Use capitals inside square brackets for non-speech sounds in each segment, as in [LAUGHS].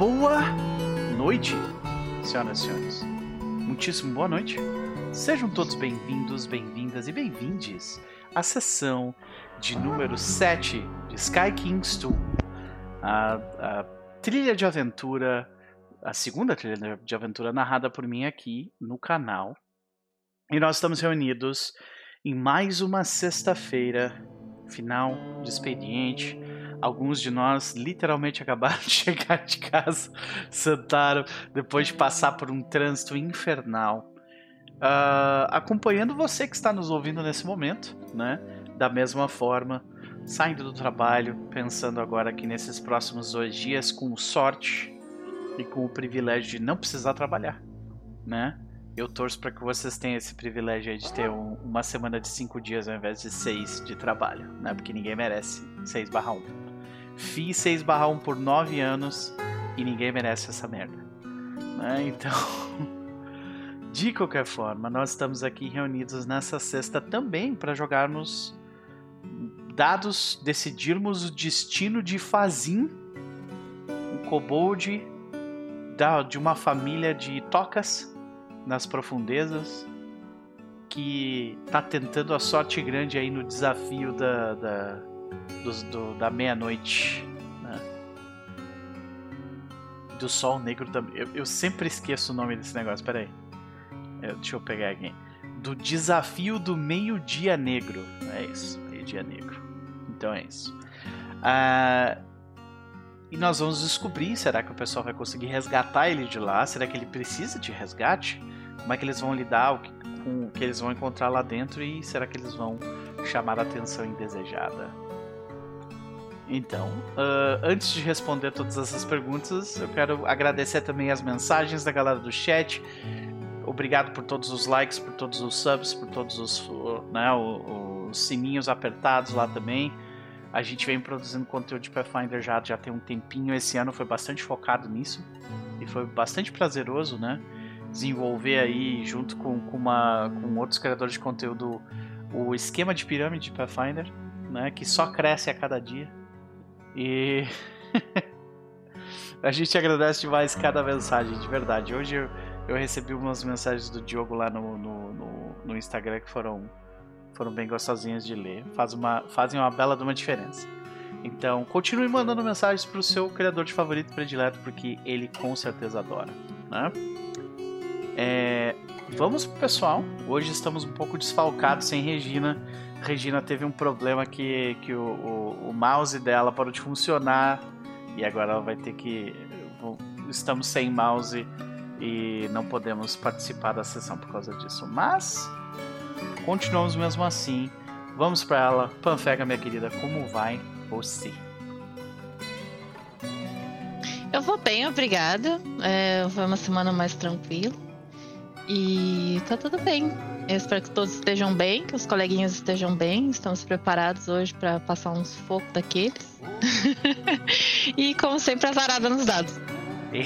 Boa noite, senhoras e senhores. Muitíssimo boa noite. Sejam todos bem-vindos, bem-vindas e bem-vindes à sessão de número 7 de Sky King's 2. A, a trilha de aventura, a segunda trilha de aventura narrada por mim aqui no canal. E nós estamos reunidos em mais uma sexta-feira, final de expediente Alguns de nós literalmente [LAUGHS] acabaram de chegar de casa, sentaram depois de passar por um trânsito infernal. Uh, acompanhando você que está nos ouvindo nesse momento, né? Da mesma forma, saindo do trabalho, pensando agora que nesses próximos dois dias, com sorte e com o privilégio de não precisar trabalhar, né? Eu torço para que vocês tenham esse privilégio de ter um, uma semana de cinco dias ao invés de seis de trabalho, né? Porque ninguém merece 6 barra 1. Fiz 6 barra 1 por 9 anos e ninguém merece essa merda. Né? Então, [LAUGHS] de qualquer forma, nós estamos aqui reunidos nessa sexta também para jogarmos dados, decidirmos o destino de Fazin, um kobold da, de uma família de tocas nas profundezas que está tentando a sorte grande aí no desafio da, da do, do da meia-noite. Né? Do Sol Negro também. Eu, eu, sempre esqueço o nome desse negócio, peraí. Eu, deixa eu pegar aqui. Do Desafio do Meio-Dia Negro. É isso, Meio-Dia Negro. Então é isso. Ah, e nós vamos descobrir: será que o pessoal vai conseguir resgatar ele de lá? Será que ele precisa de resgate? Como é que eles vão lidar com o que eles vão encontrar lá dentro? E será que eles vão chamar a atenção indesejada? Então, uh, antes de responder todas essas perguntas, eu quero agradecer também as mensagens da galera do chat. Obrigado por todos os likes, por todos os subs, por todos os, né, os, os sininhos apertados lá também. A gente vem produzindo conteúdo de Pathfinder já, já tem um tempinho. Esse ano foi bastante focado nisso. E foi bastante prazeroso, né? Desenvolver aí, junto com, com, uma, com outros criadores de conteúdo, o esquema de pirâmide de Pathfinder, né? Que só cresce a cada dia. E [LAUGHS] a gente agradece demais cada mensagem, de verdade. Hoje eu, eu recebi umas mensagens do Diogo lá no, no, no, no, Instagram que foram, foram bem gostosinhas de ler. Faz uma, fazem uma bela de uma diferença. Então, continue mandando mensagens para o seu criador de favorito predileto, porque ele com certeza adora. Né? É, vamos pro pessoal. Hoje estamos um pouco desfalcados sem Regina Regina teve um problema que, que o, o, o, mouse dela parou de funcionar e agora ela vai ter que. Estamos sem mouse e não podemos participar da sessão por causa disso. Mas continuamos mesmo assim. Vamos para ela. Panfega, minha querida, como vai você? Eu vou bem, obrigada. É, foi uma semana mais tranquila. E tá tudo bem. Eu espero que todos estejam bem, que os coleguinhas estejam bem. Estamos preparados hoje para passar uns focos daqueles. [LAUGHS] e, como sempre, azarada nos dados. [LAUGHS]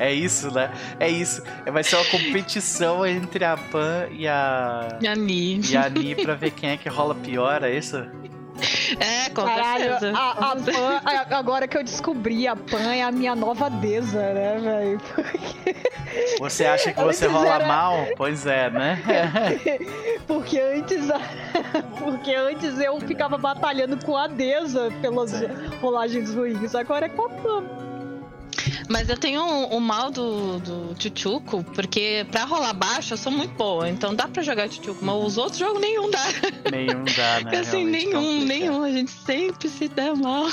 é isso, né? É isso. Vai ser uma competição entre a Pan e a. E a Ni. E a Ni pra ver quem é que rola pior, é isso? É, com Caralho, certeza. A, a Pan, agora que eu descobri, a Pan é a minha nova deza, né, velho? Porque... Você acha que você rola era... mal? Pois é, né? [LAUGHS] Porque antes, porque antes eu ficava batalhando com a Deza pelas rolagens ruins, agora é com a Pan. Mas eu tenho o um, um mal do, do Chuchuco, porque pra rolar baixo eu sou muito boa. Então dá pra jogar Chuchuco, mas os outros jogos nenhum dá. Nenhum dá, né? [LAUGHS] assim, nenhum, complica. nenhum. A gente sempre se dá mal. [LAUGHS]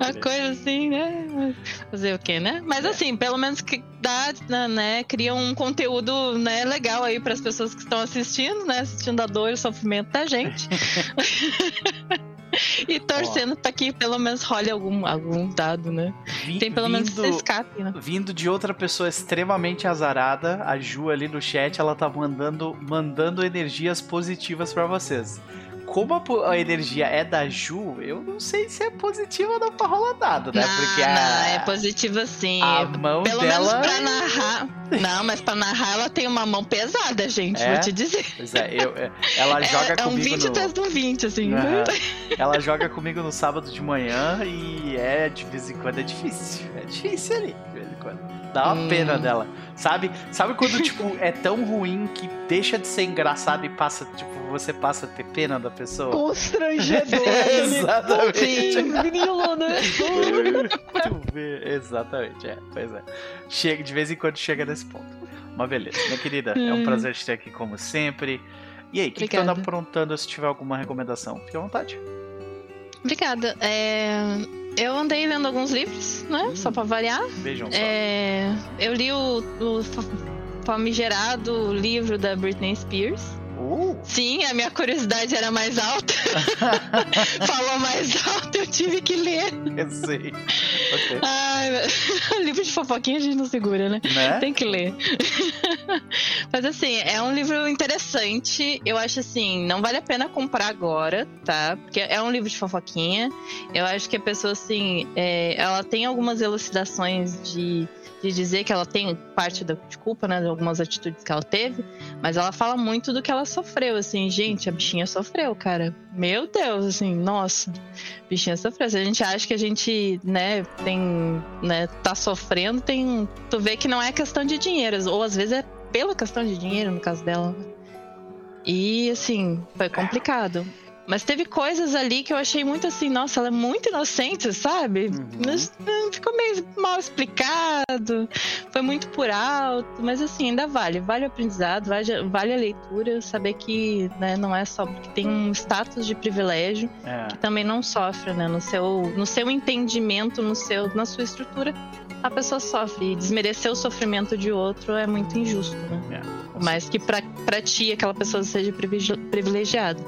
Uma coisa assim, né? Fazer o quê, né? Mas é. assim, pelo menos que dá, né? Cria um conteúdo né, legal aí para as pessoas que estão assistindo, né? Assistindo a dor e o sofrimento da gente. [LAUGHS] e torcendo para que pelo menos role algum, algum dado, né? Vi, Tem pelo vindo, menos escape, né? Vindo de outra pessoa extremamente azarada, a Ju ali no chat, ela tá mandando, mandando energias positivas para vocês. Como a, a energia é da Ju, eu não sei se é positiva ou não pra rolar nada, né? Não, Porque a, não, é positivo sim. a mão Pelo dela. menos pra narrar. Não, mas pra narrar ela tem uma mão pesada, gente, É? vou te dizer. Pois é, eu- é, ela joga é, é um comigo 20 no... atrás de um 20, assim. Aham. Ela joga comigo no sábado de manhã e é de vez em quando é difícil. É difícil ali, de vez em quando. Dá uma Hum. pena dela. Sabe? Sabe quando, [LAUGHS] tipo, é tão ruim que deixa de ser engrasado e passa, tipo, você passa a ter pena da pessoa? Constrangedor. [LAUGHS] Exatamente. Grilo, né? [LAUGHS] Tu vê, Exatamente, é. Pois é. Chega, de vez em quando chega nesse ponto. Mas beleza, minha querida, é um Hum. prazer te ter aqui como sempre. E aí, o que, que tu anda aprontando se tiver alguma recomendação? Fique à vontade. Obrigada. É, eu andei lendo alguns livros, né? Só pra variar. Beijão. É, eu li o, o fa- famigerado livro da Britney Spears. Uh! Sim, a minha curiosidade era mais alta. [LAUGHS] Falou mais alto, eu tive que ler. Eu sei. Ok. Ai, [LAUGHS] livro de fofoquinha a gente não segura, né? Né? Tem que ler. Mas assim, é um livro interessante. Eu acho assim, não vale a pena comprar agora, tá? Porque é um livro de fofoquinha. Eu acho que a pessoa, assim, é, ela tem algumas elucidações de, de dizer que ela tem parte da, culpa, né? De algumas atitudes que ela teve. Mas ela fala muito do que ela sofreu, assim. Gente, a bichinha sofreu, cara. Meu Deus, assim, nossa. Bichinha sofreu. Se a gente acha que a gente, né, tem, né, tá sofrendo, tem. Tu vê que não é questão de dinheiro, ou às vezes é pela questão de dinheiro, no caso dela. E assim, foi complicado. Mas teve coisas ali que eu achei muito assim, nossa, ela é muito inocente, sabe? Uhum. Mas, hum, ficou meio mal explicado, foi muito por alto, mas assim, ainda vale, vale o aprendizado, vale, a leitura, saber que né, não é só porque tem um status de privilégio, É. que também não sofre, né? No seu, no seu entendimento, no seu, na sua estrutura, a pessoa sofre. E desmerecer o sofrimento de outro é muito injusto, né? é. Mas que pra, pra ti aquela pessoa seja privile- privilegiada.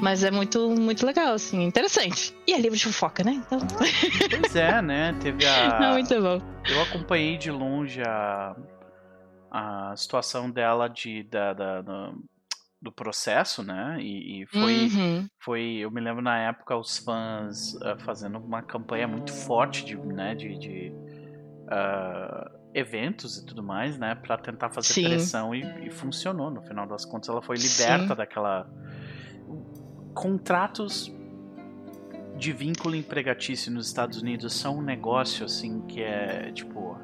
Mas é muito, muito legal, assim, interessante. E é livro de fofoca, né? Então, Pois é, né? Teve a. [LAUGHS] é muito bom. Eu acompanhei de longe a, a situação dela de, da, da- da- do processo, né? E, e foi, Uhum. foi. Eu me lembro na época os fãs ah, fazendo uma campanha muito forte de, né, de, de, ah, eventos e tudo mais, né? Pra tentar fazer Sim. pressão e, e funcionou. No final das contas, ela foi liberta Sim. daquela. Contratos de vínculo empregatício nos Estados Unidos são um negócio assim que é tipo.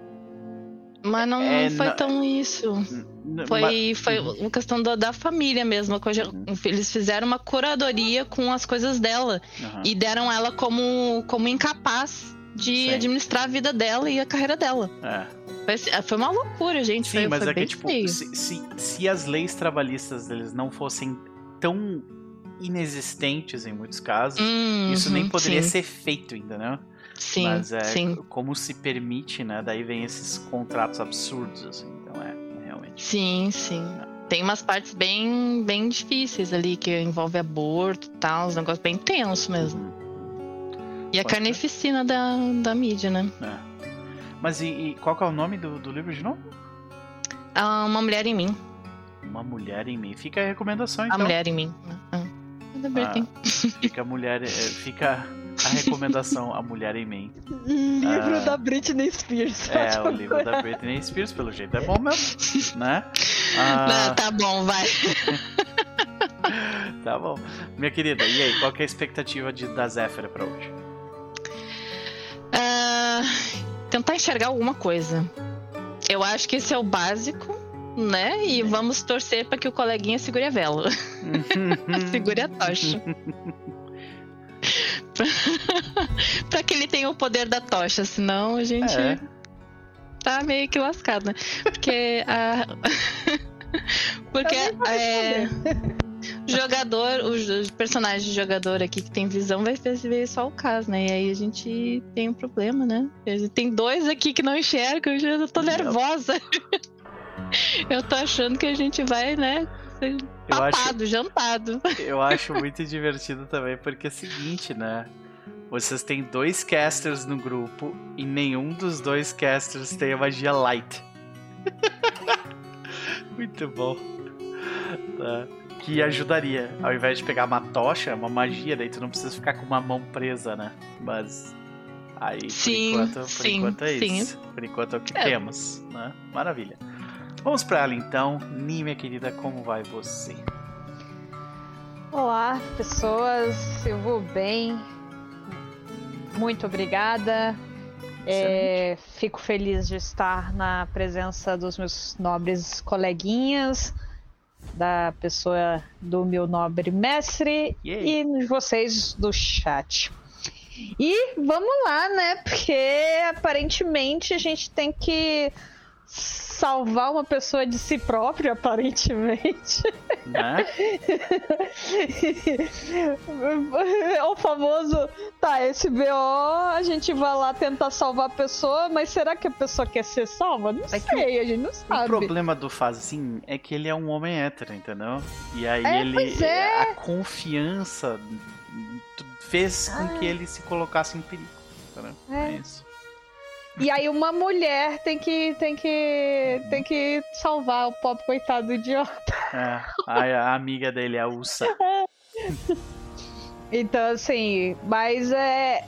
Mas não É, foi não- tão isso. n- n- Foi, foi Uhum. uma questão da, da família mesmo. coisa- Uhum. Eles fizeram uma curadoria com as coisas dela. Aham. E deram ela como, como incapaz de Sim. administrar a vida dela e a carreira dela. É. Foi, assim, foi uma loucura, gente. Sim, foi, mas foi é que tipo, se, se, se as leis trabalhistas deles não fossem tão inexistentes em muitos casos, isso nem Uhum, poderia sim, ser feito, entendeu? Sim, mas é sim, como se permite, né? Daí vem esses contratos absurdos, assim. Então é, realmente. sim, sim. Tem umas partes bem, bem difíceis ali, que envolve aborto e tal, uns negócios bem tensos mesmo. Uhum. E a Pode carnificina da, da mídia, né? É. Mas e, e qual que é o nome do, do livro de novo? Ah, Uma Mulher em Mim. Uma Mulher em Mim. Fica a recomendação, A então. Mulher em Mim. Ah. Da Britney. Fica a mulher. é, Fica a recomendação A Mulher em Mim. Livro Ah. da Britney Spears. É, o livro da Britney Spears, pelo jeito. É bom mesmo, né? Ah, Não, tá bom, vai. [LAUGHS] tá bom. Minha querida, e aí, qual que é a expectativa de, da Zéfira pra hoje? Ah, tentar enxergar alguma coisa. Eu acho que esse é o básico, né? E vamos torcer para que o coleguinha segure a vela. [LAUGHS] segure a tocha. [LAUGHS] pra que ele tenha o poder da tocha, senão a gente É. tá meio que lascado, né? Porque a. [LAUGHS] Porque é, jogador, os, personagens de jogador aqui que tem visão vai ver só o caso, né? E aí a gente tem um problema, né? Tem dois aqui que não enxergam, eu já tô nervosa. Eu tô achando que a gente vai, né? Ser Eu acho, papado, jantado. eu acho muito divertido também, porque é o seguinte, né? Vocês têm dois casters no grupo e nenhum dos dois casters tem a magia light. [LAUGHS] muito bom. Tá. que ajudaria. Ao invés de pegar uma tocha, é uma magia, daí tu não precisa ficar com uma mão presa, né? Mas. Aí, Sim, por enquanto, por sim, enquanto é sim. isso. Por enquanto é o que É. temos, né? Maravilha. Vamos pra ela então. Minha querida, como vai você? Olá, pessoas. Eu vou bem. Muito obrigada. É, fico feliz de estar na presença dos meus nobres coleguinhas, da pessoa do meu nobre mestre e de vocês do chat. E vamos lá, né? Porque aparentemente a gente tem que salvar uma pessoa de si própria, aparentemente. Né? [LAUGHS] É o famoso, tá, esse BO, a gente vai lá tentar salvar a pessoa, mas será que a pessoa quer ser salva? Não É que sei, a gente não O sabe. problema do Fazin é que ele é um homem hétero, entendeu? E aí É, ele. é. A confiança fez com que ele se colocasse em perigo. Entendeu? É. É isso. E aí uma mulher tem que, tem que, tem que salvar o pobre coitado do idiota. É, a, amiga dele, a Ursa. [LAUGHS] Então, assim, mas é.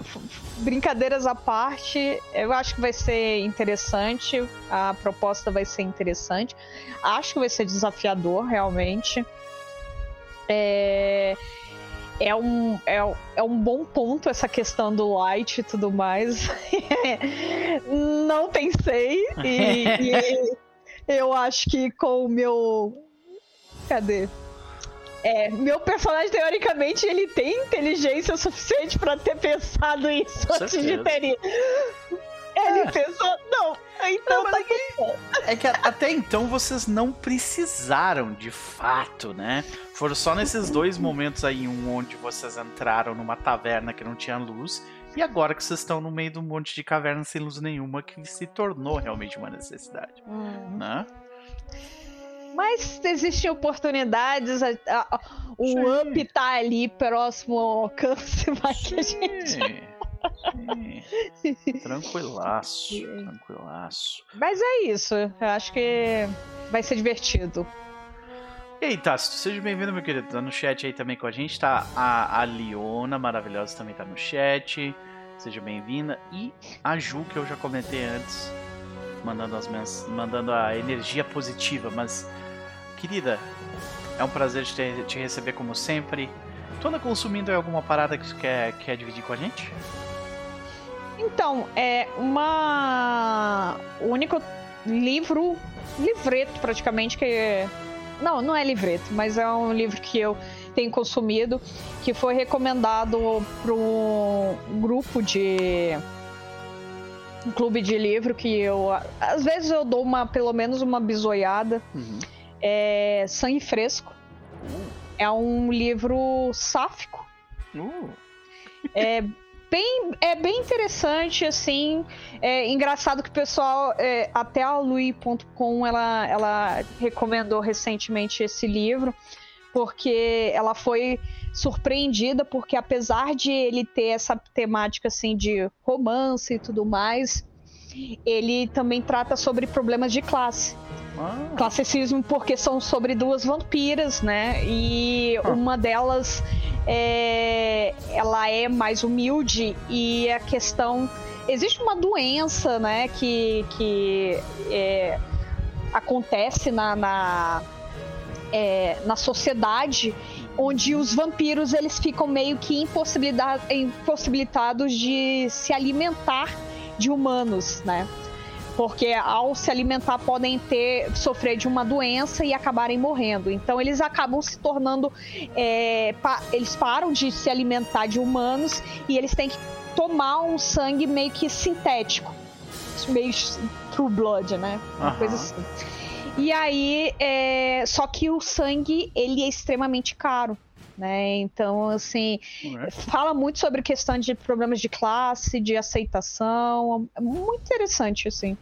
Brincadeiras à parte, eu acho que vai ser interessante. A proposta vai ser interessante. Acho que vai ser desafiador, realmente. É. É um, é, é um bom ponto essa questão do light e tudo mais. [LAUGHS] Não pensei. E, e eu acho que com o meu. Cadê? É, meu personagem, teoricamente, ele tem inteligência suficiente pra ter [LAUGHS] pensado isso Com antes de certeza. ter ido. Ele É. pensou, não, então Não, tá mas É que a- até então vocês não precisaram de fato, né? Foram só nesses dois momentos aí, um onde vocês entraram numa taverna que não tinha luz, e agora que vocês estão no meio de um monte de caverna sem luz nenhuma, que se tornou realmente uma necessidade, Hum. né? Mas existem oportunidades, a- a- o Sim. up tá ali próximo ao alcance, [LAUGHS] vai que a gente. Sim. Tranquilaço, [LAUGHS] tranquilaço. Mas é isso, eu acho que vai ser divertido. E aí, Tássio, seja bem-vindo, meu querido. Tá no chat aí também com a gente. Tá a, a Liona, maravilhosa, também tá no chat. Seja bem-vinda. E a Ju, que eu já comentei antes, mandando, as mens mandando a energia positiva. Mas, querida, é um prazer te, te receber como sempre. Tu anda consumindo alguma parada que tu quer, quer dividir com a gente? Então, é uma. O único livro, livreto praticamente, que. Não, não é livreto, mas é um livro que eu tenho consumido, que foi recomendado para um grupo de. Um clube de livro que eu. Às vezes eu dou uma, pelo menos uma bisoiada. Uhum. É Sangue Fresco. É um livro sáfico. Uh, É [LAUGHS] bem, é bem interessante, assim. É engraçado que o pessoal, é, até a Lui.com, ela, ela recomendou recentemente esse livro, porque ela foi surpreendida, porque apesar de ele ter essa temática, assim, de romance e tudo mais, ele também trata sobre problemas de classe ah, classicismo porque são sobre duas vampiras, né? E Ah. uma delas é, ela é mais humilde e a questão existe uma doença, né? Que, que é, acontece na, na, é, na sociedade onde os vampiros eles ficam meio que impossibilitados de se alimentar de humanos, né? Porque ao se alimentar podem ter sofrer de uma doença e acabarem morrendo. Então eles acabam se tornando, é, pa- eles param de se alimentar de humanos e eles têm que tomar um sangue meio que sintético, meio true blood, né? Uma Aham. coisa assim. E aí, é, só que o sangue ele é extremamente caro. Né? Então, assim, né? fala muito sobre questão de problemas de classe, de aceitação. É muito interessante, assim.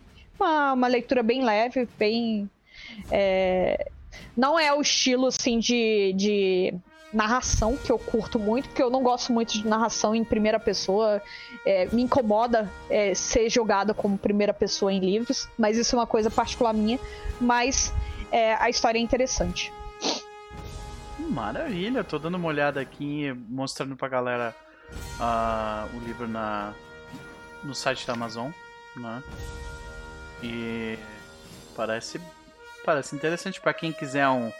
Uma, uma leitura bem leve, bem. é, Não é o estilo assim de, de narração que eu curto muito, porque eu não gosto muito de narração em primeira pessoa. É, me incomoda é, ser jogada como primeira pessoa em livros, mas isso é uma coisa particular minha. Mas é, a história é interessante. Maravilha, tô dando uma olhada aqui, mostrando pra galera uh, o livro na, no site da Amazon, né? E parece, parece interessante para quem quiser um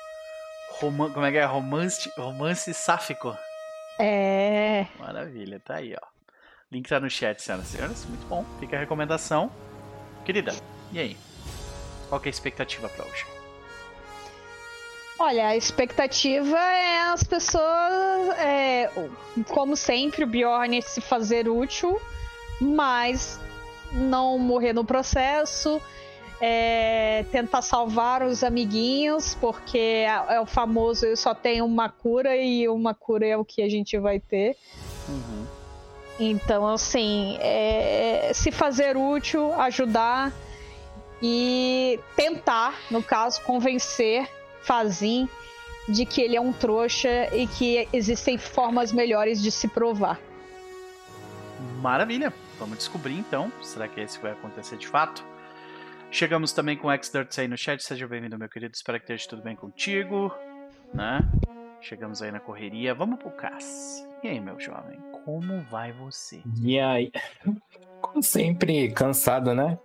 roman, como é que é? Romance, romance sáfico. É. Maravilha, tá aí, ó. Link tá no chat, senhoras e senhores. Muito bom. Fica a recomendação. Querida, e aí? Qual que é a expectativa para hoje? Olha, a expectativa é as pessoas, é, como sempre, o Bjorn se fazer útil, mas não morrer no processo, é, tentar salvar os amiguinhos, porque é, é, o famoso eu só tenho uma cura e uma cura é o que a gente vai ter. Uhum. Então, assim, é, se fazer útil, ajudar e tentar, no caso, convencer Fazin de que ele é um trouxa e que existem formas melhores de se provar. Maravilha! Vamos descobrir então. Será que esse vai acontecer de fato? Chegamos também com o X-Dirt aí no chat. Seja bem-vindo, meu querido. Espero que esteja tudo bem contigo. Né? Chegamos aí na correria. Vamos pro Cass. E aí, meu jovem? Como vai você? E aí? [LAUGHS] Como sempre, cansado, né?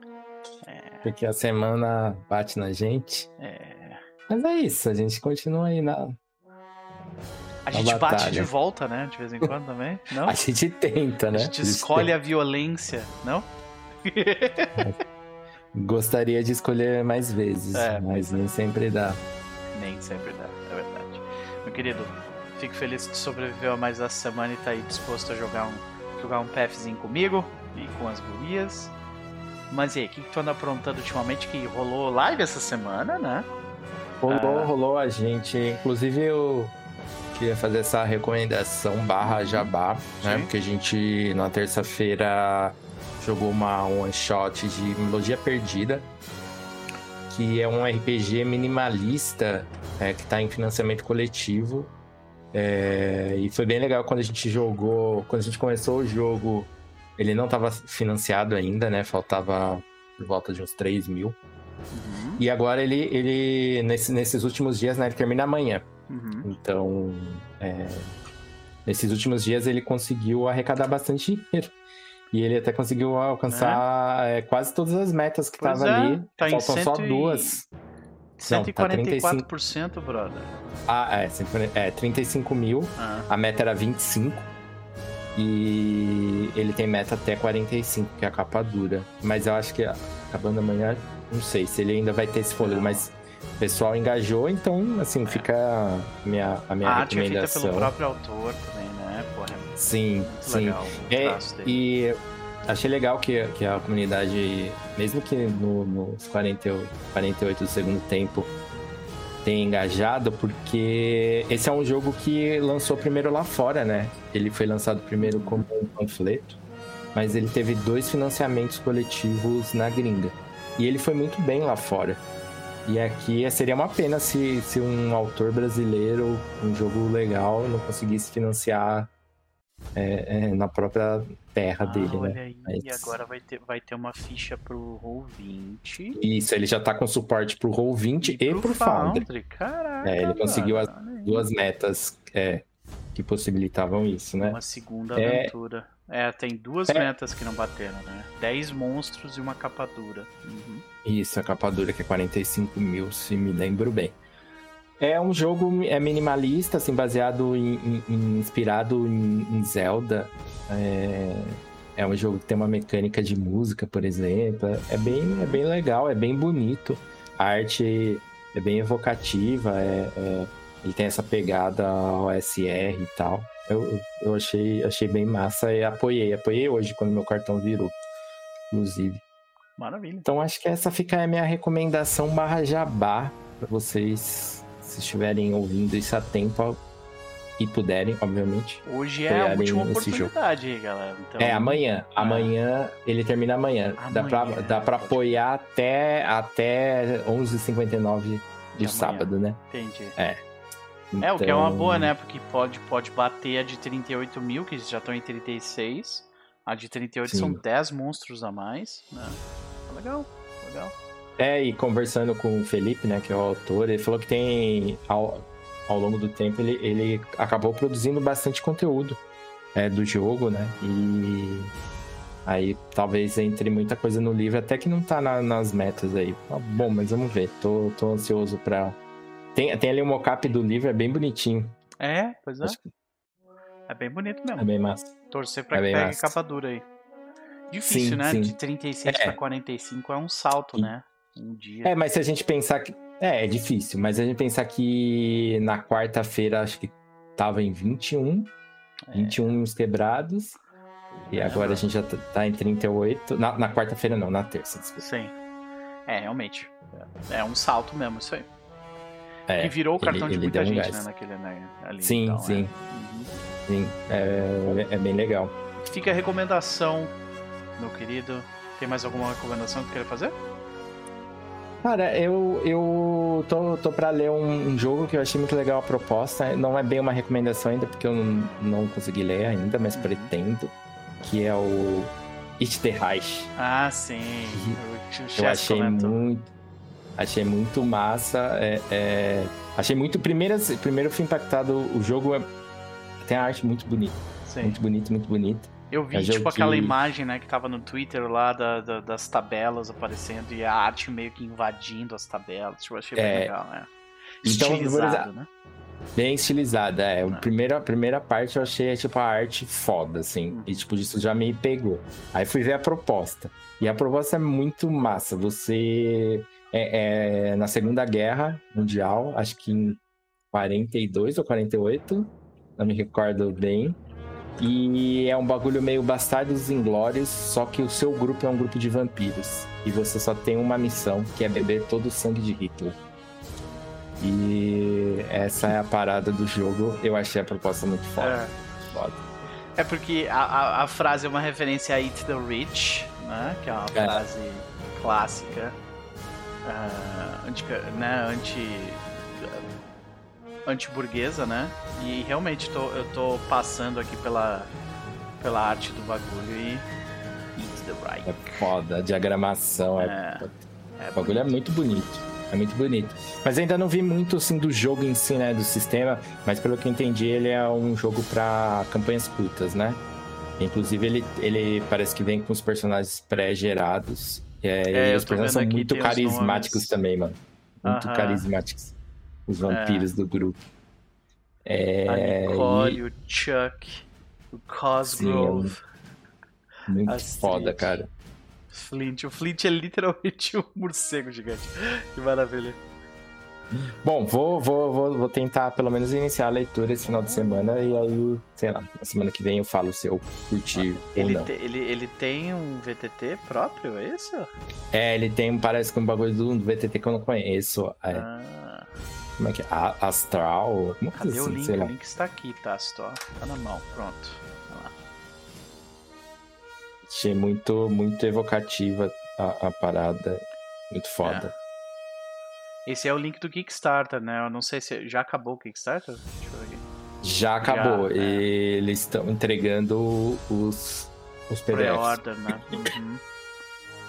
É. Porque a semana bate na gente. É. Mas é isso, a gente continua aí na. A gente batalha. bate de volta, né? De vez em quando também, não? a gente tenta, né? A gente escolhe a violência, não? [LAUGHS] Gostaria de escolher mais vezes, é, mas nem sempre dá. Nem sempre dá, é verdade. Meu querido, fico feliz que sobreviveu a mais essa semana e tá aí disposto a jogar um, jogar um PFzinho comigo e com as gurias. Mas e aí, o que, que tu anda aprontando ultimamente? Que rolou live essa semana, né? Rolou, ah. rolou a gente. Inclusive eu queria fazer essa recomendação barra jabá, né? Porque a gente na terça-feira jogou uma one shot de Melodia Perdida, que é um RPG minimalista é, que está em financiamento coletivo. É, e foi bem legal quando a gente jogou, quando a gente começou o jogo, ele não estava financiado ainda, né? Faltava por volta de uns 3 mil. Uhum. E agora ele, ele nesse, nesses últimos dias, né? Ele termina amanhã. Uhum. Então, é, nesses últimos dias ele conseguiu arrecadar bastante dinheiro. E ele até conseguiu alcançar é. É, quase todas as metas que estavam é, ali. Tá Faltam só duas. 144%, Não, tá brother. Ah, é, é 35 mil. Ah. A meta era 25. E ele tem meta até 45, que é a capa dura. Mas eu acho que acabando amanhã, não sei se ele ainda vai ter esse fôlego, mas o pessoal engajou, então, assim, fica a minha, a minha a recomendação. arte é feita pelo próprio autor também, né? Porra, é sim, sim. Legal, é, e achei legal que, que a comunidade, mesmo que no, nos 48, 48 do segundo tempo, tenha engajado, porque esse é um jogo que lançou primeiro lá fora, né? Ele foi lançado primeiro como um panfleto, mas ele teve dois financiamentos coletivos na gringa. E ele foi muito bem lá fora. E aqui seria uma pena se, se um autor brasileiro, um jogo legal, não conseguisse financiar é, é, na própria terra ah, dele, olha né? Aí, Mas... E agora vai ter, vai ter uma ficha pro Roll20. Isso, ele já tá com suporte pro Roll20 e, e pro, pro Foundry. Foundry. Caraca, é, ele conseguiu as duas metas é, que possibilitavam isso, né? Uma segunda é, aventura. É, tem duas é. metas que não bateram, né? 10 monstros e uma capa dura. Uhum. Isso, a capa dura que é 45 mil, se me lembro bem. É um jogo é minimalista, assim, baseado em, em, inspirado em, em Zelda. É, é, um jogo que tem uma mecânica de música, por exemplo. É bem, é bem legal, é bem bonito. A arte é bem evocativa, é, é ele tem essa pegada OSR e tal. Eu, eu achei, achei bem massa e apoiei. Apoiei hoje quando meu cartão virou, inclusive. Maravilha. Então acho que essa fica a minha recomendação barra jabá para vocês, se estiverem ouvindo isso a tempo e puderem, obviamente. Hoje é a última oportunidade aí, galera. Então, é, amanhã. É. Amanhã, ele termina amanhã. amanhã dá pra, dá pra apoiar até, até 11h59 de, de sábado, né? Entendi. É. Então... É, o que é uma boa, né? Porque pode, pode bater a de 38 mil, que já estão em 36. A de 38 Sim. são 10 monstros a mais. Né? Legal, legal. É, e conversando com o Felipe, né, que é o autor, ele falou que tem ao longo do tempo, ele, ele acabou produzindo bastante conteúdo é, do jogo, né? E aí talvez entre muita coisa no livro, até que não tá na, nas metas aí. Ah, bom, mas vamos ver. Tô, tô ansioso pra. Tem, tem ali o mocap do livro, é bem bonitinho. É, pois é. É bem bonito mesmo. É bem massa. Torcer pra É que pegue massa. capa dura aí. Difícil, Sim, né? sim. De 36 É. pra 45 é um salto, Sim. né? Um dia. É, mas se a gente pensar que. É, é difícil, mas se a gente pensar que na quarta-feira acho que tava em 21, É. 21 uns quebrados. E agora a gente já tá- tá em 38. Na, na quarta-feira não, na terça, desculpa. Sim. É, realmente. É um salto mesmo, isso aí. É, e virou o cartão ele- de muita um gente, gás. né? Naquele, né, ali. Sim, então, é. sim. Uhum. Sim, é, é bem legal. Fica a recomendação, meu querido. Tem mais alguma recomendação que queira fazer? Cara, eu, eu tô, tô pra ler um, um jogo que eu achei muito legal a proposta. Não é bem uma recomendação ainda, porque eu não, não consegui ler ainda, mas Uhum. pretendo. Que é o It the Reich. Ah, sim. Eu [LAUGHS] Chess achei comentou. muito. Achei muito massa. é- é, achei muito. Primeiro, primeiro eu fui impactado. O jogo é- tem a arte muito bonita. Sim. Muito bonito, muito bonito. Eu vi, É tipo, aquela que- imagem, né, que tava no Twitter lá da- da- das tabelas aparecendo e a arte meio que invadindo as tabelas. Tipo, eu achei bem É. legal, né? Então, Estilizado, né? Bem estilizada, é. É. A primeira, a primeira parte eu achei, tipo, a arte foda, assim. Uhum. E, tipo, isso já me pegou. Aí fui ver a proposta. E a proposta é muito massa. Você... É, é na Segunda Guerra Mundial, acho que em 42 ou 48, não me recordo bem. E é um bagulho meio Bastardos Inglórios, só que o seu grupo é um grupo de vampiros. E você só tem uma missão, que é beber todo o sangue de Hitler. E essa é a parada do jogo. Eu achei a proposta muito foda. É. foda. É porque a, a, a frase é uma referência a Eat the Rich, né? Que é uma É. frase clássica. ah, anti, né? Anti. Anti-burguesa, né? E realmente tô, eu tô passando aqui pela, pela arte do bagulho e. Eat the É Right. foda. A diagramação é. É, o bagulho é muito bonito. É muito bonito. Mas ainda não vi muito assim do jogo em si, né? Do sistema. Mas pelo que eu entendi, ele é um jogo pra campanhas curtas, né? Inclusive, ele, ele parece que vem com os personagens pré-gerados. É, É, e os personagens são muito carismáticos também, mano. Muito Aham. carismáticos. Os vampiros do grupo. É, a Nicole, o Chuck, o Cosgrove, e muito Astrid. foda, cara. Flint. O Flint é literalmente [LAUGHS] um morcego gigante. Que maravilha. Bom, vou, vou, vou, vou tentar pelo menos iniciar a leitura esse final de semana e aí, sei lá, na semana que vem eu falo se eu curti ou Ele, não. te- ele, ele tem um VTT próprio, é isso? É, ele tem, parece que um bagulho do, do VTT que eu não conheço. É, Ah, Como é que é? A- Astral? Como cadê assim, o link? O link está aqui, tá? Só. Tá na mão, pronto. Achei muito, muito evocativa a, a parada. Muito foda. Esse é o link do Kickstarter, né? Eu não sei se já acabou o Kickstarter. Deixa eu ver aqui. Já acabou. Já, é. Eles estão entregando os, os PDFs. Pre-order, né? Uhum.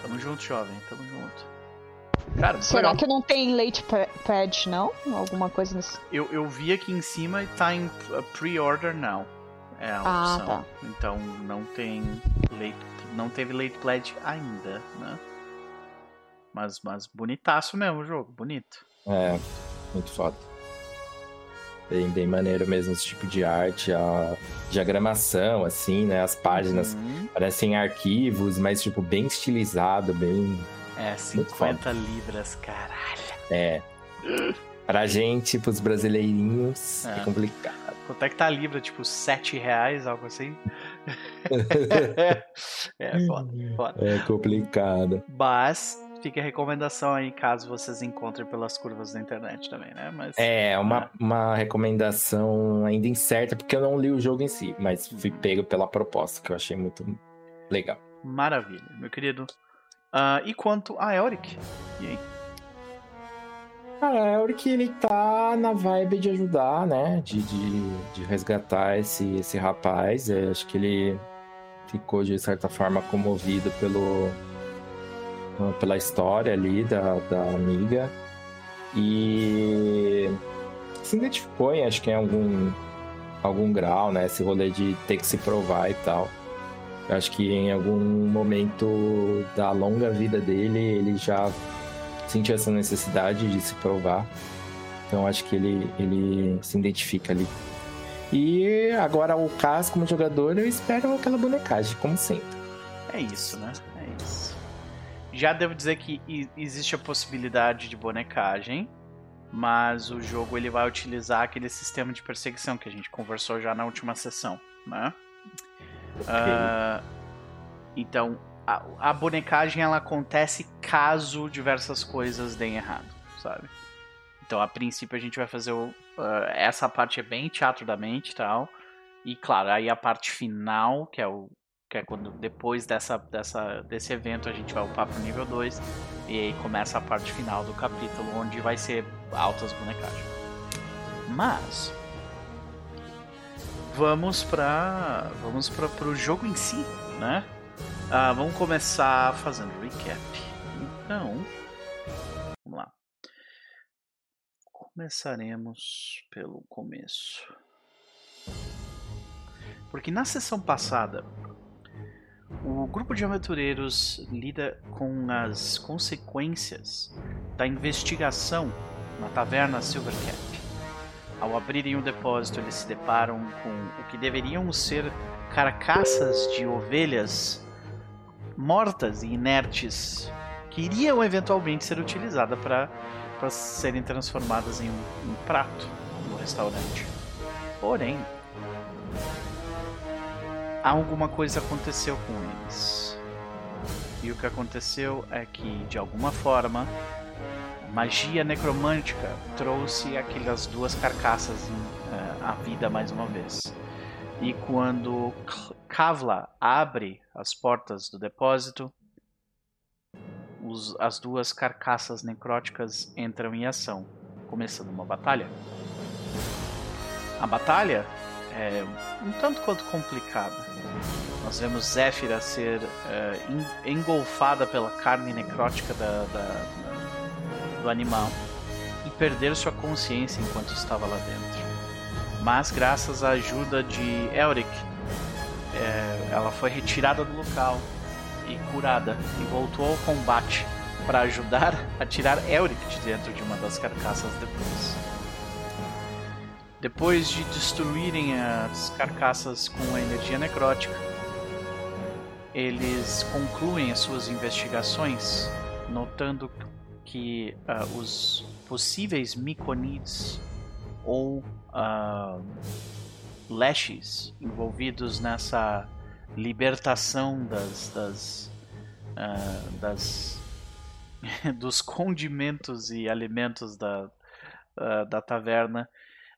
Tamo junto, jovem. Tamo junto. Cara, Será legal. que não tem late pa- pad, não? Alguma coisa nesse. Eu, eu vi aqui em cima e tá em pre-order now. É a Ah, opção. tá. Então não tem late, não teve late pledge ainda, né? Mas, mas bonitaço mesmo o jogo, bonito. É, muito foda. Bem, bem maneiro mesmo esse tipo de arte, a diagramação, assim, né? As páginas Uhum. parecem arquivos, mas, tipo, bem estilizado, bem. É, Muito 50 libras, caralho. É. Pra gente, pros brasileirinhos, é, É. complicado. Quanto é que tá a libra? Tipo, 7 reais, algo assim? [LAUGHS] [LAUGHS] é, foda, foda. É complicado. Mas fica a recomendação aí, caso vocês encontrem pelas curvas da internet também, né? Mas É, uma, uma recomendação ainda incerta, porque eu não li o jogo em si, mas fui pego pela proposta, que eu achei muito legal. Maravilha, meu querido. Ah, e quanto a Elric? E aí? Cara, o que ele tá na vibe de ajudar, né? De, de, de resgatar esse, esse rapaz. É, acho que ele ficou, de certa forma, comovido pelo, pela história ali da, da amiga. E se identificou acho que em algum, algum grau, né? Esse rolê de ter que se provar e tal. Eu acho que em algum momento da longa vida dele, ele já sentiu essa necessidade de se provar. Então acho que ele, ele se identifica ali. E agora o Cas como jogador, eu espero aquela bonecagem, como sempre. É isso, né? É isso. Já devo dizer que existe a possibilidade de bonecagem, mas o jogo ele vai utilizar aquele sistema de perseguição que a gente conversou já na última sessão, né? Uh, então, a, a, bonecagem ela acontece caso diversas coisas deem errado, sabe? Então, a princípio, a gente vai fazer o, uh, essa parte é bem teatro da mente e tal. E claro, aí a parte final, que é o que é quando depois dessa, dessa, desse evento a gente vai upar pro nível 2 e aí começa a parte final do capítulo onde vai ser altas bonecagens. Mas vamos para vamos para pro jogo em si, né? Ah, vamos começar fazendo recap. Então, vamos lá. Começaremos pelo começo. Porque na sessão passada, o grupo de aventureiros lida com as consequências da investigação na taverna Silvercap. Ao abrirem o depósito, eles se deparam com o que deveriam ser carcaças de ovelhas mortas e inertes que iriam eventualmente ser utilizadas para serem transformadas em um, um prato no restaurante. Porém, alguma coisa aconteceu com eles. E o que aconteceu é que, de alguma forma, magia necromântica trouxe aquelas duas carcaças uh, à vida mais uma vez. E quando Kavla abre as portas do depósito, os, as duas carcaças necróticas entram em ação, começando uma batalha. A batalha é um tanto quanto complicada. Nós vemos Zéfira ser uh, engolfada pela carne necrótica da, da, do animal e perder sua consciência enquanto estava lá dentro. Mas, graças à ajuda de Elric, é, ela foi retirada do local e curada e voltou ao combate para ajudar a tirar Elric de dentro de uma das carcaças depois. Depois de destruírem as carcaças com a energia necrótica, eles concluem as suas investigações, notando que uh, os possíveis Miconids ou uh, envolvidos nessa libertação das, das, uh, das [LAUGHS] dos condimentos e alimentos da, da taverna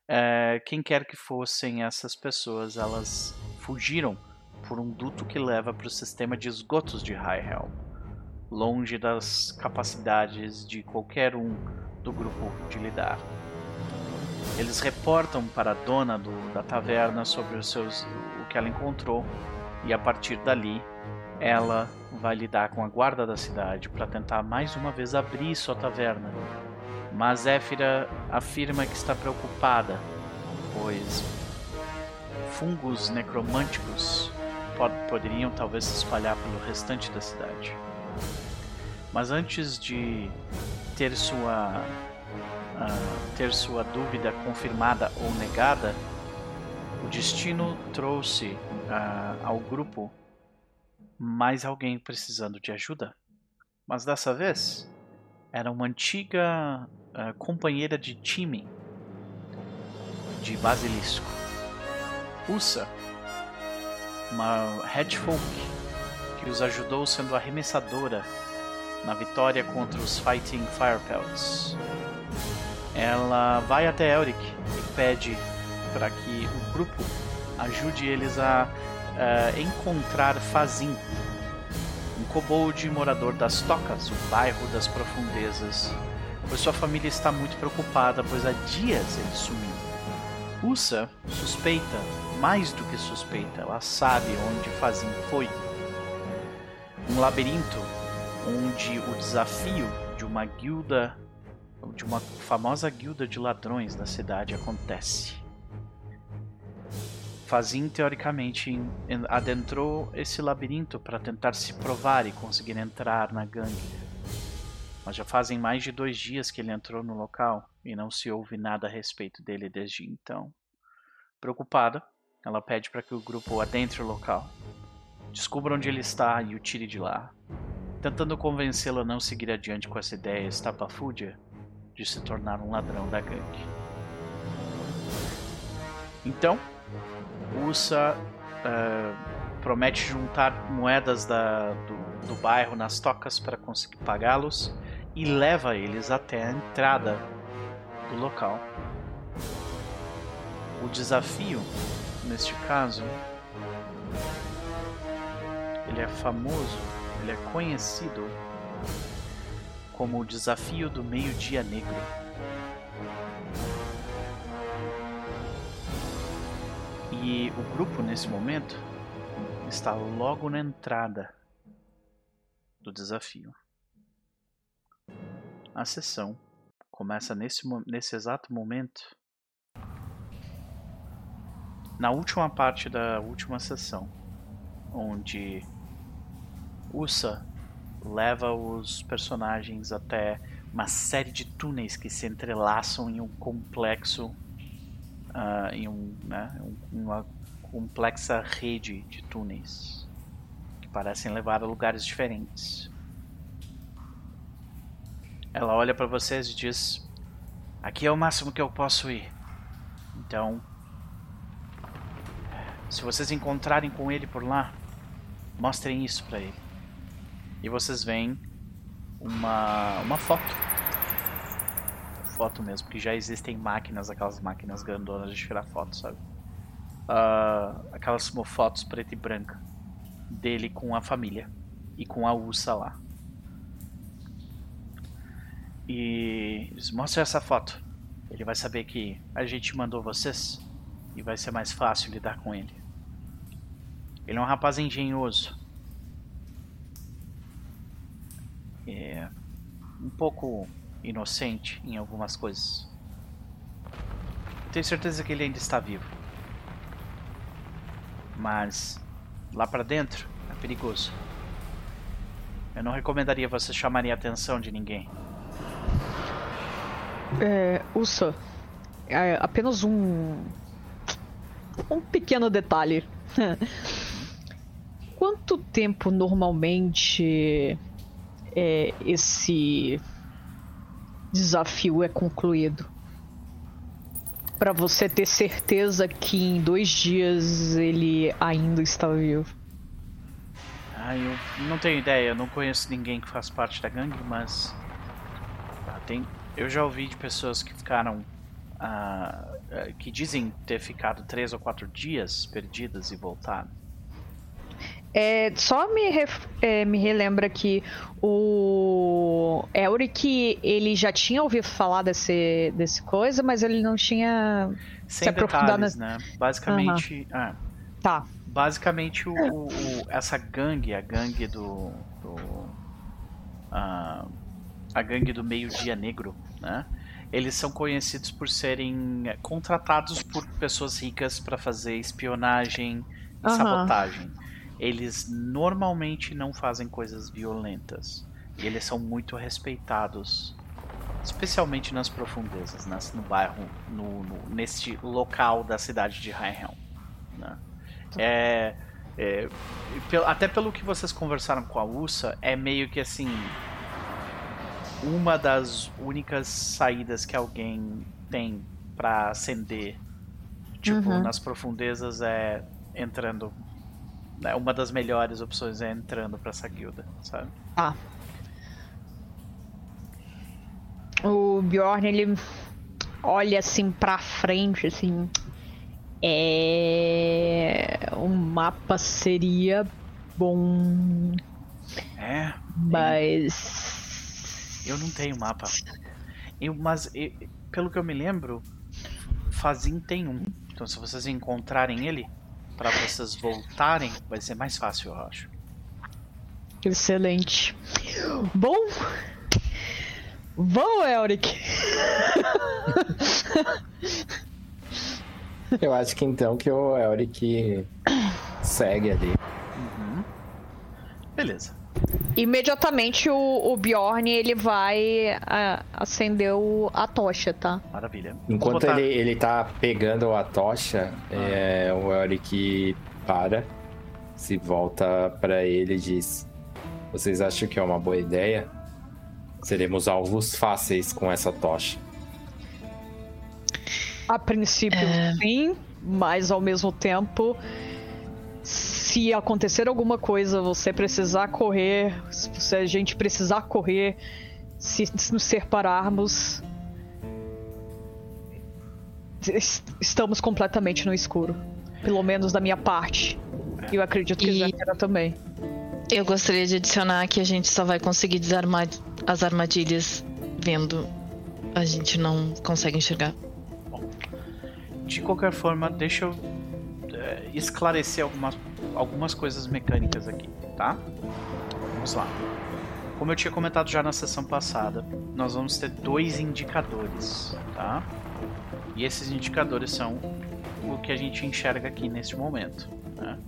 é, quem quer que fossem essas pessoas, elas fugiram por um duto que leva para o sistema de esgotos de High Helm, longe das capacidades de qualquer um do grupo de lidar. Eles reportam para a dona do, da taverna sobre os seus, o que ela encontrou e a partir dali ela vai lidar com a guarda da cidade para tentar mais uma vez abrir sua taverna mas Zéfira afirma que está preocupada, pois fungos necromânticos pod poderiam talvez se espalhar pelo restante da cidade. Mas antes de ter sua uh, ter sua dúvida confirmada ou negada, o destino trouxe uh, ao grupo mais alguém precisando de ajuda. Mas dessa vez era uma antiga uh, companheira de time de Basilisco. Usa, uma headfolk que os ajudou sendo arremessadora na vitória contra os Fighting Firepelts. Ela vai até Elric e pede para que o grupo ajude eles a uh, encontrar Fazin, um kobold morador das Tocas, o bairro das profundezas pois sua família está muito preocupada, pois há dias ele sumiu. Usa suspeita, mais do que suspeita, ela sabe onde Fazin foi. Um labirinto onde o desafio de uma guilda de uma famosa guilda de ladrões da cidade acontece. Fazin, teoricamente, adentrou esse labirinto para tentar se provar e conseguir entrar na gangue. Mas já fazem mais de dois dias que ele entrou no local e não se ouve nada a respeito dele desde então. Preocupada, ela pede para que o grupo adentre o local, descubra onde ele está e o tire de lá, tentando convencê-lo a não seguir adiante com essa ideia estapafúrdia de se tornar um ladrão da gangue. Então, Ursa uh, promete juntar moedas da, do, do bairro nas tocas para conseguir pagá-los e leva eles até a entrada do local. O desafio, neste caso, ele é famoso, ele é conhecido como o desafio do meio-dia negro. E o grupo nesse momento está logo na entrada do desafio. A sessão começa nesse, nesse exato momento. Na última parte da última sessão, onde Usa leva os personagens até uma série de túneis que se entrelaçam em um complexo, uh, em um, né, uma complexa rede de túneis que parecem levar a lugares diferentes. Ela olha para vocês e diz: Aqui é o máximo que eu posso ir. Então, se vocês encontrarem com ele por lá, mostrem isso para ele. E vocês veem uma, uma foto. Foto mesmo, que já existem máquinas, aquelas máquinas grandonas de tirar foto, sabe? Uh, aquelas fotos preta e branca dele com a família e com a Ursa lá. E eles mostram essa foto. Ele vai saber que a gente mandou vocês e vai ser mais fácil lidar com ele. Ele é um rapaz engenhoso. É um pouco inocente em algumas coisas. Tenho certeza que ele ainda está vivo. Mas lá para dentro é perigoso. Eu não recomendaria você chamarem a atenção de ninguém. É, Usa, é apenas um. Um pequeno detalhe. [LAUGHS] Quanto tempo normalmente é, esse desafio é concluído? Para você ter certeza que em dois dias ele ainda está vivo. Ah, eu não tenho ideia, eu não conheço ninguém que faz parte da gangue, mas. Ah, tem, eu já ouvi de pessoas que ficaram. Uh, que dizem ter ficado três ou quatro dias perdidas e voltado. É, só me, ref, é, me relembra que o Elric ele já tinha ouvido falar desse, desse coisa, mas ele não tinha Sem se aprofundado detalhes, na... né? Basicamente, uhum. ah, tá. Basicamente o, o, essa gangue, a gangue do, do uh, a gangue do meio-dia negro, né? Eles são conhecidos por serem contratados por pessoas ricas para fazer espionagem e uhum. sabotagem. Eles normalmente não fazem coisas violentas. E eles são muito respeitados, especialmente nas profundezas, nas, no bairro, no, no, neste local da cidade de Highhelm. Né? É, é, até pelo que vocês conversaram com a Ursa, é meio que assim uma das únicas saídas que alguém tem para ascender, tipo, uhum. nas profundezas é entrando. Né, uma das melhores opções é entrando para essa guilda, sabe? Ah. O Bjorn, ele olha assim pra frente, assim. É. O mapa seria bom. É. Mas. Eu não tenho mapa. Eu, mas eu, pelo que eu me lembro, Fazin tem um. Então se vocês encontrarem ele, para vocês voltarem, vai ser mais fácil, eu acho. Excelente. Bom, Vamos, Elric! Eu acho que então que o Elric segue ali. Uhum. Beleza. Imediatamente o, o, Bjorn ele vai a, acender o, a tocha, tá? Maravilha. Enquanto ele, ele tá pegando a tocha, ah. é, o Elric para, se volta para ele e diz: Vocês acham que é uma boa ideia? Seremos alvos fáceis com essa tocha. A princípio, é... sim, mas ao mesmo tempo, se acontecer alguma coisa, você precisar correr, se a gente precisar correr, se nos separarmos, estamos completamente no escuro. Pelo menos da minha parte. E eu acredito que e... Zéfira também. Eu gostaria de adicionar que a gente só vai conseguir desarmar as armadilhas vendo. A gente não consegue enxergar. Bom, de qualquer forma, deixa eu é, esclarecer algumas, algumas coisas mecânicas aqui, tá? Vamos lá. Como eu tinha comentado já na sessão passada, nós vamos ter dois indicadores, tá? E esses indicadores são o que a gente enxerga aqui neste momento. Né?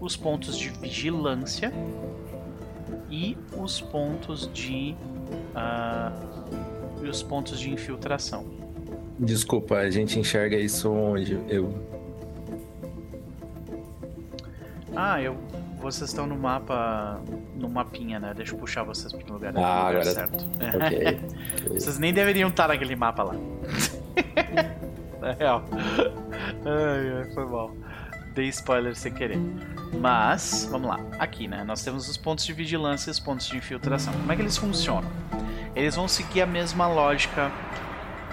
Os pontos de vigilância e os pontos de uh, e os pontos de infiltração. Desculpa, a gente enxerga isso onde eu. Ah, eu. Vocês estão no mapa, no mapinha, né? Deixa eu puxar vocês para o lugar, ah, lugar agora... certo. Ok. [LAUGHS] vocês nem deveriam estar naquele mapa lá. [LAUGHS] é real. Ai, ai, foi mal. Dei spoiler sem querer. Mas, vamos lá. Aqui, né? Nós temos os pontos de vigilância e os pontos de infiltração. Como é que eles funcionam? Eles vão seguir a mesma lógica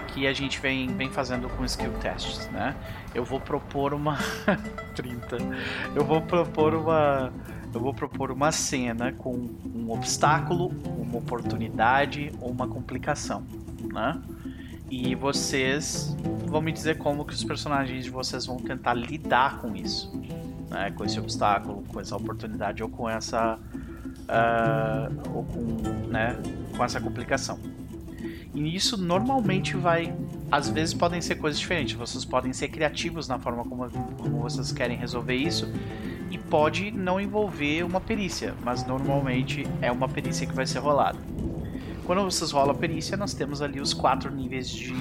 que a gente vem, vem fazendo com skill tests, né? Eu vou propor uma [LAUGHS] 30. Eu vou propor uma eu vou propor uma cena com um obstáculo, uma oportunidade ou uma complicação, né? E vocês vão me dizer como que os personagens de vocês vão tentar lidar com isso, né? Com esse obstáculo, com essa oportunidade ou com essa uh, ou com, né? Com essa complicação. E isso normalmente vai, às vezes podem ser coisas diferentes. Vocês podem ser criativos na forma como, como vocês querem resolver isso e pode não envolver uma perícia, mas normalmente é uma perícia que vai ser rolada. Quando vocês rolam a perícia, nós temos ali os quatro níveis de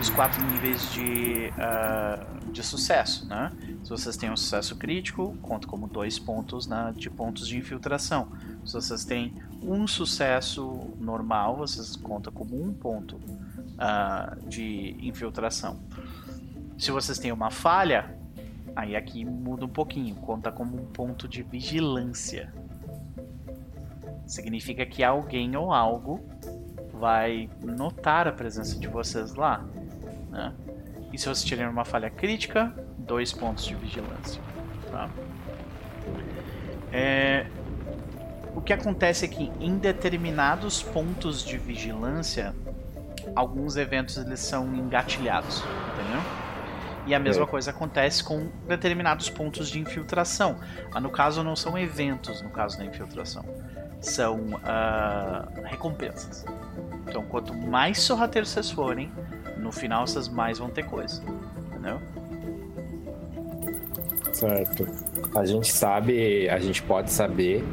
os quatro níveis de, uh, de sucesso, né? Se vocês têm um sucesso crítico, conta como dois pontos de pontos de infiltração. Se vocês têm um sucesso normal, vocês conta como um ponto uh, de infiltração. Se vocês têm uma falha, aí aqui muda um pouquinho, conta como um ponto de vigilância. Significa que alguém ou algo vai notar a presença de vocês lá. Né? E se vocês tiverem uma falha crítica, dois pontos de vigilância. Tá? É... O que acontece é que em determinados pontos de vigilância, alguns eventos eles são engatilhados, entendeu? E a mesma é. coisa acontece com determinados pontos de infiltração. Mas no caso não são eventos, no caso da infiltração são uh, recompensas. Então, quanto mais sorrateiros vocês forem, no final vocês mais vão ter coisa. Entendeu? Certo. A gente sabe, a gente pode saber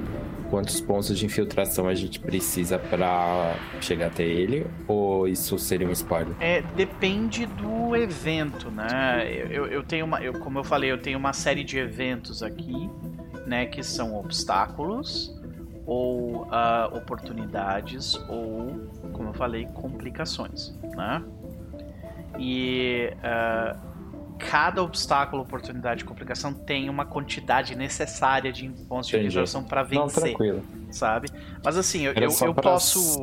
quantos pontos de infiltração a gente precisa para chegar até ele? Ou isso seria um spoiler? É, depende do evento, né? Eu, eu tenho uma, eu, como eu falei, eu tenho uma série de eventos aqui, né, que são obstáculos ou uh, oportunidades ou, como eu falei, complicações, né? E uh, cada obstáculo, oportunidade complicação tem uma quantidade necessária de pontos de interação para vencer. Não, tranquilo. Sabe? Mas assim, eu, eu, eu posso.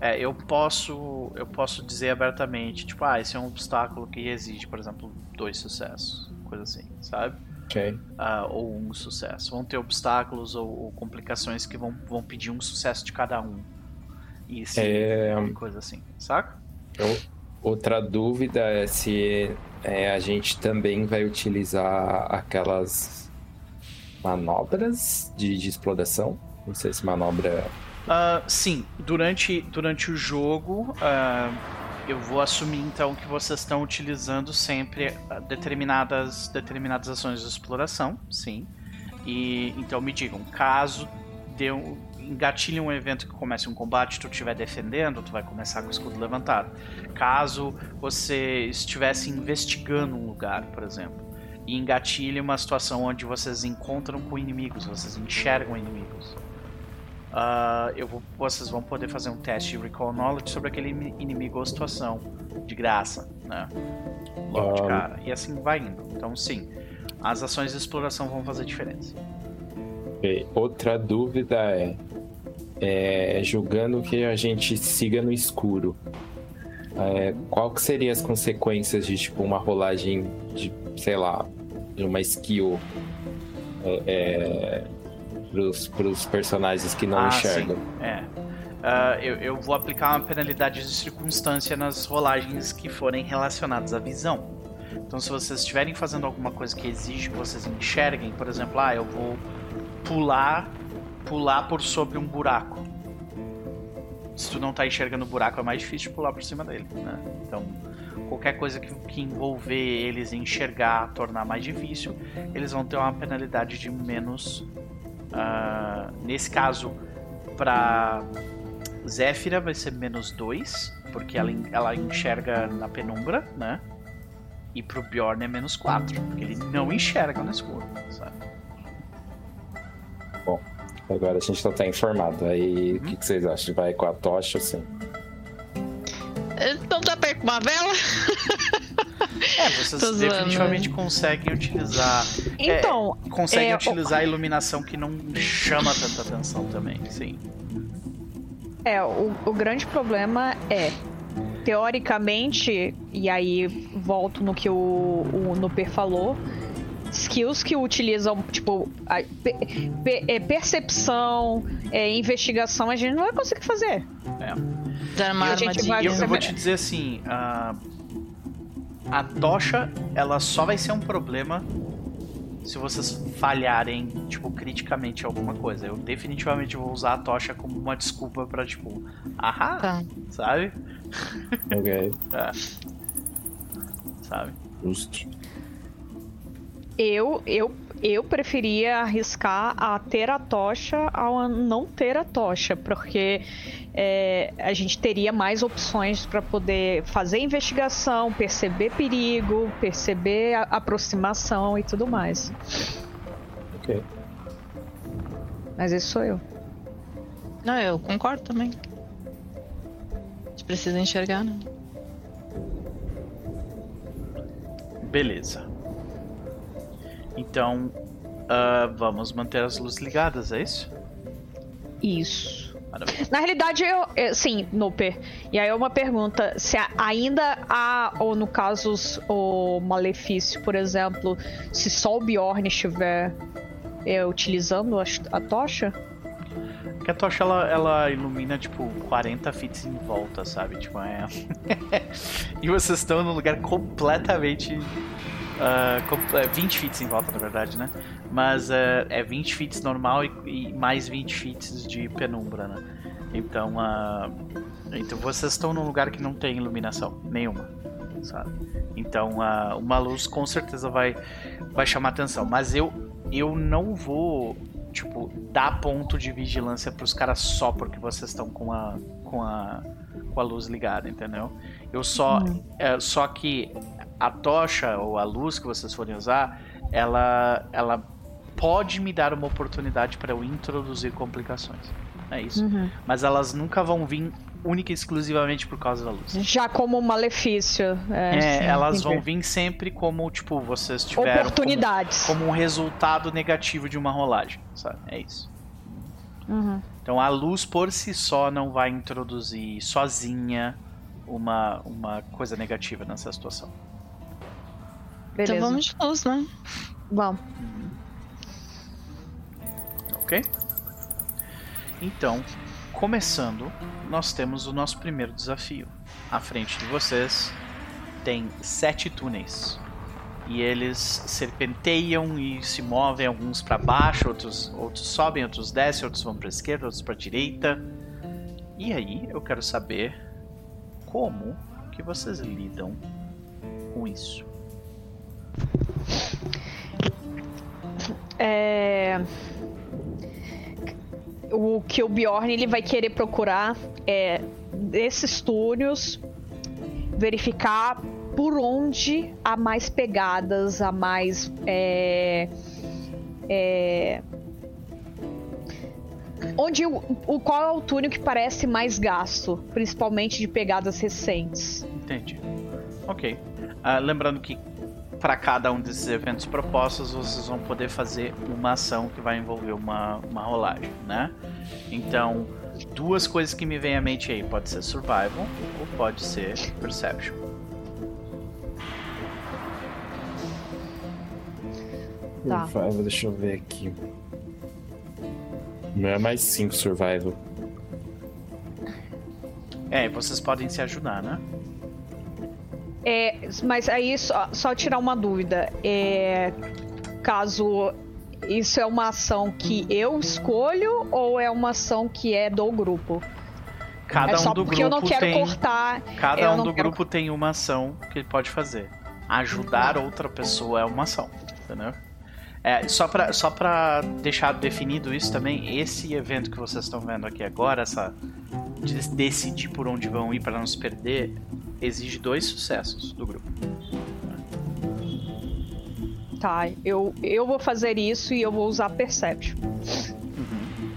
É, eu posso. Eu posso dizer abertamente, tipo, ah, esse é um obstáculo que exige, por exemplo, dois sucessos. Coisa assim, sabe? Okay. Uh, ou um sucesso. Vão ter obstáculos ou, ou, complicações que vão, vão pedir um sucesso de cada um. E sim, é... coisa assim, saca? Eu, outra dúvida é se é, a gente também vai utilizar aquelas manobras de, de exploração. Não sei se manobra Uh, sim, durante, durante o jogo, uh, eu vou assumir então que vocês estão utilizando sempre ah, determinadas, determinadas ações de exploração, sim. E então me digam, caso dê engatilhe um evento que comece um combate, tu estiver defendendo, tu vai começar com o escudo levantado. Caso você estivesse investigando um lugar, por exemplo, e engatilhe uma situação onde vocês encontram com inimigos, vocês enxergam inimigos uh, eu vou, vocês vão poder fazer um teste de Recall Knowledge sobre aquele inimigo ou situação, de graça, né? Logo de cara. E assim vai indo. Então, sim, as ações de exploração vão fazer diferença. Outra dúvida é, é julgando que a gente siga no escuro, é, qual que seriam as consequências de tipo uma rolagem de, sei lá, de uma skill é, é para os personagens que não ah, enxergam. Sim. É. Uh, eu, eu, vou aplicar uma penalidade de circunstância nas rolagens que forem relacionadas à visão. Então, se vocês estiverem fazendo alguma coisa que exige que vocês enxerguem, por exemplo, ah, eu vou pular, pular por sobre um buraco. Se tu não está enxergando o buraco, é mais difícil pular por cima dele, né? Então, qualquer coisa que, que envolver eles enxergar, tornar mais difícil, eles vão ter uma penalidade de menos Uh, nesse caso, para Zéfira vai ser menos 2, porque ela, ela enxerga na penumbra, né? E pro Bjorn é menos 4, porque ele não enxerga no escuro, sabe? Bom, agora a gente já tá informado. Aí o que, que, vocês acham? Vai com a tocha assim? Então tá perto uma vela? É, vocês Tô definitivamente zoando. conseguem utilizar. É, então. É, conseguem é, utilizar o... a iluminação que não chama tanta atenção também, sim. É, o, o grande problema é. Teoricamente, e aí volto no que o, o Nuper falou, skills que utilizam, tipo, a, é, percepção, é, investigação, a gente não vai conseguir fazer. É. Eu, eu, eu, vou te dizer assim, uh, a tocha, ela só vai ser um problema se vocês falharem, tipo, criticamente alguma coisa. Eu definitivamente vou usar a tocha como uma desculpa pra, tipo, ahá, tá. sabe? Ok. [LAUGHS] é. Sabe? Justo. Eu, eu, eu preferia arriscar a ter a tocha ao não ter a tocha, porque é, a gente teria mais opções para poder fazer investigação, perceber perigo, perceber a aproximação e tudo mais. Ok. Mas esse sou eu. Não, eu concordo também. A gente precisa enxergar, né? Beleza. Então, uh, vamos manter as luzes ligadas, é isso? Isso. Na realidade, eu, eu, sim, Noper. E aí é uma pergunta: se ainda há, ou no caso, o malefício, por exemplo, se só o Bjorn estiver é, utilizando a, a tocha? Que a tocha ela, ela ilumina tipo 40 fits em volta, sabe? Tipo, é. [LAUGHS] e vocês estão num lugar completamente Uh, 20 fits em volta, na verdade, né? Mas uh, é 20 fits normal e, e, mais 20 fits de penumbra, né? Então, uh, então vocês estão num lugar que não tem iluminação nenhuma, sabe? Então, uh, uma luz com certeza vai, vai chamar atenção. Mas eu, eu não vou, tipo, dar ponto de vigilância para os caras só porque vocês estão com a, com a, com a luz ligada, entendeu? Eu só, uhum. é, só que a tocha ou a luz que vocês forem usar, ela, ela pode me dar uma oportunidade para eu introduzir complicações. É isso. Uhum. Mas elas nunca vão vir única e exclusivamente por causa da luz. Já como um malefício. É, é sim, elas vão vir sempre como, tipo, vocês tiveram. Oportunidades. Como, como, um resultado negativo de uma rolagem, sabe? É isso. Uhum. Então a luz por si só não vai introduzir sozinha uma, uma coisa negativa nessa situação. Beleza. Então vamos de luz, né? Vamos. Ok. Então, começando, nós temos o nosso primeiro desafio. À frente de vocês tem sete túneis. e eles serpenteiam e se movem alguns para baixo, outros, outros sobem, outros descem, outros vão para esquerda, outros para direita. E aí eu quero saber como que vocês lidam com isso. É... O que o Bjorn ele vai querer procurar é desses túneis verificar por onde há mais pegadas, há mais. É, é, onde o, o, qual é o túnel que parece mais gasto, principalmente de pegadas recentes. Entendi. Ok. Uh, lembrando que para cada um desses eventos propostos, vocês vão poder fazer uma ação que vai envolver uma, uma rolagem, né? Então, duas coisas que me vêm à mente aí: pode ser Survival ou pode ser Perception. Tá. Survival, deixa eu ver aqui. Não é mais 5 Survival. É, vocês podem se ajudar, né? É, mas aí só, só tirar uma dúvida. É, caso isso é uma ação que eu escolho ou é uma ação que é do grupo? Cada é um do porque grupo eu não quero tem, cortar. Cada um do quero... grupo tem uma ação que ele pode fazer. Ajudar outra pessoa é uma ação, entendeu? É, só para só pra deixar definido isso também, esse evento que vocês estão vendo aqui agora, essa de decidir por onde vão ir para não se perder, exige dois sucessos do grupo. Tá, eu, eu vou fazer isso e eu vou usar Perception. Uhum.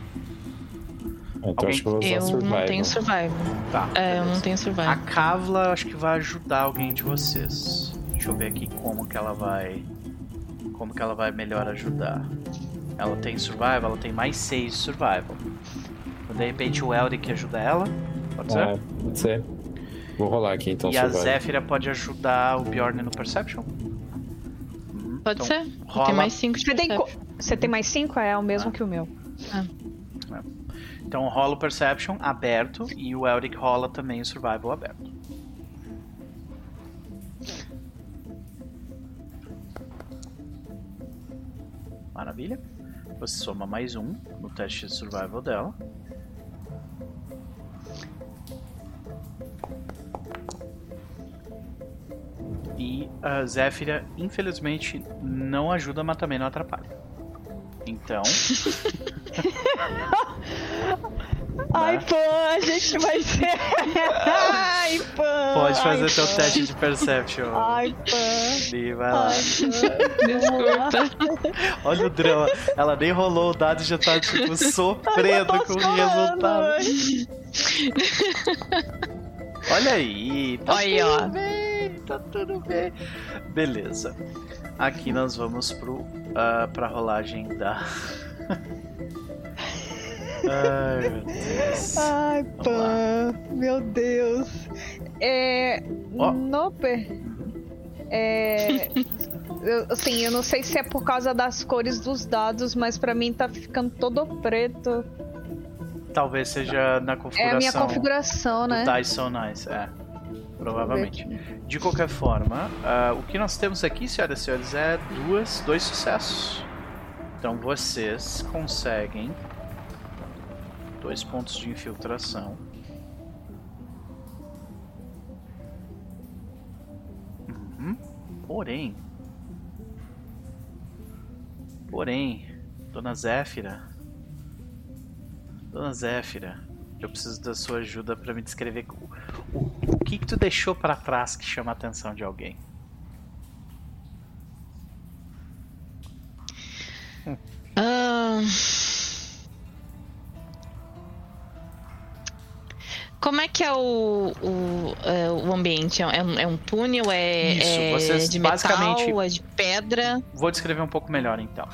Então acho que eu vou usar eu Survival. não tenho Survival. Tá. É, eu não tenho Survival. A Kavla acho que vai ajudar alguém de vocês. Deixa eu ver aqui como que ela vai. Como que ela vai melhor ajudar. Ela tem Survival, ela tem mais 6 Survival. Então, de repente o Elric ajuda ela. Pode ser? É, pode ser. Vou rolar aqui então. E a Zéfira pode ajudar o Bjorn no Perception? Pode Então, ser. rola- Tem mais 5 de Você tem, você tem mais cinco? É o mesmo Ah. que o meu. Então rola o Perception aberto e o Elric rola também o Survival aberto. Maravilha. Você soma mais um no teste de Survival dela. E a Zéfira, infelizmente, não ajuda, mas também não atrapalha. Então, [LAUGHS] Ai, Né? pô, a gente vai ser. [LAUGHS] Ai, pô. pode fazer Ai, teu pã. teste de Perception. Ai, pã. Li, vai lá. Ai, Desculpa. Olha o drama. Ela nem rolou o dado e já tá, tipo, sofrendo com o resultado. Olha aí. Tá Aí, tudo ó. bem, tá tudo bem. Beleza. Aqui nós vamos pro, ah, pra rolagem da... [LAUGHS] Ai, meu Deus. Ai, pã. Meu Deus. É. Ó. Nope. É. eu- assim, eu não sei se é por causa das cores dos dados, mas pra mim tá ficando todo preto. Talvez seja na É configuração a minha configuração, né? Dice So Nice, é. Provavelmente. De qualquer forma, ah, o que nós temos aqui, senhoras e senhores, é duas, dois sucessos. Então vocês conseguem dois pontos de infiltração. Uhum. Porém, porém, Dona Zéfira, Dona Zéfira, eu preciso da sua ajuda para me descrever o, o, o que que tu deixou para trás que chama a atenção de alguém. Ahn. Como é que é o, o, é, o ambiente? É um, é um túnel? É, Isso, é vocês de basicamente- metal? É de pedra? Vou descrever um pouco melhor então.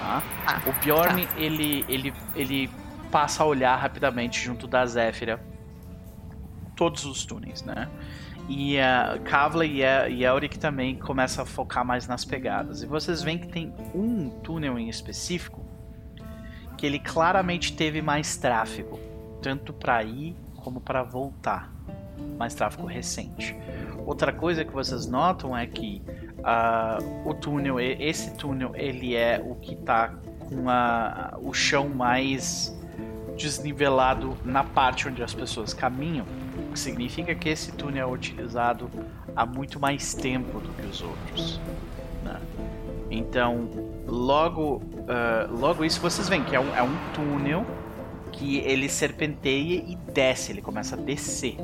Tá? Ah, O Bjorn, ele, ele, ele passa a olhar rapidamente junto da Zéfira todos os túneis, né? E a Kavla e, a, e Elric também começam a focar mais nas pegadas. E vocês veem que tem um túnel em específico que ele claramente teve mais tráfego, tanto para ir como para voltar. Mais tráfego recente. Outra coisa que vocês notam é que uh, o túnel, esse túnel, ele é o que tá com a, o chão mais desnivelado na parte onde as pessoas caminham, o que significa que esse túnel é utilizado há muito mais tempo do que os outros. Né? Então, logo, uh, logo isso vocês veem que é um, é um túnel que ele serpenteia e desce, ele começa a descer.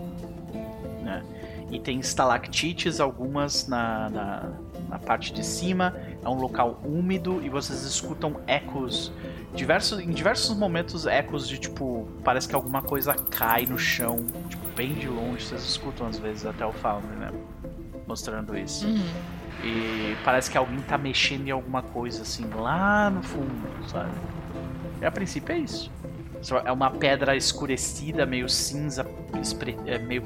Né? E tem estalactites, algumas na, na, na parte de cima. É um local úmido e vocês escutam ecos. Diversos, em diversos momentos, ecos de tipo. Parece que alguma coisa cai no chão, tipo, bem de longe. Vocês escutam às vezes até o Founder, né? Mostrando isso. Uhum. E parece que alguém tá mexendo em alguma coisa assim lá no fundo, sabe? E a princípio é isso. É uma pedra escurecida, meio cinza, é meio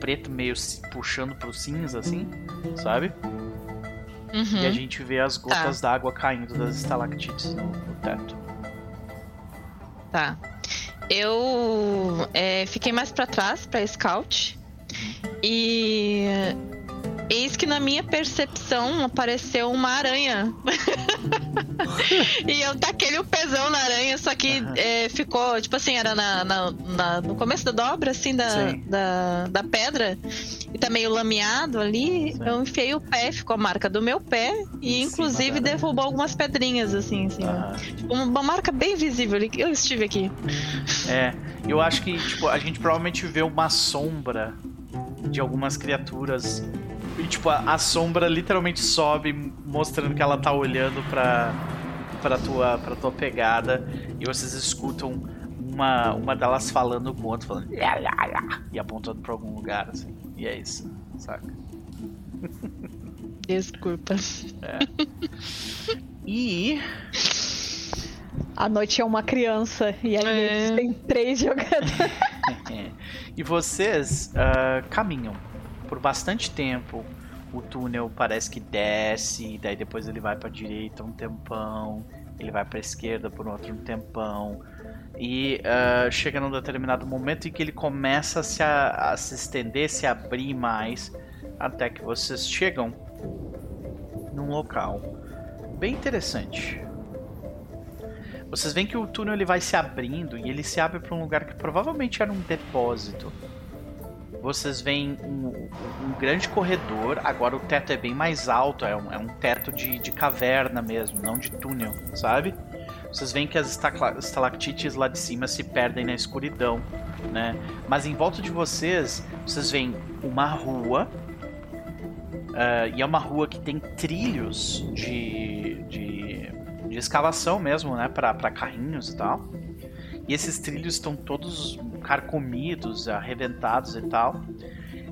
preto, meio puxando pro cinza, assim, sabe? Uhum. E a gente vê as gotas tá. d'água caindo das estalactites no, no teto. Tá. Eu é, fiquei mais para trás, para scout. Uhum. E Eis que na minha percepção apareceu uma aranha. [LAUGHS] e eu taquei o pesão na aranha, só que uhum. é, ficou, tipo assim, era na, na, na, no começo da dobra, assim, da, da, da, pedra. E tá meio lameado ali. Sim. Eu enfiei o pé, ficou a marca do meu pé. E inclusive derrubou algumas pedrinhas, assim, assim. Uhum. Uma marca bem visível. Eu estive aqui. É, eu acho que, tipo, a gente provavelmente vê uma sombra de algumas criaturas e, tipo, a, a, sombra literalmente sobe, mostrando que ela tá olhando pra, pra, tua, pra tua pegada. E vocês escutam uma, uma delas falando com o outro, falando. E apontando pra algum lugar, assim. E é isso, saca? Desculpa. É. [LAUGHS] E. A noite é uma criança e aí é. eles têm três jogadores. [LAUGHS] e vocês uh, caminham por bastante tempo o túnel parece que desce, daí depois ele vai para direita um tempão, ele vai para esquerda por outro um tempão. E uh, chega num determinado momento em que ele começa a se, a, a se estender, se abrir mais, até que vocês chegam num local bem interessante. Vocês veem que o túnel ele vai se abrindo e ele se abre para um lugar que provavelmente era um depósito vocês veem um, um, grande corredor. Agora o teto é bem mais alto, é um, é um teto de, de, caverna mesmo, não de túnel, sabe? Vocês veem que as estalactites lá de cima se perdem na escuridão, né? Mas em volta de vocês, vocês veem uma rua. Uh, e é uma rua que tem trilhos de, de, de escavação mesmo, né? Para carrinhos e tal. E esses trilhos estão todos carcomidos, arrebentados e tal.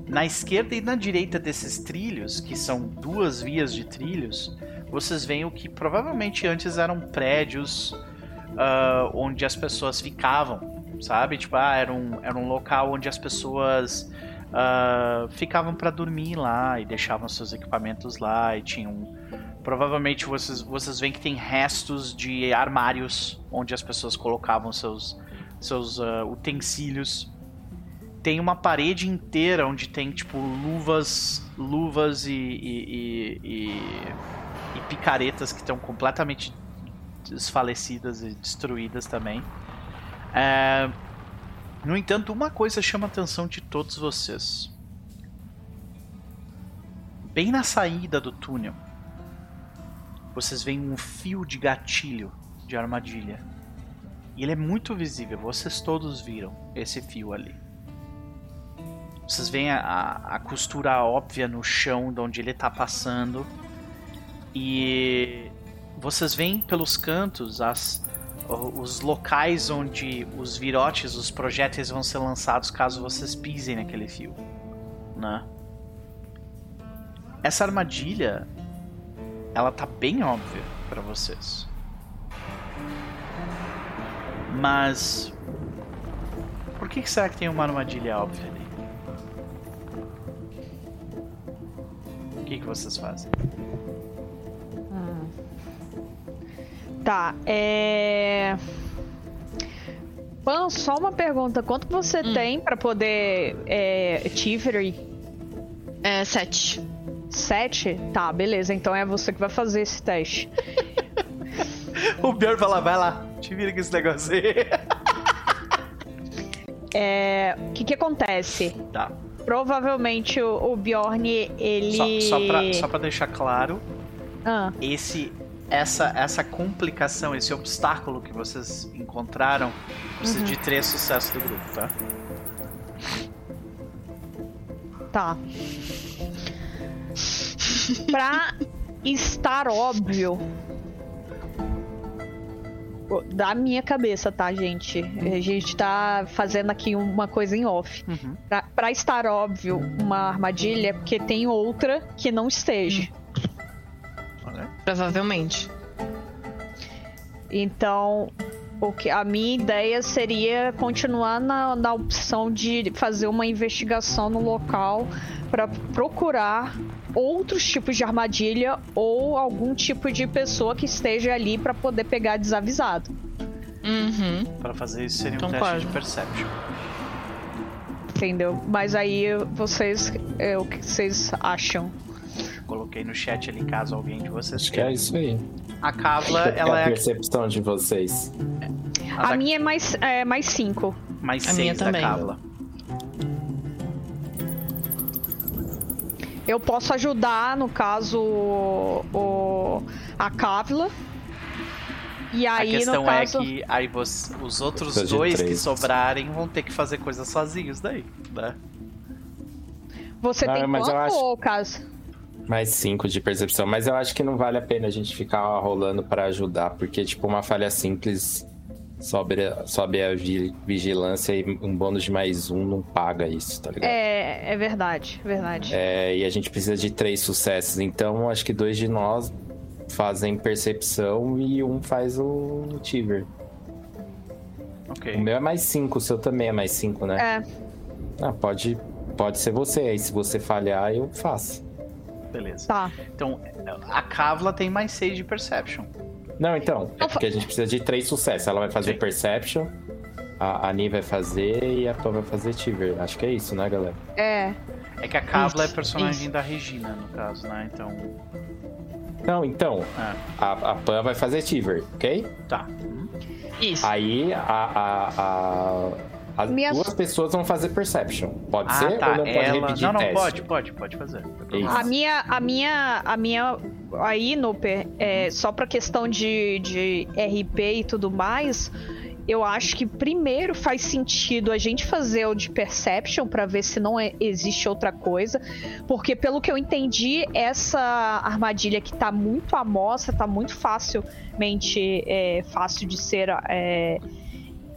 Na esquerda e na direita desses trilhos, que são duas vias de trilhos, vocês veem o que provavelmente antes eram prédios uh, onde as pessoas ficavam, sabe? Tipo, ah, era um, era um local onde as pessoas uh, ficavam para dormir lá e deixavam seus equipamentos lá e tinham provavelmente vocês, vocês veem que tem restos de armários onde as pessoas colocavam seus, seus uh, utensílios. Tem uma parede inteira onde tem tipo luvas, luvas e, e, e, e picaretas que estão completamente desfalecidas e destruídas também. É... No entanto, uma coisa chama a atenção de todos vocês. Bem na saída do túnel, vocês veem um fio de gatilho de armadilha. E ele é muito visível, vocês todos viram esse fio ali. Vocês veem a, a costura óbvia no chão de onde ele está passando. E vocês veem pelos cantos as, os locais onde os virotes, os projéteis vão ser lançados caso vocês pisem naquele fio. Né? Essa armadilha ela tá bem óbvia para vocês. Mas por que, será que tem uma armadilha óbvia ali? O que, que vocês fazem? Hum. Tá, é. Pan, só uma pergunta. Quanto você hum. tem para poder é, Thievery? É, sete. Sete? Tá, beleza. Então é você que vai fazer esse teste. [LAUGHS] o Bjorn vai lá, vai lá. Te vira com esse negócio aí. [LAUGHS] É. O que que acontece? Tá. Provavelmente o, o Bjorn, ele. Só, só, pra, só pra deixar claro, Ah, esse essa essa complicação, esse obstáculo que vocês encontraram precisa de três sucessos do grupo, tá? tá. Pra estar óbvio. Da minha cabeça, tá, gente? A gente tá fazendo aqui uma coisa em off. Uhum. Pra, pra estar óbvio uma armadilha, é porque tem outra que não esteja. Provavelmente. Então, o que, a minha ideia seria continuar na, na opção de fazer uma investigação no local para procurar outros tipos de armadilha ou algum tipo de pessoa que esteja ali para poder pegar desavisado. Uhum. Pra fazer isso seria um Concordo. teste de perception. Entendeu? Mas aí vocês. É, o que vocês acham? Coloquei no chat ali caso alguém de vocês Acho que é isso aí. A Kavla, é ela a é percepção de vocês. a A da- minha é mais, é mais cinco. mais a minha seis da também. Kavla. Eu posso ajudar, no caso, o, o- a Kavla. E aí, a questão no caso. é que aí você- os outros dois que sobrarem vão ter que fazer coisas sozinhos daí, né? Você Ah, tem mas quanto, acho- ô, caso? Mais cinco de percepção. Mas eu acho que não vale a pena a gente ficar rolando pra ajudar, porque, tipo, uma falha simples sobe, sobe a vi- vigilância e um bônus de mais um não paga isso, tá ligado? É, é verdade, verdade. É, e a gente precisa de três sucessos. Então, acho que dois de nós fazem percepção e um faz o Tiver. Ok. O meu é mais cinco, o seu também é mais cinco, né? É, Ah, pode, pode ser você. Aí, se você falhar, eu faço. Beleza. tá. Então, a Kavla tem mais seis de perception. Não, então, é porque a gente precisa de três sucessos. Ela vai fazer Sim. Perception, a Ani vai fazer e a Pan vai fazer Tiver. Acho que é isso, né, galera? É. É que a Kavla é personagem isso. da Regina, no caso, né? Então. Não, então, Ah, a, a Pan vai fazer Tiver, ok? tá. Isso. Aí a, a, a- as Minha- duas pessoas vão fazer Perception. Pode Ah, ser tá. ou não pode Ela... repetir Não, não, teste? pode, pode, pode fazer. Problema. A minha, a minha, a minha, aí, Nooper, é, só pra questão de, de RP e tudo mais, eu acho que primeiro faz sentido a gente fazer o de Perception pra ver se não é- existe outra coisa, porque pelo que eu entendi, essa armadilha que tá muito à mostra, tá muito facilmente é, fácil de ser é,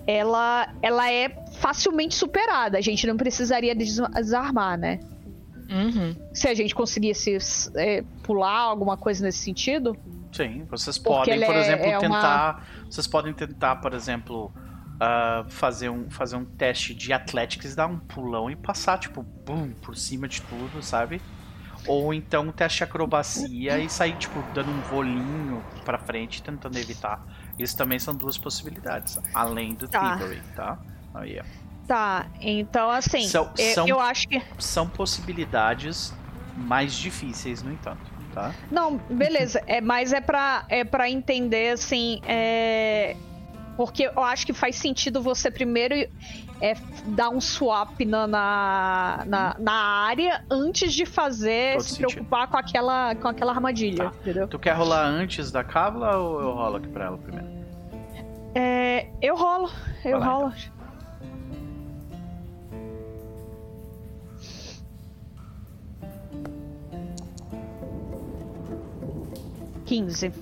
ela, ela é facilmente superada. A gente não precisaria des- desarmar, né? Uhum. Se a gente conseguisse é, pular alguma coisa nesse sentido. Sim, vocês Porque podem, por é- exemplo, é uma- tentar. Vocês podem tentar, por exemplo, ah, fazer, um, fazer um teste de Athletics, dar um pulão e passar, tipo, bum, por cima de tudo, sabe? Ou então um teste de acrobacia e sair, tipo, dando um volinho pra frente, tentando evitar. Isso também são duas possibilidades, além do Tá. Thievery, tá? Aí, ó. Tá, então assim, São- eu, são- eu acho que. São possibilidades mais difíceis, no entanto, tá? Não, beleza. É, mas é pra, é pra entender, assim. É... Porque eu acho que faz sentido você primeiro é, dar um swap na, na, na, na área antes de fazer, Todo se sentido. preocupar com aquela, com aquela armadilha, Tá. entendeu? Tu quer rolar antes da Kavla ou eu rolo aqui pra ela primeiro? É, eu rolo, eu lá, rolo. Quinze.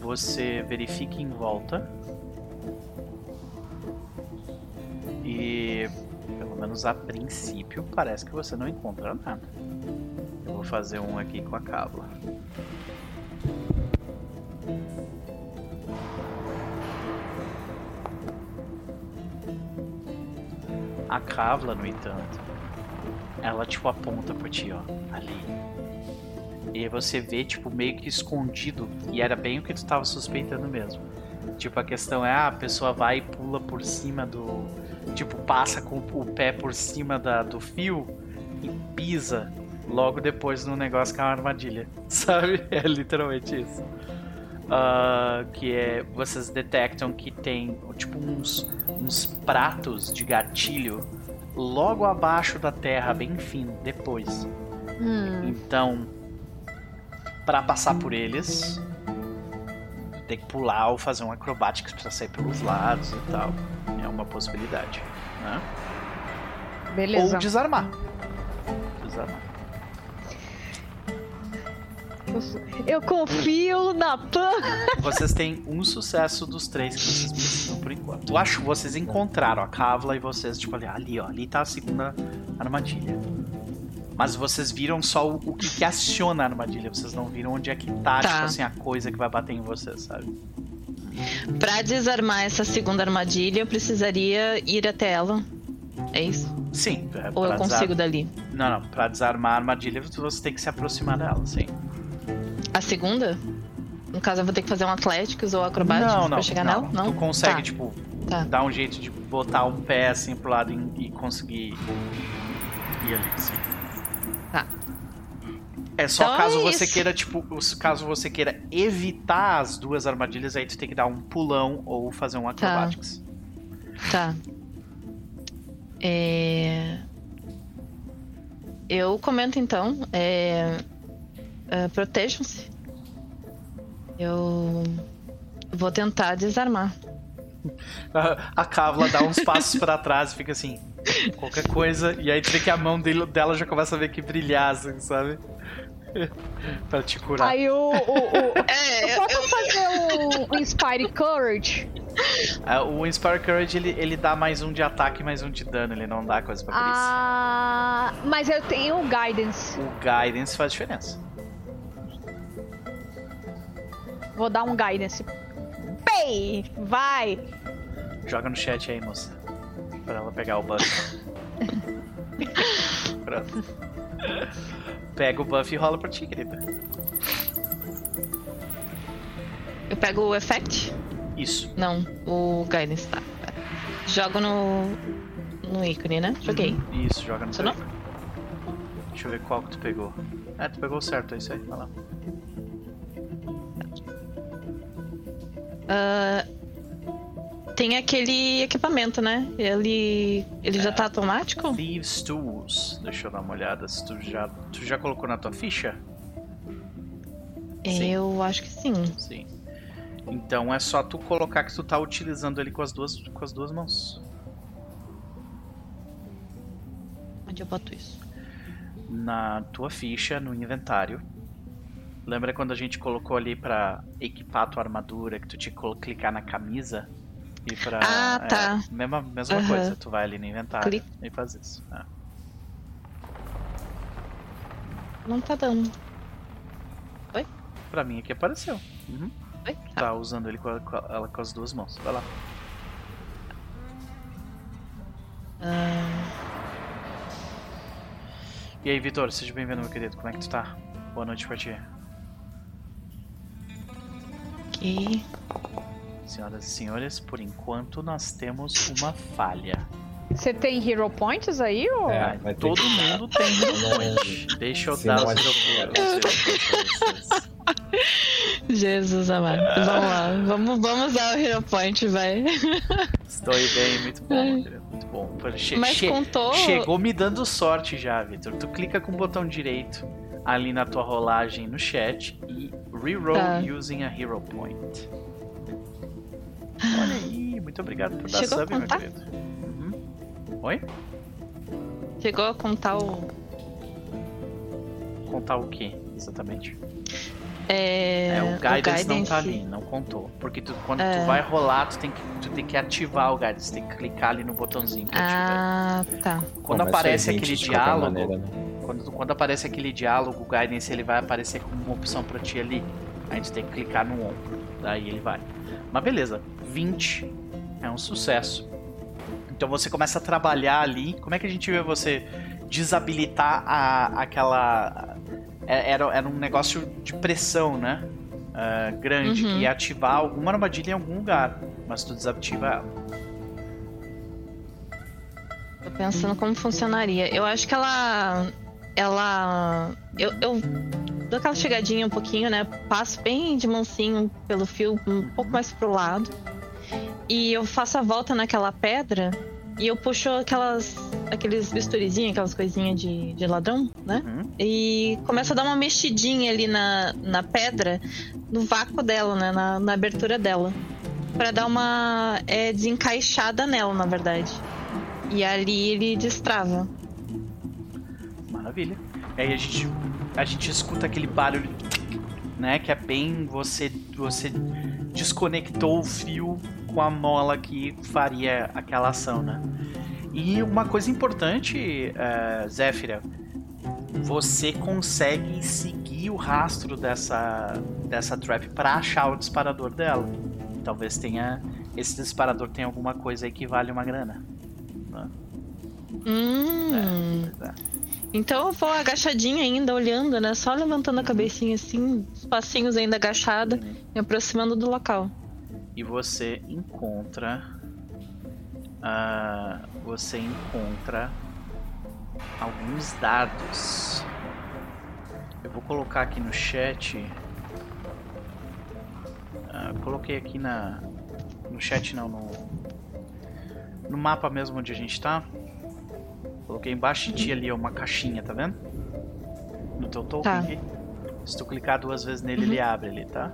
Você verifica em volta. Pelo menos a princípio parece que você não encontra nada. Eu vou fazer um aqui com a Kavla. A Kavla, no entanto, ela tipo aponta pra ti, ó, ali. E você vê, tipo, meio que escondido. E era bem o que tu tava suspeitando mesmo. Tipo, a questão é, ah, a pessoa vai e pula por cima do. Tipo, passa com o pé por cima da, do fio e pisa logo depois no negócio que é uma armadilha. [LAUGHS] Sabe? É literalmente isso. Uh, que é. Vocês detectam que tem tipo uns, uns pratos de gatilho logo abaixo da terra, bem fino, depois. Hum. Então, para passar por eles, tem que pular ou fazer um acrobático para sair pelos lados e tal. É uma possibilidade. Né? Beleza. Ou desarmar. Desarmar. Eu confio na Pan. Vocês têm um sucesso dos três que vocês precisam por enquanto. Eu acho que vocês encontraram a Kavla e vocês, tipo, ali, ali, ó, ali tá a segunda armadilha. Mas vocês viram só o, o que, que aciona a armadilha. Vocês não viram onde é que tá, Tá. tipo assim, a coisa que vai bater em vocês, sabe? Pra desarmar essa segunda armadilha, eu precisaria ir até ela. É isso? Sim. é, Ou eu consigo desar- dali? Não, não. Pra desarmar a armadilha, você tem que se aproximar dela, sim. A segunda? No caso, eu vou ter que fazer um Atléticos ou acrobáticos não, não. pra chegar não. nela? Não? Tu consegue, Tá. tipo, Tá. dar um jeito de botar um pé assim pro lado e, e conseguir ir ali, sim. Tá. É só Então caso é você queira, tipo, caso você queira evitar as duas armadilhas, aí tu tem que dar um pulão ou fazer um acrobatics. Tá. É... Eu comento então. É... é, Protejam-se. Eu vou tentar desarmar. [LAUGHS] A, Kavla dá uns passos pra trás e fica assim, qualquer coisa, e aí tu vê que a mão dele, dela já começa a ver que brilhar, assim, sabe? [LAUGHS] pra te curar. Aí o. o, o... [LAUGHS] É, Eu posso fazer um Inspire Courage? Ah, o Inspire Courage, ele, ele dá mais um de ataque e mais um de dano, ele não dá coisa pra perícia. Ah, mas eu tenho um Guidance. O Guidance faz diferença. Vou dar um Guidance. Pei! Vai! Joga no chat aí, moça. Pra ela pegar o buff. [LAUGHS] Pronto. Pega o buff e rola pra ti, querida. Eu pego o Effect? Isso. Não, o Guidance, tá. Jogo no. no ícone, né? Joguei. Uhum. Isso, joga no Funcionou? teu. Deixa eu ver qual que tu pegou. É, tu pegou certo, é isso aí. Vai lá. Ah, tem aquele equipamento, né? Ele. Ele já tá automático? Thieves Tools. Deixa eu dar uma olhada se tu já. Tu já colocou na tua ficha? Sim. Eu acho que sim. Sim. Então é só tu colocar que tu tá utilizando ele com as duas, com as duas mãos. Onde eu boto isso? Na tua ficha, no inventário. Lembra quando a gente colocou ali pra equipar tua armadura, que tu tinha que clicar na camisa? E pra. Ah, é, tá. mesma mesma Aham. coisa, tu vai ali no inventário Clica. e faz isso. é. Não tá dando. Pra mim aqui apareceu. Uhum. Oi? Tá. Tá usando ele com, a- com a- ela com as duas mãos. Vai lá. Ah, E aí, Vitor, seja bem-vindo, meu querido. Como é que tu tá? Boa noite pra ti. ok. Senhoras e senhores, por enquanto nós temos uma falha. Você tem Hero Points aí? Ou... É. Todo que- mundo tem Hero Não, Point. Deixa eu se dar os Hero Points. [LAUGHS] Jesus amado. Vamos lá. Vamos, vamos dar o Hero Point, vai. Estou bem, muito bom, querido, muito bom. Che- Mas che- contou. Chegou me dando sorte já, Vitor. Tu clica com o botão direito ali na tua rolagem no chat e reroll Tá. using a Hero Point. Olha aí, muito obrigado por dar Chegou a sub, meu querido. Uhum. Oi? Chegou a contar o. Contar o que, exatamente? É, É, o guidance, não tá guidance. ali, não contou. Porque tu- quando É. tu vai rolar, tu tem, que, tu tem que ativar o guidance, tem que clicar ali no botãozinho que ativa. Ah, tá. Quando Bom, aparece foi 20 aquele diálogo, maneira, né? quando, quando aparece aquele diálogo, o guidance ele vai aparecer como uma opção pra ti ali. A gente tem que clicar no ombro, daí ele vai. Mas beleza, 20 é um sucesso. Então você começa a trabalhar ali. Como é que a gente vê você desabilitar a, aquela. é- Era, era um negócio de pressão, né? Ah, grande, Uhum. que ia ativar alguma armadilha em algum lugar. Mas tu desativa ela. Tô pensando como funcionaria. Eu acho que ela. Ela. Eu, eu dou aquela chegadinha um pouquinho, né? Passo bem de mansinho pelo fio, um pouco mais pro lado. E eu faço a volta naquela pedra e eu puxo aquelas. aqueles bisturizinhos, aquelas coisinhas de, de ladrão, né? Uhum. E começo a dar uma mexidinha ali na, na pedra, no vácuo dela, né? Na, na abertura dela. Pra dar uma é, desencaixada nela, na verdade. E ali ele destrava. Maravilha. E aí a gente, a gente escuta aquele barulho, né? Que é bem você, você desconectou o fio com a mola que faria aquela ação, né? E uma coisa importante, uh, Zéfira, você consegue seguir o rastro dessa, dessa trap para achar o disparador dela. Talvez tenha esse disparador tenha alguma coisa aí que vale uma grana. Né? Hum. É, é. Então eu vou agachadinha ainda, olhando, né? Só levantando a cabecinha assim, os passinhos ainda agachada, Uhum. me aproximando do local. E você encontra. ah, você encontra alguns dados. Eu vou colocar aqui no chat. Ah, coloquei aqui na. No chat não, no. No mapa mesmo onde a gente tá. Coloquei embaixo de ti ali ó, uma caixinha, tá vendo? No teu token Tá. aqui. Se tu clicar duas vezes nele, ele abre ali, tá?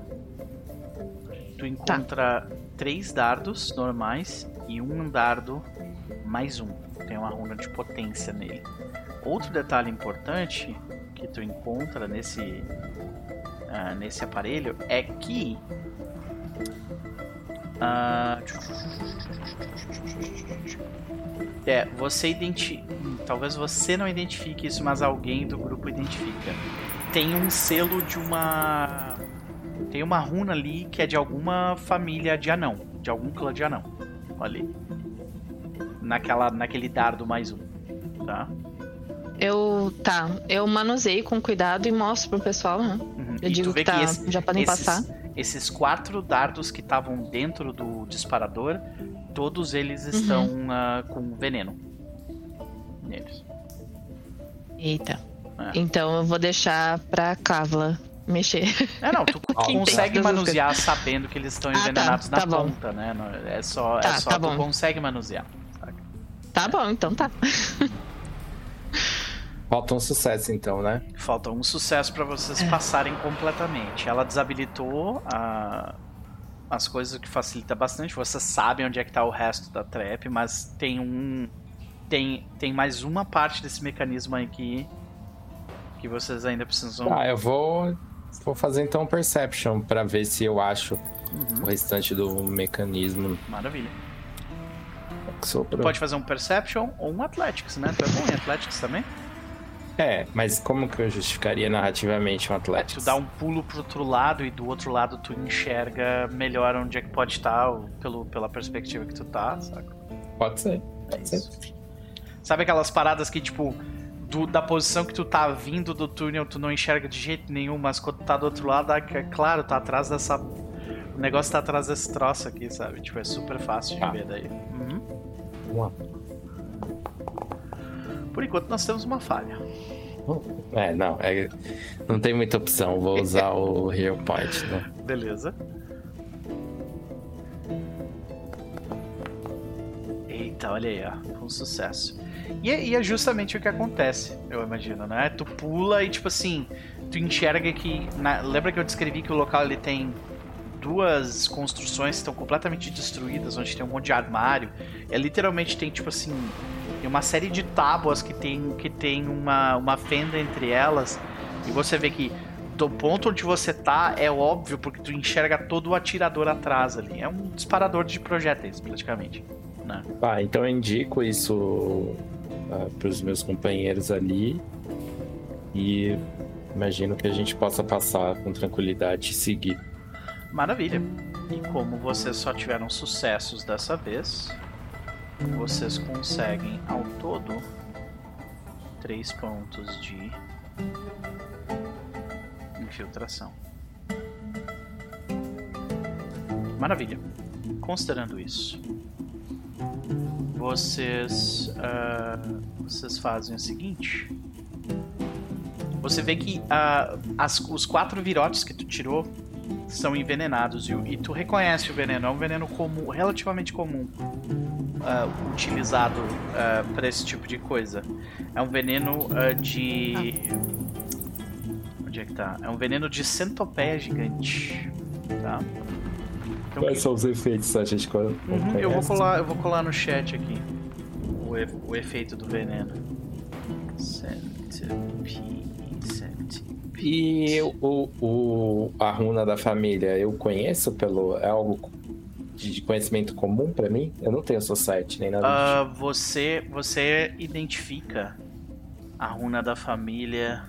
Tu encontra três dardos normais e um dardo mais um. Tem uma runa de potência nele. Outro detalhe importante que tu encontra nesse ah, nesse aparelho é que ah, é, você identi... hum, Talvez você não identifique isso, mas alguém do grupo identifica. Tem um selo de uma. Tem uma runa ali que é de alguma família de anão. De algum clã de anão. Olha ali. Naquela, naquele dardo mais um. Tá? Eu. Tá, eu manuseio com cuidado e mostro pro pessoal, né? Uhum. Eu E digo que, tá, esse- já podem esses, passar. Esses quatro dardos que estavam dentro do disparador, todos eles Uhum. estão ah, com veneno. Neles. Eita. É. Então eu vou deixar pra Kavla mexer. É, não, tu [LAUGHS] consegue manusear sabendo que eles estão Ah, tá, envenenados na tá bom. ponta, né? É só, é Tá, só tá tu bom. consegue manusear. Tá bom, então tá. [LAUGHS] Falta um sucesso, então, né? Falta um sucesso pra vocês É. passarem completamente. Ela desabilitou a- as coisas o que facilita bastante. Vocês sabem onde é que tá o resto da trap, mas tem um tem tem mais uma parte desse mecanismo aí que que vocês ainda precisam. Ah, eu vou, vou fazer então um Perception pra ver se eu acho Uhum, o restante do mecanismo Maravilha. sobrou. Pode fazer um Perception ou um Athletics, né? Tu é bom em Athletics também? É, mas como que eu justificaria narrativamente um É, Athletics? tu dá um pulo pro outro lado e do outro lado tu enxerga melhor onde é que pode estar, ou pelo, pela perspectiva que tu tá, saca? Pode ser, É pode ser. isso. Sabe aquelas paradas que, tipo, do- da posição que tu tá vindo do túnel, tu não enxerga de jeito nenhum, mas quando tu tá do outro lado, é claro, tá atrás dessa. O negócio tá atrás desse troço aqui, sabe? Tipo, é super fácil de Tá. ver daí. Uhum. Lá. Por enquanto nós temos uma falha. É, não, é, não tem muita opção. Vou usar o [LAUGHS] Hero Point, né? Beleza. Eita, olha aí, ó. Um sucesso. E é, e é justamente o que acontece, eu imagino, né? Tu pula e, tipo assim, tu enxerga que. na- lembra que eu descrevi que o local ele tem duas construções que estão completamente destruídas, onde tem um monte de armário. É literalmente tem, tipo assim. Tem uma série de tábuas que tem, que tem uma, uma fenda entre elas. E você vê que do ponto onde você tá é óbvio, porque tu enxerga todo o atirador atrás ali. É um disparador de projéteis, praticamente. Né? Ah, então eu indico isso para os meus companheiros ali. E imagino que a gente possa passar com tranquilidade e seguir. Maravilha. E como vocês só tiveram sucessos dessa vez, vocês conseguem ao todo três pontos de infiltração. Maravilha. Considerando isso, vocês ah, vocês fazem o seguinte. você vê que uh, as, os quatro virotes que tu tirou são envenenados e, e, tu reconhece o veneno. É um veneno comum, relativamente comum, uh, utilizado uh, para esse tipo de coisa. É um veneno uh, de. Onde é que tá? É um veneno de centopeia gigante. Tá? Então, Quais são os efeitos a gente uhum, eu vou colar Eu vou colar no chat aqui o, o efeito do veneno. Centipede. E o, o, a runa da família, eu conheço pelo. É algo de conhecimento comum para mim? Eu não tenho Society nem nada uh. Você, você identifica a runa da família.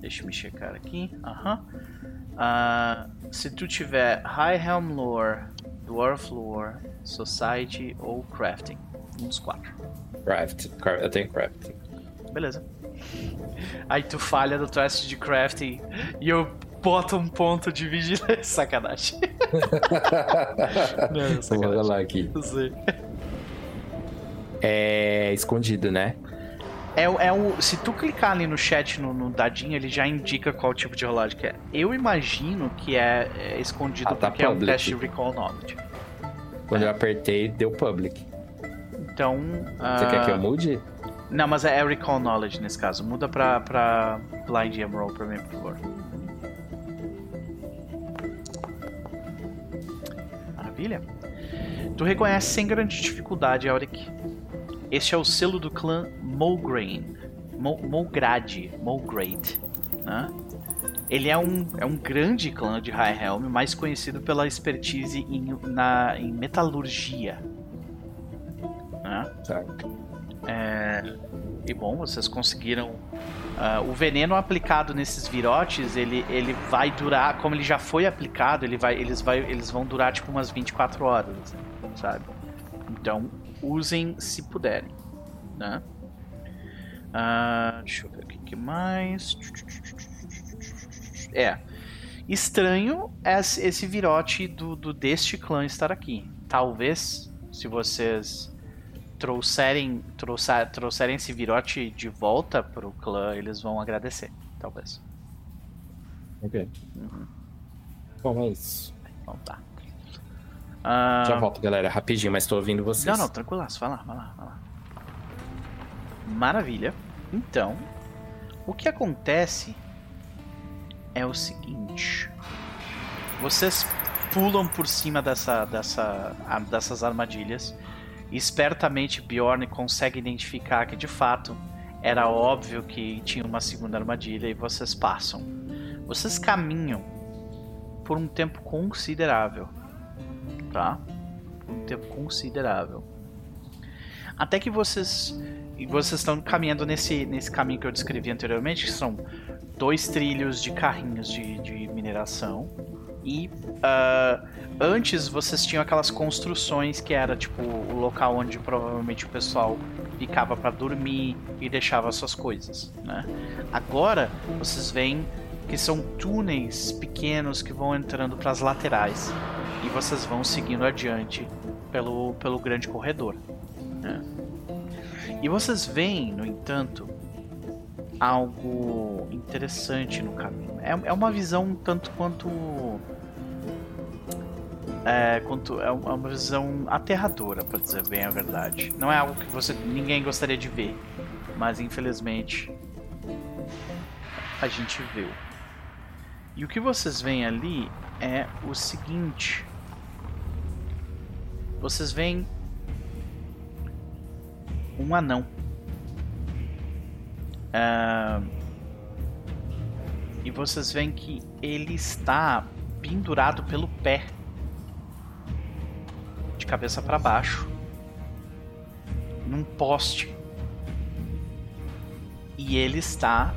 Deixa eu me checar aqui. Aham. Uh, se tu tiver High Helm Lore, Dwarf Lore, Society ou Crafting. Um dos quatro. Craft. Eu tenho Crafting. Beleza. Aí tu falha no teste de crafting e eu boto um ponto de vigilância. [LAUGHS] Sacanagem. Não, sacanagem. Lá aqui. É escondido, né? É, é o, se tu clicar ali no chat, no, no, dadinho, ele já indica qual tipo de rolagem que é. Eu imagino que é, é escondido ah, tá porque public. é um teste de Recall Knowledge. Quando é. eu apertei, deu public. Então. Você uh... quer que eu mude? Não, mas é Recall Knowledge nesse caso. Muda pra, pra Blind Emerald pra mim, por favor. Maravilha. Tu reconhece sem grande dificuldade, Auric. Este é o selo do clã Mograine. Mo, Mograde. Mograde. Né? Ele é um, é um grande clã de High Helm, mais conhecido pela expertise em, na, em metalurgia. Né? Certo. É, e bom, vocês conseguiram. Uh, o veneno aplicado nesses virotes, ele, ele vai durar, como ele já foi aplicado, ele vai, eles, vai, eles vão durar tipo umas 24 horas, sabe? Então, usem se puderem, né? Uh, deixa eu ver o que, mais. É. Estranho esse virote do, do deste clã estar aqui. Talvez, se vocês trouxerem, trouxer, trouxerem esse virote de volta pro clã, eles vão agradecer, talvez. Ok. Uhum. Bom, é isso. Então tá. Já volto, galera, rapidinho, mas tô ouvindo vocês. Não, não, tranquilaço, vai lá, vai lá, vai lá. Maravilha. Então, o que acontece é o seguinte. Vocês pulam por cima dessa, dessa, dessas armadilhas espertamente Bjorn consegue identificar que de fato era óbvio que tinha uma segunda armadilha e vocês passam. Vocês caminham por um tempo considerável, tá? Por um tempo considerável. Até que vocês vocês estão caminhando nesse, nesse caminho que eu descrevi anteriormente, que são dois trilhos de carrinhos de, de mineração e uh, antes vocês tinham aquelas construções que era tipo o local onde provavelmente o pessoal ficava para dormir e deixava suas coisas, né? Agora vocês veem que são túneis pequenos que vão entrando para as laterais e vocês vão seguindo adiante pelo, pelo grande corredor. Né? E vocês veem, no entanto, algo interessante no caminho. É, é uma visão um tanto quanto é, quanto, é uma visão aterradora, para dizer bem a verdade. Não é algo que você ninguém gostaria de ver, mas infelizmente a gente viu. E o que vocês veem ali é o seguinte: vocês veem um anão. Uh, e vocês veem que ele está pendurado pelo pé de cabeça para baixo num poste. E ele está.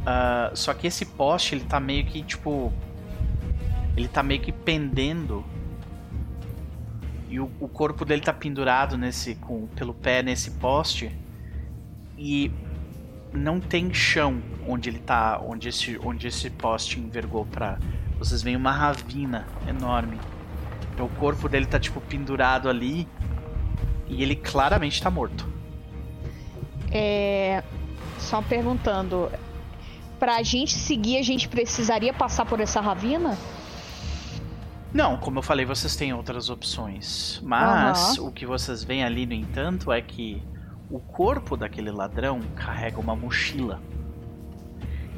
Uh, só que esse poste ele tá meio que tipo. Ele tá meio que pendendo. E o, o corpo dele tá pendurado nesse. Com, pelo pé nesse poste. E não tem chão onde ele tá. Onde esse, onde esse poste envergou pra. Vocês veem uma ravina enorme o corpo dele tá tipo pendurado ali e ele claramente tá morto. É. Só perguntando. pra gente seguir, a gente precisaria passar por essa ravina? Não, como eu falei, vocês têm outras opções. Mas Aham. o que vocês veem ali, no entanto, é que o corpo daquele ladrão carrega uma mochila.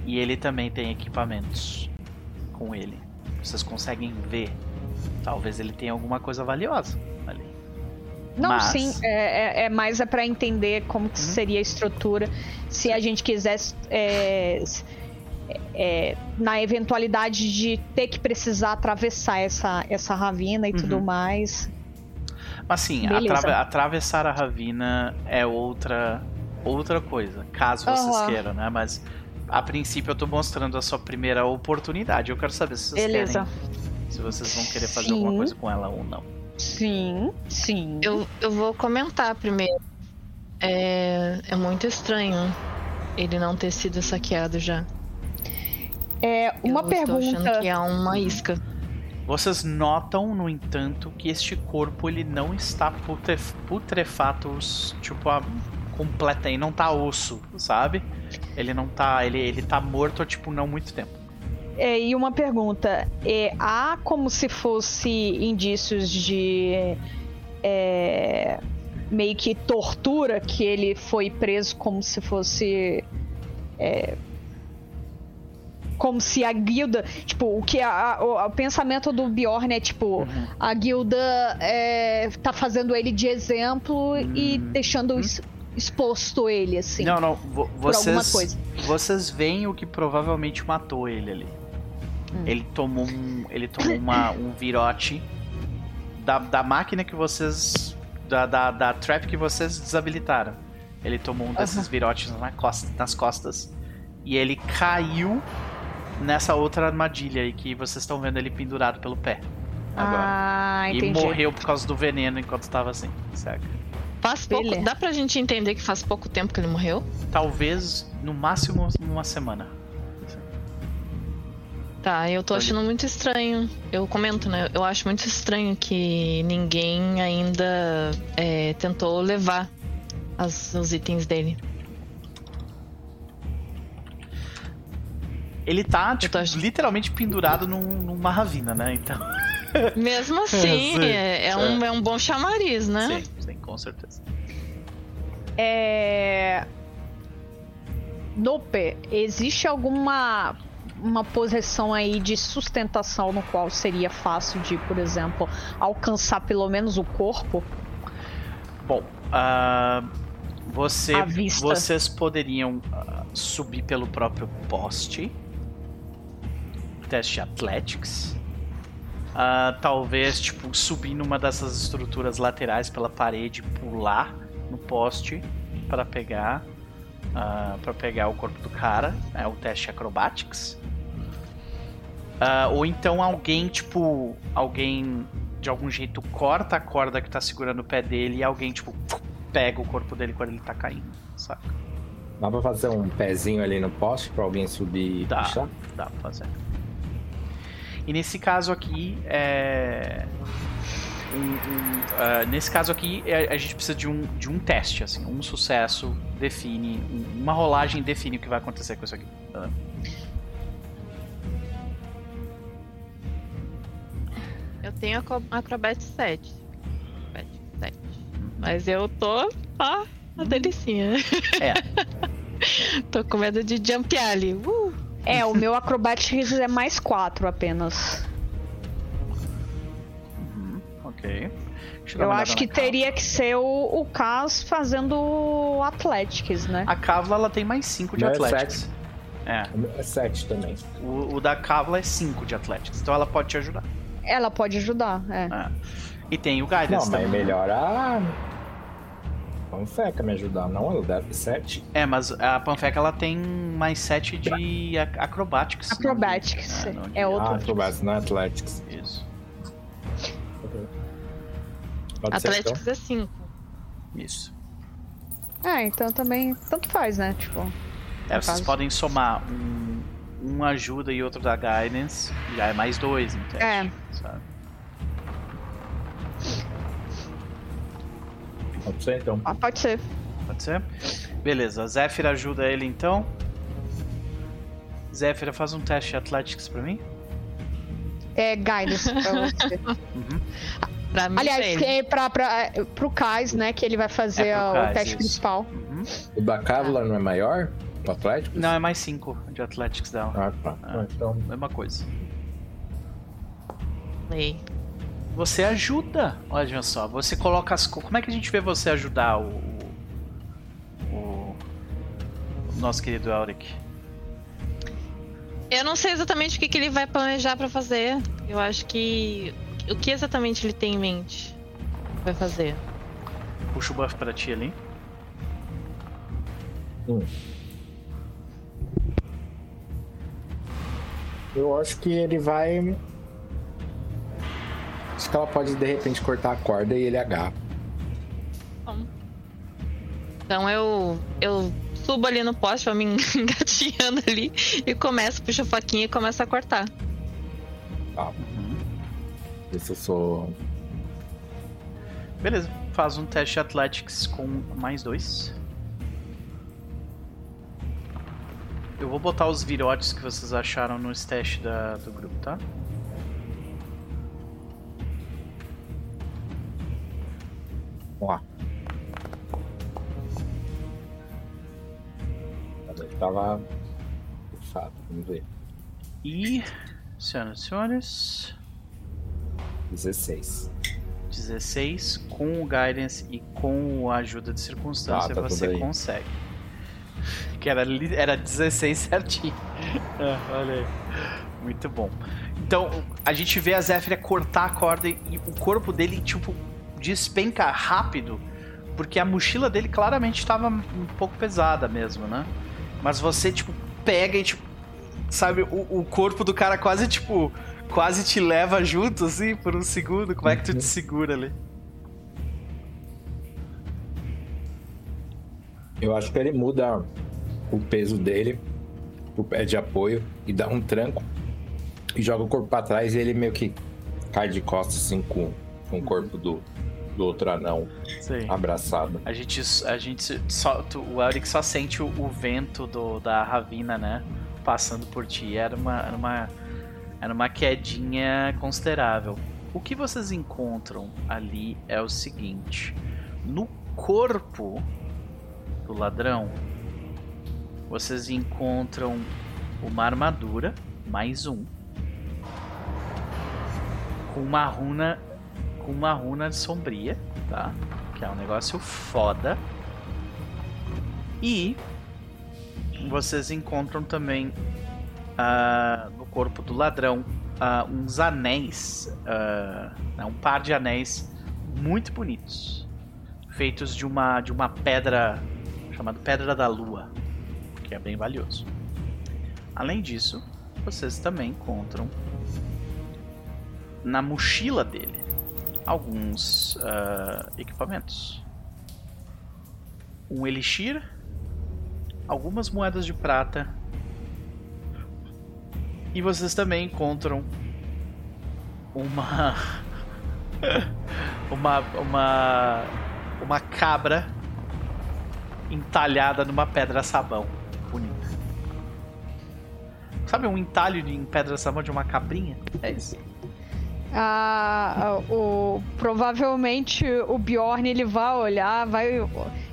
E ele também tem equipamentos com ele. Vocês conseguem ver. Talvez ele tenha alguma coisa valiosa ali. Não, Mas- sim, é, é, é mais é para entender como que seria a estrutura se a gente quisesse. é, é, na eventualidade de ter que precisar atravessar essa, essa ravina e tudo Uhum. mais. Mas sim, atrave- atravessar a ravina é outra outra coisa, caso vocês Aham. queiram, né? Mas a princípio eu tô mostrando a sua primeira oportunidade. Eu quero saber se vocês Beleza. querem, se vocês vão querer fazer Sim. alguma coisa com ela ou não. Sim, sim. Eu, eu vou comentar primeiro. É, é muito estranho ele não ter sido saqueado já. É, uma eu Tô achando pergunta. que é uma isca. Vocês notam, no entanto, que este corpo ele não está putre- putrefato, tipo, a completa e não tá osso, sabe? Ele não tá, ele, ele tá morto há, tipo, não muito tempo. É, e uma pergunta. É, há como se fosse indícios de. é, meio que tortura, que ele foi preso como se fosse. é, como se a guilda. Tipo, o que a- a- o, pensamento do Bjorn é tipo. Uhum. A guilda é, tá fazendo ele de exemplo e deixando exposto ele, assim. Não, não, vocês, vocês veem o que provavelmente matou ele ali. Hum. Ele tomou um, ele tomou uma, um virote da, da máquina que vocês, da, da, da trap que vocês desabilitaram. Ele tomou um desses virotes na costa, nas costas e ele caiu nessa outra armadilha aí que vocês estão vendo ele pendurado pelo pé. Agora. Ah, e entendi. morreu por causa do veneno enquanto estava assim, certo? Faz pouco, Beleza. dá pra gente entender que faz pouco tempo que ele morreu? Talvez no máximo uma semana. Tá, eu tô achando muito estranho. Eu comento, né? Eu acho muito estranho que ninguém ainda é, tentou levar as- os itens dele. Ele tá, tipo, achando- literalmente pendurado num- numa ravina, né? Então. [LAUGHS] Mesmo assim, sim. é, é um, é um bom chamariz, né? Sim, sim, com certeza. É... Nope, existe alguma uma posição aí de sustentação no qual seria fácil de, por exemplo, alcançar pelo menos o corpo? Bom, ah, você, vocês poderiam ah, subir pelo próprio poste. Teste Athletics. Ah, talvez, tipo, subir numa dessas estruturas laterais pela parede, pular no poste para pegar para pegar o corpo do cara. É o teste Acrobatics. Ah, ou então alguém, tipo, alguém de algum jeito corta a corda que tá segurando o pé dele e alguém, tipo, pega o corpo dele quando ele tá caindo, saca? Dá pra fazer um pezinho ali no poste pra alguém subir e Dá. puxar? Dá pra fazer. E nesse caso aqui, é. um- um, ah, nesse caso aqui, é- a gente precisa de um, de um teste, assim. Um sucesso define. um- Uma rolagem define o que vai acontecer com isso aqui. Ah, Eu tenho acro- Acrobat 7. Acrobat 7. Mas eu tô. Ó, uma delicinha. É, [LAUGHS] tô com medo de jumpear ali. Uh! É, o meu Acrobatics é mais 4 apenas. uhum, ok. Eu acho que Kavla. teria que ser o, o Cas fazendo o Athletics, né? A Kavla ela tem mais 5 de é Athletics. É, O meu É 7 também. o, o da Kavla é 5 de Athletics, então ela pode te ajudar. Ela pode ajudar, é. É. E tem o Guidance Não, mas também. melhor a. Panfeca me ajudar, não? Ela deve 7. É, mas a Panfeca ela tem mais 7 de ac- Acrobatics. não de- Acrobatics, não de- é outro. Ah, Acrobatics, não é Athletics. Isso, Pode ser, então? É 5. isso. Ah, então também tanto faz, né? Tipo, É, vocês caso. podem somar um, um ajuda e outro da Guidance, já é mais dois no teste. É. Sabe? Pode ser, então. ah, pode ser. Pode ser? Beleza, Zephyr ajuda ele então. Zéfira, faz um teste de Athletics pra mim. É guidance pra você. [LAUGHS] Uhum. Pra mim, Aliás, ele. é pra, pra, pro Kais, né? Que ele vai fazer É pro o Kais, teste isso. principal. Uhum. O Bacávula não é maior? O Atlético? Não, é mais 5 de Athletics dela. Ah, tá. Ah. Então, Mesma coisa. Lei. Você ajuda. Olha só, você coloca as. co- Como é que a gente vê você ajudar o. O, o nosso querido Auric? Eu não sei exatamente o que, que ele vai planejar pra fazer. Eu acho que. O que exatamente ele tem em mente? Vai fazer. Puxa o buff pra ti ali. Eu acho que ele vai. Acho que ela pode de repente cortar a corda e ele agarra. Então eu. Eu subo ali no poste, eu me [LAUGHS] engateando ali e começo, puxo a faquinha e começo a cortar. Uhum. Ver se eu sou. Beleza, faz um teste de Athletics com mais dois. Eu vou botar os virotes que vocês acharam no teste da, do grupo, tá? Vamos lá. Ele tava. Fato, vamos ver. E. Senhoras e senhores. 16. 16 com o guidance e com a ajuda de circunstância Ah, tá você consegue. [LAUGHS] Que era, era 16 [LAUGHS] certinho. Ah, olha aí. Muito bom. Então, a gente vê a Zéfira cortar a corda e e o corpo dele, tipo, despenca rápido, porque a mochila dele claramente estava um pouco pesada mesmo, né? Mas você, tipo, pega e, tipo, sabe, o, o corpo do cara quase, tipo, quase te leva junto, assim, por um segundo. Como é que tu te segura ali? Eu acho que ele muda o peso dele, o pé de apoio, e dá um tranco e joga o corpo pra trás e ele meio que cai de costas assim com, com o corpo do, do outro anão Sim. abraçado. A gente, a gente só, tu- o Elric só sente o, o vento do, da Ravina, né? Passando por ti. Era uma, era uma, era uma quedinha considerável. O que vocês encontram ali é o seguinte: no corpo do ladrão, vocês encontram uma armadura, mais um, com uma runa, com uma runa sombria, tá? que é um negócio foda. E vocês encontram também ah, no corpo do ladrão ah, uns anéis, né, um par de anéis muito bonitos, feitos de uma de uma pedra chamada Pedra da Lua, que é bem valioso. Além disso, vocês também encontram na mochila dele alguns ah, equipamentos. Um elixir, algumas moedas de prata. E vocês também encontram uma [LAUGHS] uma uma uma cabra entalhada numa pedra sabão bonita. Sabe um entalho em pedra sabão de uma cabrinha? É isso. Ah, o, provavelmente o Bjorn ele vai olhar, vai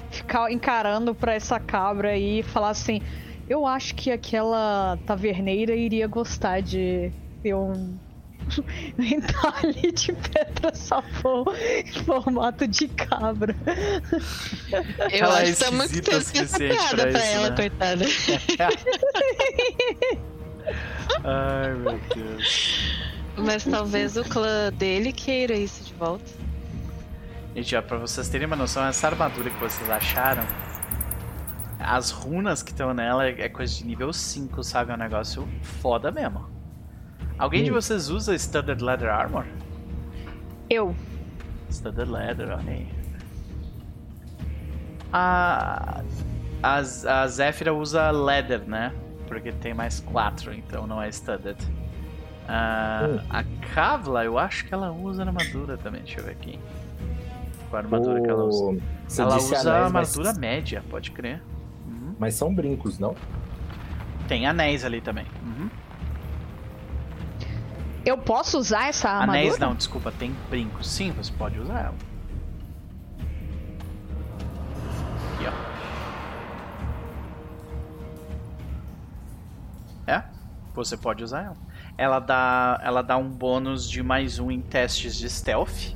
ficar encarando pra essa cabra e falar assim: Eu acho que aquela taverneira iria gostar de ter um [LAUGHS] entalhe de pedra sabão em formato de cabra. Eu Ela é acho que tá muito piada pra pra ela, né? coitada. [LAUGHS] Ai meu Deus. Mas talvez o clã dele queira isso de volta. Gente, ó, pra vocês terem uma noção, essa armadura que vocês acharam, as runas que estão nela é é coisa de nível 5, sabe? É um negócio foda mesmo. Alguém de Hum. vocês usa Studded Leather Armor? Eu. Studded Leather, olha aí. A, a, a Zephyra usa Leather, né? Porque tem mais 4, então não é Studded. Ah, Hum. A Kavla, eu acho que ela usa armadura também, deixa eu ver aqui. Qual a armadura que ela usa? Ela usa anéis, mas- armadura média, pode crer. Uhum. Mas são brincos, não? Tem anéis ali também. Eu posso usar essa armadura? Anéis não, desculpa, tem brincos. Sim, você pode usar ela. Aqui, ó. É, você pode usar ela. Ela dá, ela dá um bônus de mais um em testes de stealth.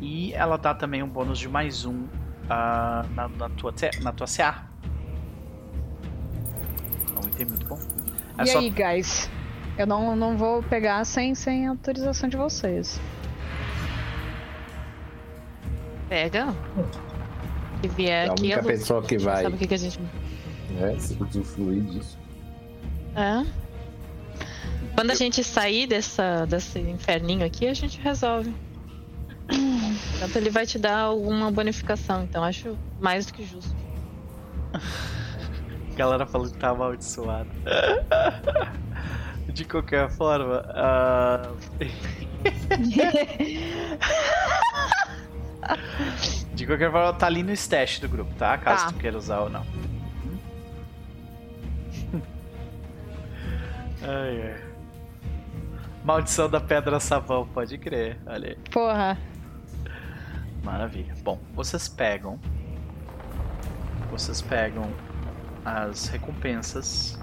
E ela dá também um bônus de mais um uh, na, na, tua, na tua CA. É um item muito bom. É e só... aí, guys? Eu não, não vou pegar sem, sem autorização de vocês. Pega. Se vier é a aqui, única pessoa que vai. Sabe o que, que a gente. É, se usufruir disso. É. Quando a gente sair dessa, desse inferninho aqui, a gente resolve. Tanto ele vai te dar alguma bonificação, então acho mais do que justo. [LAUGHS] A galera falou que tá amaldiçoado. [LAUGHS] De qualquer forma. Uh... [LAUGHS] De qualquer forma, tá ali no stash do grupo, tá? Caso tá. tu queira usar ou não. [LAUGHS] ai, ai. Maldição da pedra sabão, pode crer. Olha aí. Porra. Maravilha. Bom, vocês pegam. Vocês pegam as recompensas.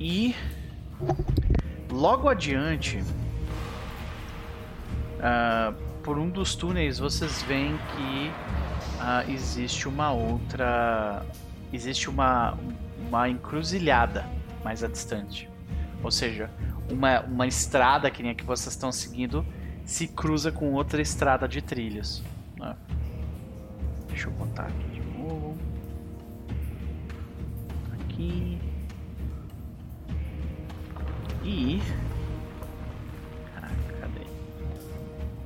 E logo adiante, uh, por um dos túneis, vocês veem que uh, existe uma outra. Existe uma, uma encruzilhada mais a distante. Ou seja, uma, uma estrada que nem a que vocês estão seguindo se cruza com outra estrada de trilhos. Né? Deixa eu botar aqui de novo. Aqui. E. Caraca, cadê?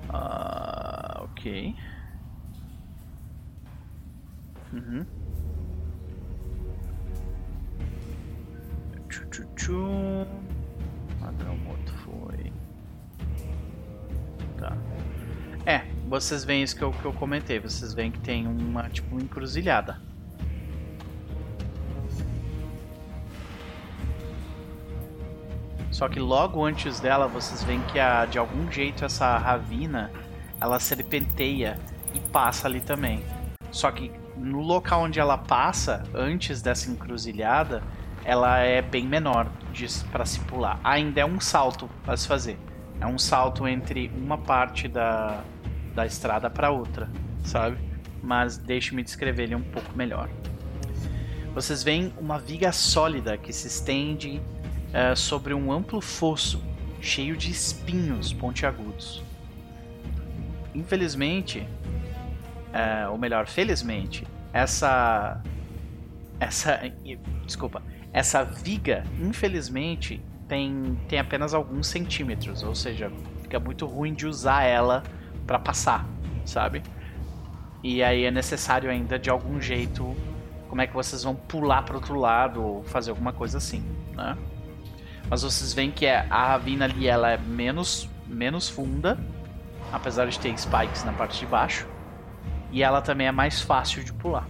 Ah, ok. Uhum. Tchu, tchu, tchu. Padrão moto foi. Tá. É, vocês veem isso que eu, que eu comentei. Vocês veem que tem uma, tipo, encruzilhada. Só que logo antes dela, vocês veem que a, de algum jeito essa ravina ela serpenteia e passa ali também. Só que no local onde ela passa, antes dessa encruzilhada, ela é bem menor para se pular. Ainda é um salto a se fazer. É um salto entre uma parte da, da estrada para outra, sabe? Mas deixe-me descrever ele um pouco melhor. Vocês veem uma viga sólida que se estende uh, sobre um amplo fosso cheio de espinhos pontiagudos. Infelizmente, uh, ou melhor, felizmente, essa essa desculpa, essa viga, infelizmente, tem, tem apenas alguns centímetros, ou seja, fica muito ruim de usar ela para passar, sabe? E aí é necessário ainda de algum jeito como é que vocês vão pular para outro lado ou fazer alguma coisa assim, né? Mas vocês veem que é, a ravina ali ela é menos, menos funda, apesar de ter spikes na parte de baixo. E ela também é mais fácil de pular.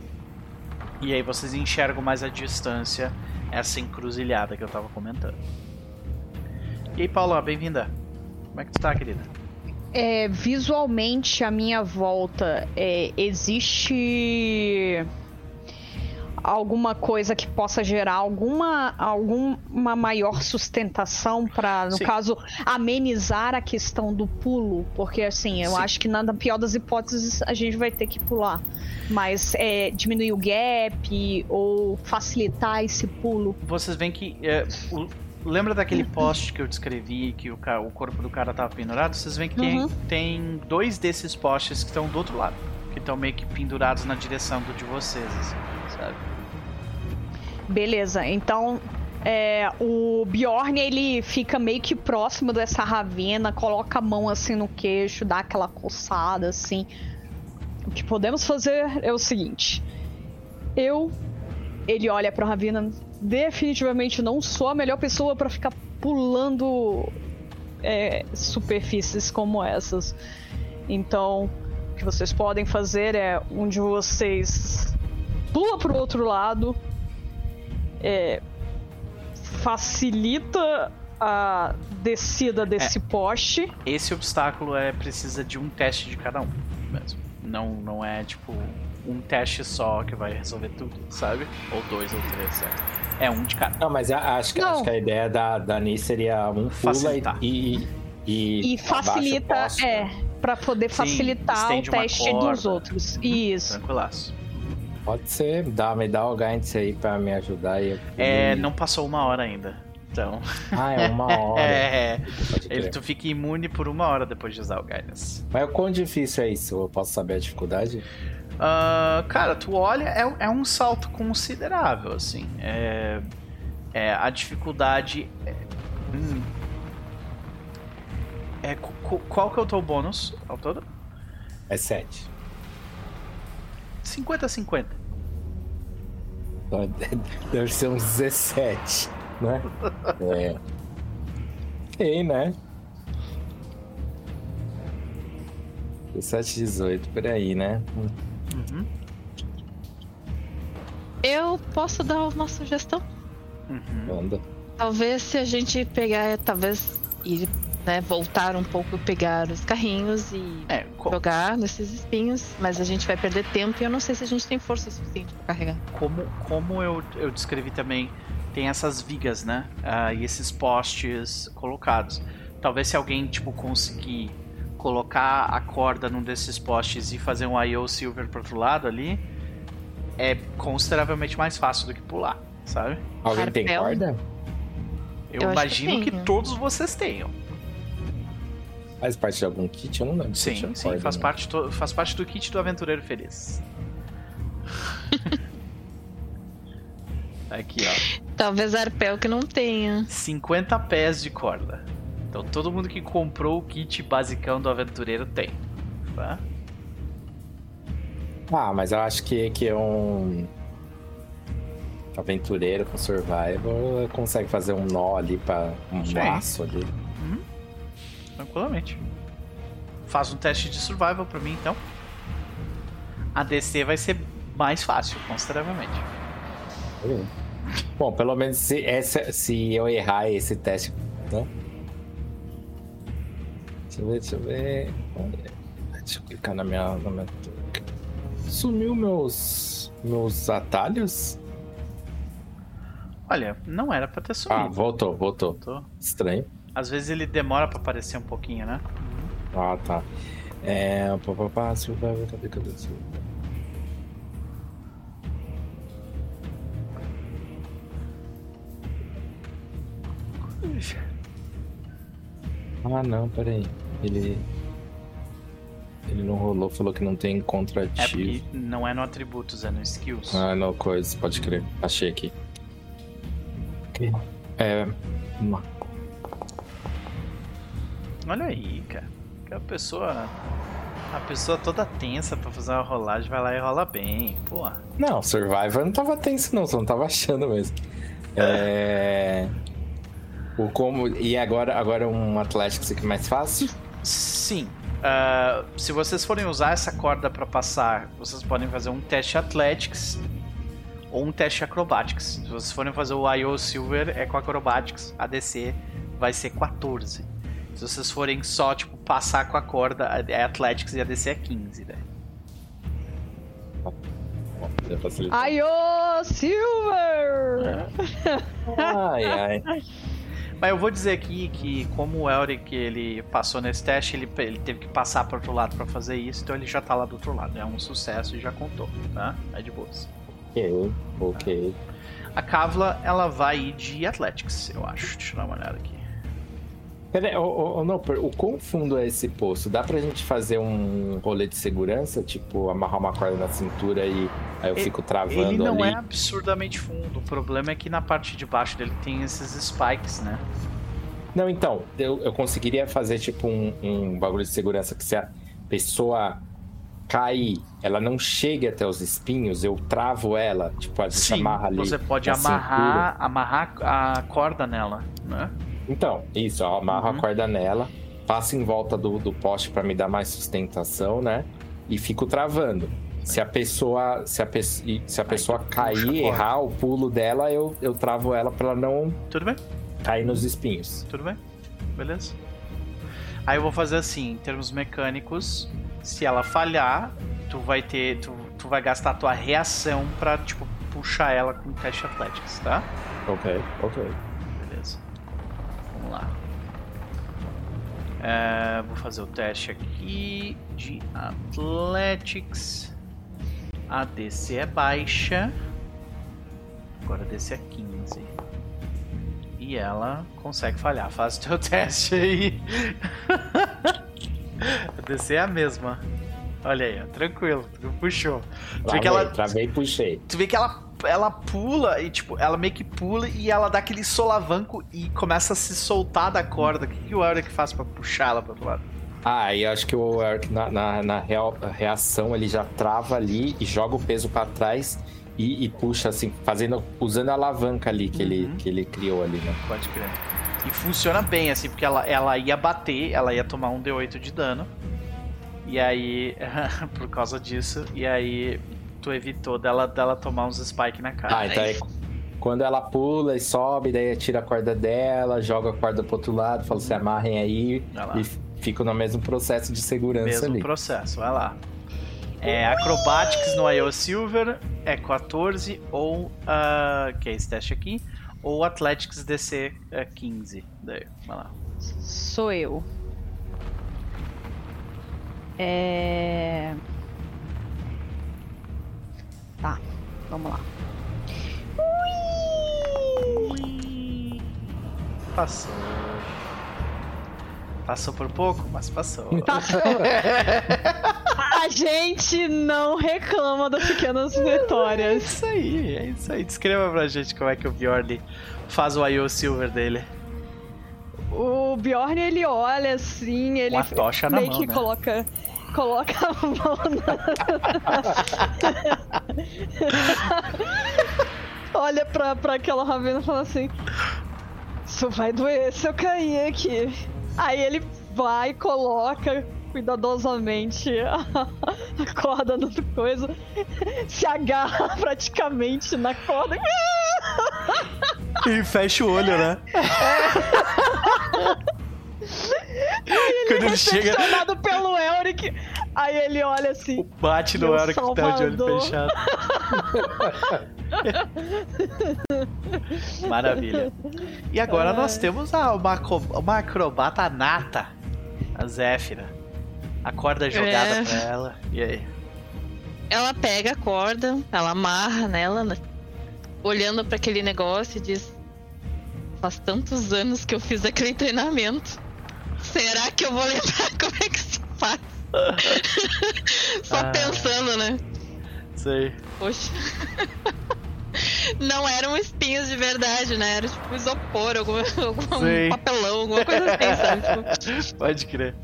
E aí vocês enxergam mais a distância essa encruzilhada que eu tava comentando. E aí, Paula, bem-vinda. Como é que tu tá, querida? É, visualmente, a minha volta é, existe alguma coisa que possa gerar alguma, alguma maior sustentação para, no Sim. caso, amenizar a questão do pulo? Porque, assim, eu Sim. acho que na pior das hipóteses a gente vai ter que pular. Mas é, diminuir o gap ou facilitar esse pulo. Vocês veem que. É, o, lembra daquele poste que eu descrevi que o, o corpo do cara tava pendurado? Vocês veem que uhum. tem, tem dois desses postes que estão do outro lado. Que estão meio que pendurados na direção do de vocês, assim, sabe? Beleza, então é, o Bjorn ele fica meio que próximo dessa ravena, coloca a mão assim no queixo, dá aquela coçada assim. O que podemos fazer é o seguinte: eu, ele olha para Ravena, definitivamente não sou a melhor pessoa para ficar pulando é, superfícies como essas. Então, o que vocês podem fazer é um de vocês pula pro outro lado é, facilita a descida desse poste. Esse obstáculo é precisa de um teste de cada um mesmo. Não, não é tipo um teste só que vai resolver tudo, sabe? Ou dois ou três, certo? É um de cada. Não, mas acho que, Não. acho que a ideia da, da Nis seria um pula Facilitar. e, e, E facilita, o poste. é, pra poder Sim, facilitar o estende uma teste corda. dos outros. Isso. Tranquilaço. Pode ser, dá, me dá o guidance aí pra me ajudar. E eu... É, não passou uma hora ainda. Então. Ah, é uma hora. [LAUGHS] É, Pode ele, tu fica imune por uma hora depois de usar o Guidance. Mas o quão difícil é isso? Eu posso saber a dificuldade? Ah, cara, tu olha, é, é um salto considerável, assim. É, é, a dificuldade. É, hum. É, qu- qu- qual que é o teu bônus ao todo? É 7. 50-50. [LAUGHS] Deve ser uns 17, né? É. Ei, né? 17, 18, por aí, né? Uhum, Eu posso dar uma sugestão? uhum. Anda. Talvez se a gente pegar, talvez ir, né, voltar um pouco, pegar os carrinhos e É, jogar nesses espinhos, mas a gente vai perder tempo e eu não sei se a gente tem força suficiente pra carregar. como, como eu, eu descrevi também, tem essas vigas, né? Ah, e esses postes colocados. Talvez se alguém, tipo, conseguir colocar a corda num desses postes e fazer um IO Silver pro outro lado ali, é consideravelmente mais fácil do que pular, sabe? Alguém tem corda? Eu, Eu que imagino que, tem, né? todos vocês tenham. Faz parte de algum kit? Eu não lembro. Sim, sim, corda, faz não. parte, to- faz parte do kit do aventureiro feliz. [LAUGHS] Aqui, ó. Talvez arpel que não tenha. 50 pés de corda. Então todo mundo que comprou o kit basicão do aventureiro tem. Tá? Ah, mas eu acho que, que é um aventureiro com survival consegue fazer um nó ali para um Sim. laço ali. Tranquilamente. Faz um teste de survival pra mim então. A DC vai ser mais fácil, consideravelmente. Bom, pelo menos se, essa, se eu errar esse teste, né? Deixa eu ver, deixa eu ver. Deixa eu clicar na minha. Na minha... Sumiu meus. meus atalhos? Olha, não era pra ter Ah, sumido. voltou, voltou. Tô- Estranho. Às vezes ele demora pra aparecer um pouquinho, né? Ah, tá. É. Pá, pá, pá, survival, cadê, cadê? survival? Ah, não, peraí. Ele. Ele não rolou, falou que não tem É contrativo. porque não é no atributos, é no skills. Ah, não, coisa, pode crer. Achei aqui. É. uma- Olha aí, cara. Que a pessoa. A pessoa toda tensa pra fazer uma rolagem vai lá e rola bem. Pô. Não, Survivor não tava tenso, não, só não tava achando mesmo. É. O como. E agora, agora um Atlético aqui mais fácil? Sim. Ah, se vocês forem usar essa corda pra passar, vocês podem fazer um teste Athletics ou um teste Acrobatics. Se vocês forem fazer o IO Silver, é com Acrobatics. A DC vai ser 14. Se vocês forem só, tipo, passar com a corda, é Athletics e a DC é 15, né? Ai, ô, Silver! Ai, ai. [LAUGHS] Mas eu vou dizer aqui que como o Elric ele passou nesse teste, ele, ele teve que passar para outro lado para fazer isso, então ele já tá lá do outro lado. É um sucesso e já contou, tá? É de boas. Ok, ok. A Kavla, ela vai ir de Athletics, eu acho. Deixa eu dar uma olhada aqui. Peraí, ô, ô, não, o quão fundo é esse poço? Dá pra gente fazer um rolê de segurança? Tipo, amarrar uma corda na cintura e aí eu Ele- fico travando Ele não ali? é absurdamente fundo. O problema é que na parte de baixo dele tem esses spikes, né? Não, então, eu, eu conseguiria fazer tipo um, um bagulho de segurança que se a pessoa cair, ela não chegue até os espinhos, eu travo ela, tipo, a gente Sim, amarra ali. você pode amarrar, amarrar a corda nela, né? Então, isso, eu amarro Uhum. a corda nela, passo em volta do, do poste pra me dar mais sustentação, né? E fico travando. Se a pessoa, se a, pe- se a pessoa puxa a cair, errar o pulo dela, eu, eu travo ela pra ela não, Tudo bem? cair nos espinhos. Tudo bem? Beleza. Aí eu vou fazer assim, em termos mecânicos, se ela falhar, tu vai ter. Tu, tu vai gastar a tua reação pra, tipo, puxar ela com teste Athletics, tá? Ok, ok. É, vou fazer o teste aqui de Athletics. A DC é baixa. Agora a DC é 15. E ela consegue falhar. Faz o teu [LAUGHS] teste aí. a DC é a mesma. Olha aí, ó, tranquilo, puxou. Tu vê que Travei, ela, travei e puxei. tu vê que ela, ela pula e, tipo, ela meio que pula e ela dá aquele solavanco e começa a se soltar da corda. O que, que o Eric faz pra puxar ela pro outro lado? Ah, e eu acho que o Eric, na, na, na real- reação, ele já trava ali e joga o peso pra trás e, e puxa, assim, fazendo, usando a alavanca ali que, ele, Uhum. que ele criou ali, né? Pode crer. E funciona bem, assim, porque ela, ela ia bater, ela ia tomar um D8 de dano. E aí, [LAUGHS] por causa disso, e aí tu evitou dela, dela tomar uns spike na cara. Ah, então aí, quando ela pula e sobe, daí tira a corda dela, joga a corda pro outro lado, fala, se amarrem aí e fica no mesmo processo de segurança Mesmo ali. processo, vai lá. É Acrobatics no IO Silver é 14 ou ah, que é esse teste aqui, ou Athletics DC é 15. Daí, vai lá. Sou eu. É. Tá, vamos lá. Passou. Passou por pouco, mas passou. [LAUGHS] Passou. A gente não reclama das pequenas É vitórias. isso aí, é isso aí. Descreva pra gente como é que o Bjorn faz o IO Silver dele. O Bjorn, ele olha assim, ele Com a tocha na meio mão, que né? coloca. Coloca a mão na... Olha pra, pra aquela ravena e fala assim: Isso vai doer se eu cair aqui. Aí ele vai e coloca cuidadosamente [LAUGHS] a, corda no coisa, se agarra [LAUGHS] praticamente na corda. E fecha o olho, né? [LAUGHS] Quando ele chega, pelo Elric. Aí ele olha assim. bate no hora que tá de olho fechado. [LAUGHS] Maravilha. E agora Ai. nós temos a, uma, uma acrobata nata, a Zéfira. A corda jogada É. pra ela. E aí? Ela pega a corda, ela amarra nela, né? olhando pra aquele negócio e diz: Faz tantos anos que eu fiz aquele treinamento. Será que eu vou lembrar [LAUGHS] como é que se faz? [LAUGHS] Só Ah. pensando, né? Sei. Poxa. [LAUGHS] Não eram espinhos de verdade, né? Era tipo isopor, algum, algum papelão, alguma coisa assim, sabe? Tipo, Pode crer.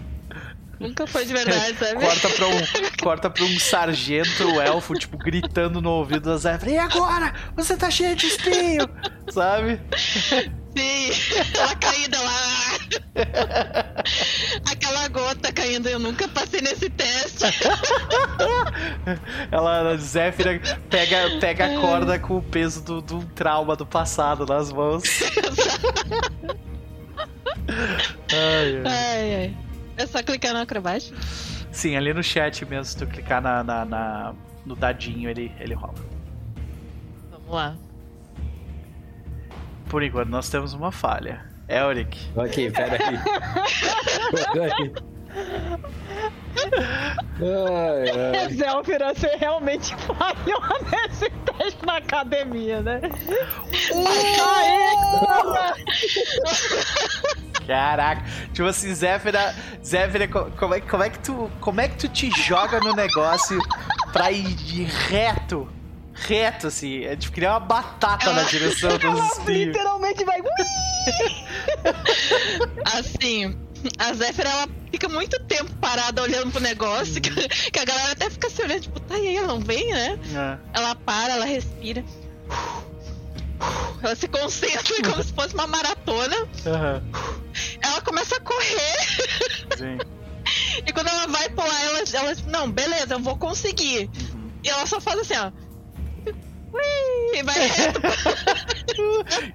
nunca foi de verdade, sabe? Corta pra um, corta pra um sargento elfo, tipo, gritando no ouvido da Zéfira. E agora? Você tá cheio de espinho! Sabe? Sim, [LAUGHS] ela caída lá. Aquela gota caindo, eu nunca passei nesse teste. [LAUGHS] Ela, Zéfira, pega, pega a corda com o peso do, do trauma do passado nas mãos. [LAUGHS] Ai, ai. Ai, ai. É só clicar no acrobático? Sim, ali no chat mesmo, se tu clicar na, na- na- no dadinho, ele, ele rola. Vamos lá. Por enquanto, nós temos uma falha. Elric. Ok, pera aí. Pera [LAUGHS] aí. Ai, ai. Zélfira, você realmente falhou nesse teste na academia, né? Caraca. Tipo assim, Zéfira. Zéfira, co- como é, como, é que tu, como é que tu te joga no negócio pra ir de reto? Reto, assim. É tipo criar uma batata na direção [LAUGHS] dos Ela espinhos. literalmente vai. [LAUGHS] Assim, a Zéfira, ela fica muito tempo parada olhando pro negócio, que, que a galera até fica se olhando, tipo, tá aí, ela não vem, né? É. Ela para, ela respira. Ela se concentra [LAUGHS] como se fosse uma maratona. Aham. Ela começa a correr. Sim. E quando ela vai pular, ela, ela não, beleza, eu vou conseguir. Uhum. E ela só faz assim, ó. Ui, vai reto.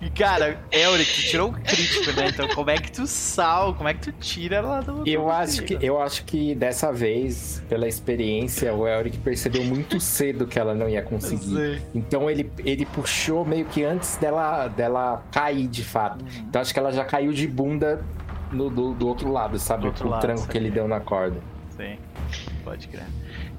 E [LAUGHS] cara, Elric, tu tirou um crítico, né? Então como é que tu sal, como é que tu tira ela do. Eu do acho, que, eu acho que dessa vez, pela experiência, o Elric percebeu muito cedo que ela não ia conseguir. Então ele, ele puxou meio que antes dela, dela cair de fato. Uhum. Então acho que ela já caiu de bunda no, do, do outro lado, sabe? Do outro o lado, tranco que ele deu na corda. Sim, pode crer.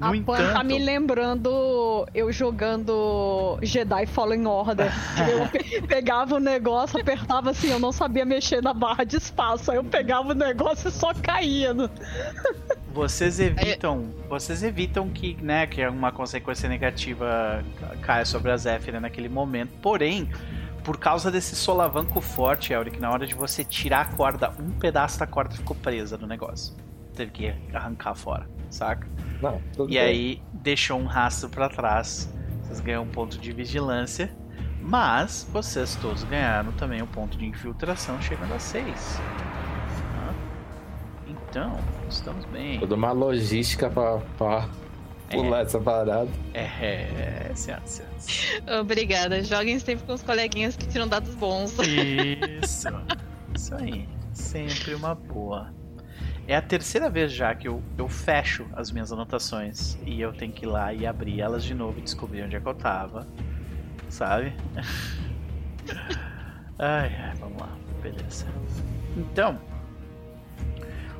A No Pan tá entanto, me lembrando eu jogando Jedi Fallen Order. Eu [LAUGHS] pe- pegava o negócio, apertava assim, eu não sabia mexer na barra de espaço. Aí eu pegava o negócio e só caía. No... [LAUGHS] vocês evitam, vocês evitam que, né, que uma consequência negativa ca- caia sobre a Zephyr naquele momento. Porém, por causa desse solavanco forte, Elric, na hora de você tirar a corda, um pedaço da corda ficou presa no negócio. Teve que arrancar fora, saca? Não, tudo E bem. aí deixou um rastro pra trás. Vocês ganham um ponto de vigilância. Mas vocês todos ganharam também um ponto de infiltração, chegando a 6. Então, estamos bem. Toda uma logística pra, pra pular essa parada. É, senhoras e senhores. Obrigada. Joguem sempre com os coleguinhas que tiram dados bons. Isso. Isso aí. Sempre uma boa. É a terceira vez já que eu, eu fecho as minhas anotações e eu tenho que ir lá e abrir elas de novo e descobrir onde é que eu tava. Sabe? [LAUGHS] ai, ai, vamos lá. Beleza. Então,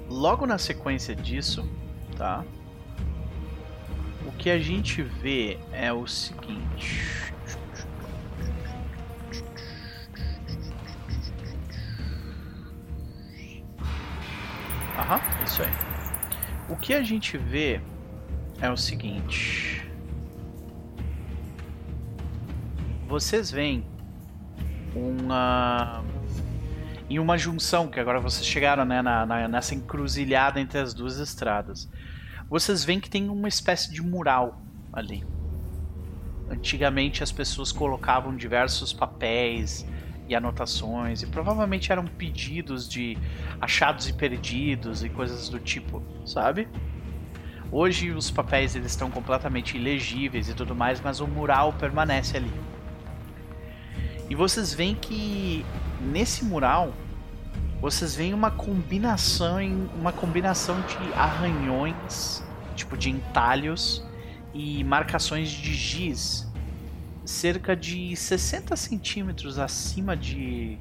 logo na sequência disso, tá? O que a gente vê é o seguinte. Aham, isso aí. O que a gente vê é o seguinte. Vocês veem uma. Em uma junção, que agora vocês chegaram né, na, na- nessa encruzilhada entre as duas estradas. Vocês veem que tem uma espécie de mural ali. Antigamente as pessoas colocavam diversos papéis e anotações, e provavelmente eram pedidos de achados e perdidos e coisas do tipo, sabe? Hoje os papéis eles estão completamente ilegíveis e tudo mais, mas o mural permanece ali. E vocês veem que nesse mural vocês veem uma combinação uma combinação de arranhões, tipo de entalhos e marcações de giz cerca de 60 centímetros acima de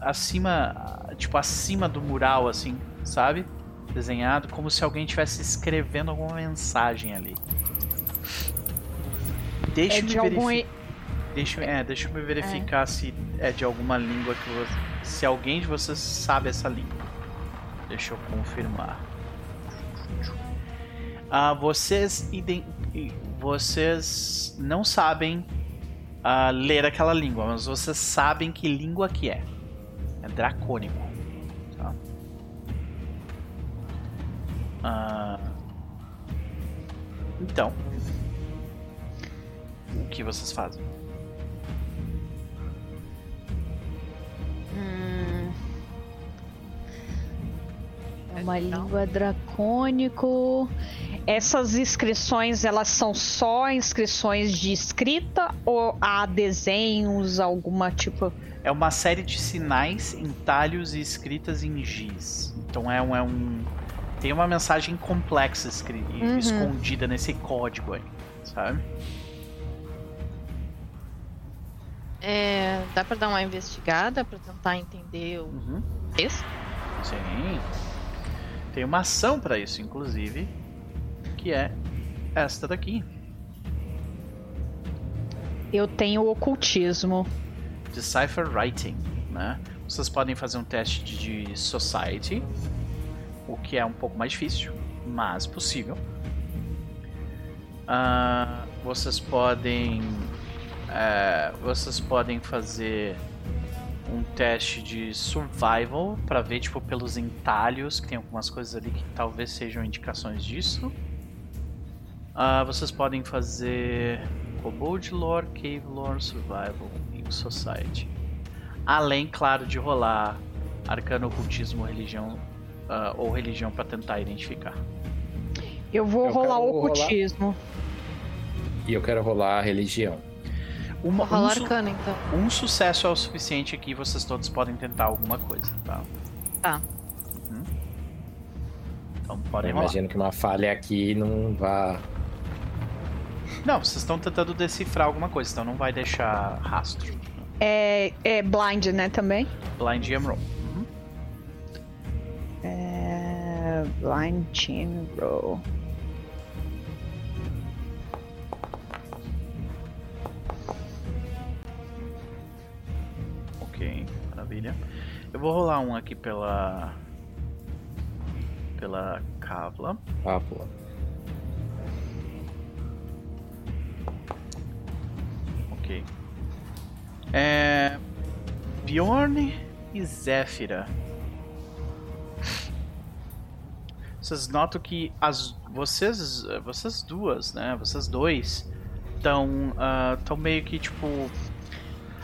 acima tipo acima do mural assim sabe? Desenhado como se alguém estivesse escrevendo alguma mensagem ali. É deixa de me algum. verificar deixa, é, deixa eu me verificar se é de alguma língua que você, se alguém de vocês sabe essa língua. Deixa eu confirmar. Ah, vocês iden- e- vocês não sabem ah, ler aquela língua, mas vocês sabem que língua que é. É dracônico. Tá? Ah, então, o que vocês fazem? Hum. É uma língua dracônico. Essas inscrições, elas são só inscrições de escrita ou há desenhos, alguma tipo. É uma série de sinais, entalhos e escritas em giz. Então é um, é um tem uma mensagem complexa escri- Uhum. escondida nesse código aí, sabe? É, dá pra dar uma investigada pra tentar entender o Uhum. texto? Sim. Tem uma ação pra isso, inclusive, que é esta daqui, Eu tenho ocultismo. Decipher Writing, né? Vocês podem fazer um teste de de Society, o que é um pouco mais difícil, mas possível. Ah, vocês podem, é, vocês podem fazer um teste de Survival para ver tipo pelos entalhos que tem algumas coisas ali que talvez sejam indicações disso. Ah, vocês podem fazer Kobold Lore, Cave Lore, Survival e Society. Além, claro, de rolar Arcano, Ocultismo, Religião ah, ou Religião para tentar identificar. Eu vou Eu rolar quero rolar- ocultismo. E eu quero rolar a religião. Uma, Vou rolar um, su- arcana, então. um sucesso é o suficiente aqui, vocês todos podem tentar alguma coisa, tá? Tá. Uhum. Então podem rolar. imagino que uma falha aqui não vá. Não, vocês estão tentando decifrar alguma coisa, então não vai deixar rastro. É, é blind, né, também? Blind Jam Roll. Uhum. É, blind team roll. Ok, maravilha. Eu vou rolar um aqui pela. pela Kavla. Ah, É. Bjorn e Zéfira. Vocês notam que as vocês vocês duas, né? Vocês dois estão estão meio que tipo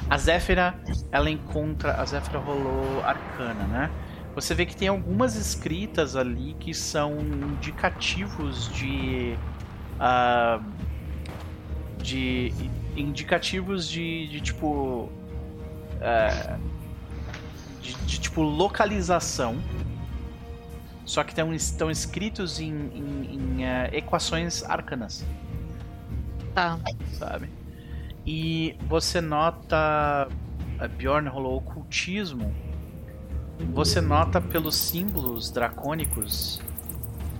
a Zéfira, ela encontra a Zéfira rolou arcana, né? Você vê que tem algumas escritas ali que são indicativos de ah, de indicativos de, de tipo é, de, de, tipo localização. Só que tão, estão escritos em, em- em, é, equações arcanas. Tá. sabe? E você nota a Bjorn rolou ocultismo. Você nota pelos símbolos dracônicos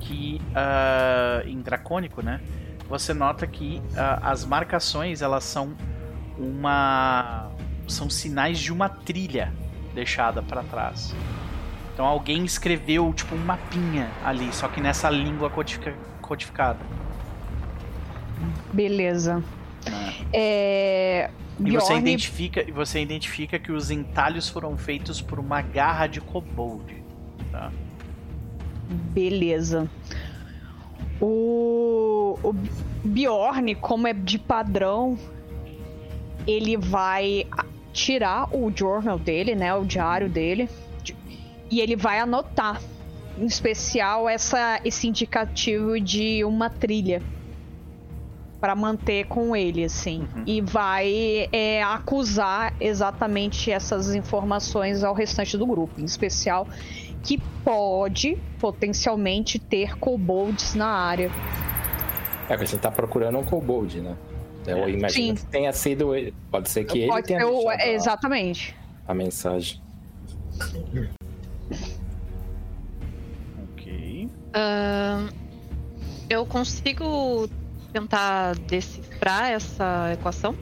que ah, em dracônico né você nota que ah, as marcações elas são uma são sinais de uma trilha deixada para trás. Então alguém escreveu tipo um mapinha ali, só que nessa língua codifica- codificada. Beleza. É, E você Bjorn- identifica, e você identifica que os entalhos foram feitos por uma garra de kobold. Tá? Beleza. O, o Bjorn, como é de padrão, ele vai tirar o journal dele, né, o diário dele, de- e ele vai anotar, em especial essa, esse indicativo de uma trilha para manter com ele, assim, Uhum. e vai é, acusar exatamente essas informações ao restante do grupo, em especial que pode potencialmente ter kobolds na área. É que a gente tá procurando um kobold, né? Eu É. imagino Sim. que tenha sido ele. Pode ser que ele pode tenha ser o- a- exatamente. a mensagem. Ok. Ahn, eu consigo tentar decifrar essa equação?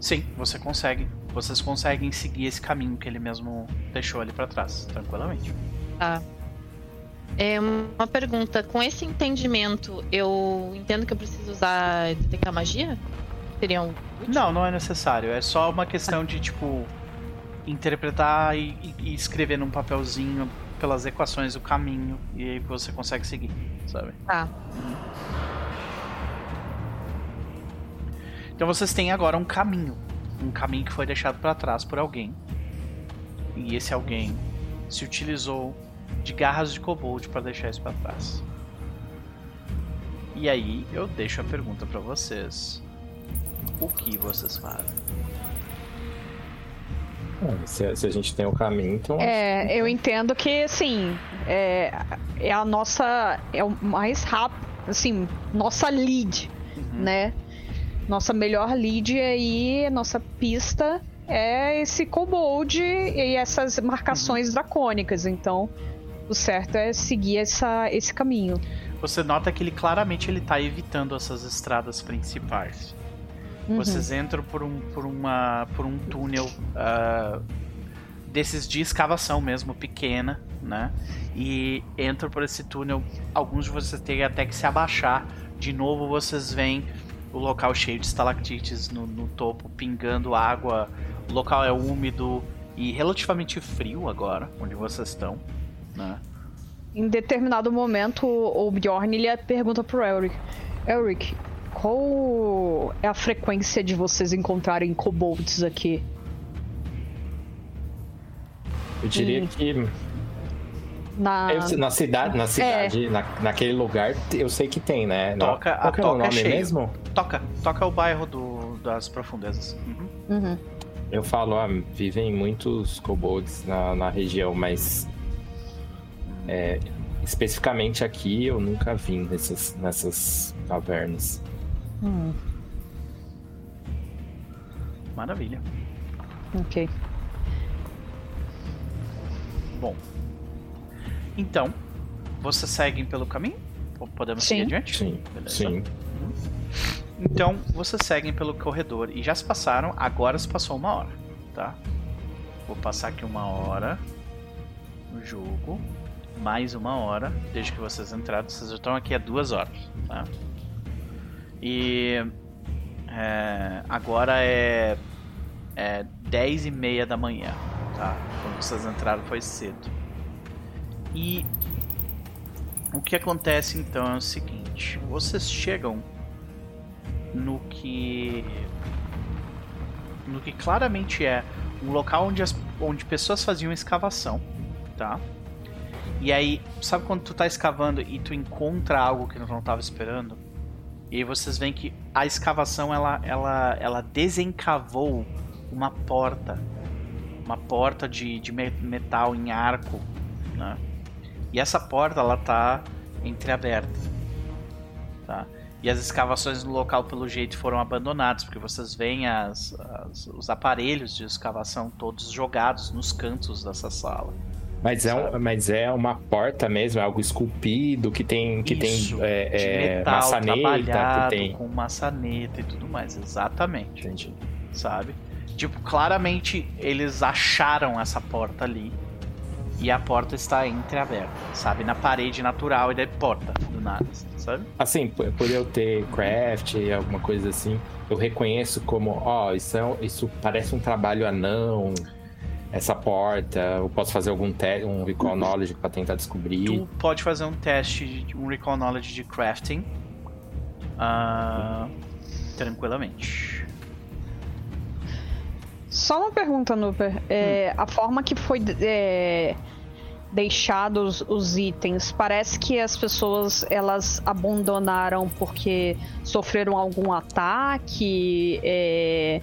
Sim, você consegue. Vocês conseguem seguir esse caminho que ele mesmo deixou ali pra trás, tranquilamente. Tá. É uma pergunta. Com esse entendimento, eu entendo que eu preciso usar detectar magia? Seria um. útil? Não, não é necessário. É só uma questão de, tipo, interpretar e, e- e escrever num papelzinho pelas equações o caminho e aí você consegue seguir, sabe? Tá. Então vocês têm agora um caminho. Um caminho que foi deixado pra trás por alguém. E esse alguém se utilizou de garras de kobold pra deixar isso pra trás. E aí eu deixo a pergunta pra vocês. O que vocês fazem? É, Se, se a gente tem o caminho, então. É, eu entendo que, assim, é, é a nossa. É o mais rápido. Assim, nossa lead, Uhum. né? Nossa melhor lead aí, nossa pista é esse kobold e essas marcações dracônicas. Então, o certo é seguir essa, esse caminho. Você nota que ele claramente ele tá evitando essas estradas principais. Uhum. Vocês entram por um, por uma, por um túnel ah, desses de escavação mesmo, pequena, né? E entram por esse túnel. Alguns de vocês têm até que se abaixar. De novo, vocês veem o local cheio de estalactites no, no topo, pingando água. O local é úmido e relativamente frio agora, onde vocês estão, né? Em determinado momento, o Bjorn ele pergunta pro Elric: Elric, qual é a frequência de vocês encontrarem kobolds aqui? Eu diria Hum. que Na... eu- na cidade, na cidade, na, naquele lugar, eu sei que tem, né? Toca- Qual a que é o toca é nome cheio. mesmo? Toca, toca o bairro do, das profundezas. Uhum. Uhum. Eu falo, ah, vivem muitos kobolds na, na região, mas é, especificamente aqui eu nunca vim nessas, nessas cavernas. Hum, Maravilha. ok. Bom. Então, vocês seguem pelo caminho? Ou Podemos seguir Sim. adiante? Sim, Beleza. sim. Então, vocês seguem pelo corredor e já se passaram, agora se passou uma hora, tá? Vou passar aqui uma hora no jogo, mais uma hora, desde que vocês entraram, vocês já estão aqui há duas horas, tá? E é, agora é, é 10 e meia da manhã, tá? Quando vocês entraram foi cedo. E o que acontece então é o seguinte: vocês chegam no que no que claramente é um local onde, as, onde pessoas faziam escavação, tá? E aí, sabe quando tu tá escavando e tu encontra algo que tu não tava esperando? E aí vocês veem que a escavação ela ela ela desencavou uma porta, uma porta de, de me- metal em arco, né? E essa porta ela tá entreaberta, tá? E as escavações no local, pelo jeito, foram abandonadas, porque vocês veem as, as- os aparelhos de escavação todos jogados nos cantos dessa sala. Mas é, um, mas é uma porta mesmo, é algo esculpido que tem, que Isso, tem é, de é, metal maçaneta, que tem. com maçaneta e tudo mais, exatamente, Entendi. sabe? Tipo, claramente eles acharam essa porta ali e a porta está entreaberta, sabe? Na parede natural e daí porta, do nada, sabe? Assim, por, eu ter craft e alguma coisa assim, eu reconheço como, ó, isso, é, um- isso parece um trabalho anão, essa porta, eu posso fazer algum teste, um recall knowledge pra tentar descobrir. Tu pode fazer um teste, de- um recall knowledge de crafting. ah, tranquilamente. Só uma pergunta, Nuper. É, A forma que foi é, deixados os itens, parece que as pessoas elas abandonaram porque sofreram algum ataque, é,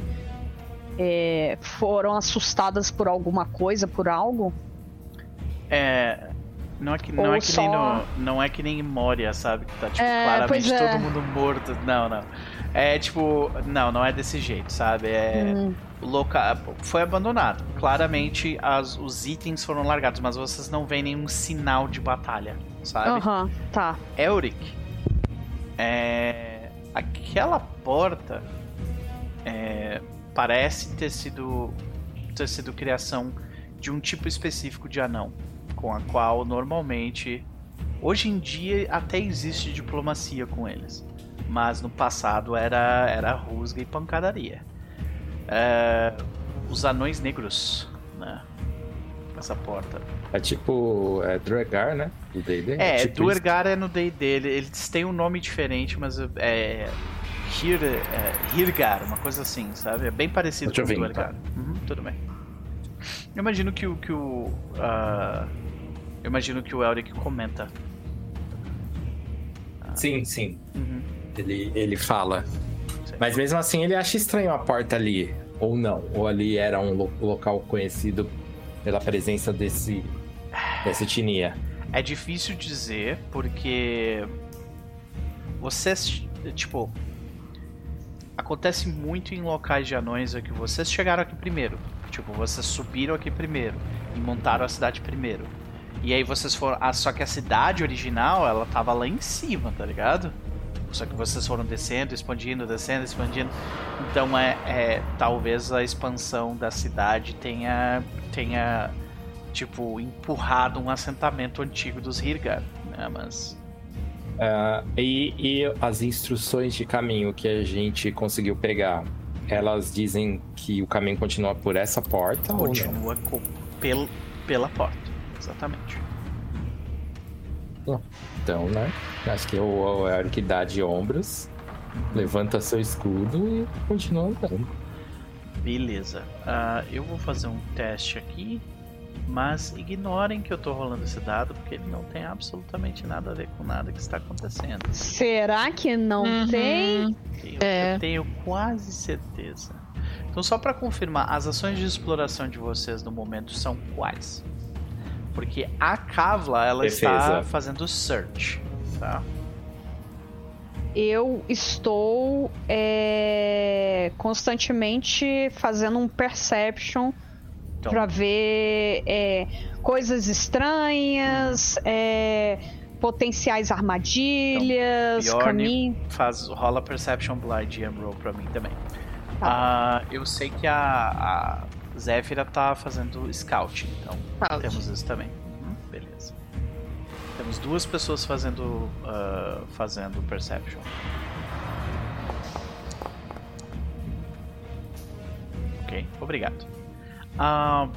é, foram assustadas por alguma coisa, por algo. É. Não é que, não Ou é que nem só- no, Não é que nem em Moria, sabe? Que tá, tipo, É, claramente é. todo mundo morto. Não, não. É tipo. Não, não é desse jeito, sabe? É. Hum, O local foi abandonado. Claramente as, os itens foram largados, mas vocês não veem nenhum sinal de batalha, sabe? Aham, tá. Elric, é, aquela porta é, parece ter sido ter sido criação de um tipo específico de anão, com a qual normalmente hoje em dia até existe diplomacia com eles, mas no passado era era rusga e pancadaria. É, os anões negros, né? Essa porta. É tipo é Dragar, né? Do D&D. É, tipo isso. Ergar é no D&D, ele- eles têm um nome diferente, mas é... Hir, é Hirgar, uma coisa assim, sabe? É bem parecido com o ver, Ergar. Uhum, tudo bem. Eu imagino que o... Que o ah, eu imagino que o Elric comenta. Sim, sim. Uhum. Ele, ele fala. Mas mesmo assim ele acha estranho a porta ali. Ou não. Ou ali era um lo- local conhecido pela presença desse. dessa etnia. É difícil dizer, porque... Vocês, tipo... Acontece muito em locais de anões é que vocês chegaram aqui primeiro. Tipo, vocês subiram aqui primeiro e montaram a cidade primeiro. E aí vocês foram. Ah, só que a cidade original, ela tava lá em cima, tá ligado? Só que vocês foram descendo, expandindo, descendo, expandindo. Então é, é talvez a expansão da cidade tenha tenha tipo empurrado um assentamento antigo dos Hirgar, né? Mas Ah, e, e as instruções de caminho que a gente conseguiu pegar, elas dizem que o caminho continua por essa porta ou não? continua co- pel, pela porta, exatamente. Então, né? Acho que o, o Eric dá de ombros, levanta seu escudo e continua andando. Beleza. Ah, eu vou fazer um teste aqui. Mas ignorem que eu tô rolando esse dado, porque ele não tem absolutamente nada a ver com nada que está acontecendo. Será que não Uhum. tem? Eu, É. eu tenho quase certeza. Então, só para confirmar, as ações de exploração de vocês no momento são quais? Porque a Kavla, ela está Defesa. fazendo search, tá? Eu estou é, constantemente fazendo um perception Então, pra ver é, coisas estranhas, é, potenciais armadilhas, Então, caminho. faz, rola Perception Blind e Roll pra mim também. Tá. Ah, eu sei que a, a Zéfira tá fazendo Scout, então Scout. temos isso também. Uhum, beleza. Temos duas pessoas fazendo, ah, fazendo Perception. Ok, obrigado. Ah,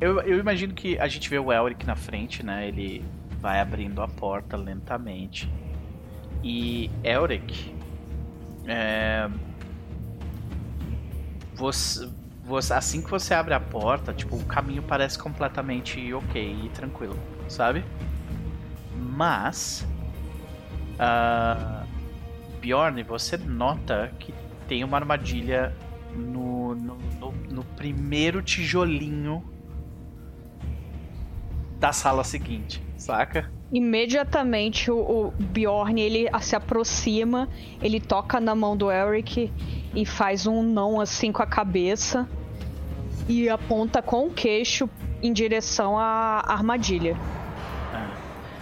eu, eu imagino que a gente vê o Elric na frente, né? Ele vai abrindo a porta lentamente. E Elric, é, você, você- assim que você abre a porta, tipo, o caminho parece completamente ok e tranquilo, sabe? Mas, ah, Bjorn, você nota que tem uma armadilha no, no, no- no primeiro tijolinho da sala seguinte, saca? Imediatamente o, o Bjorn ele se aproxima, ele toca na mão do Eric e faz um não assim com a cabeça e aponta com o queixo em direção à armadilha. Ah.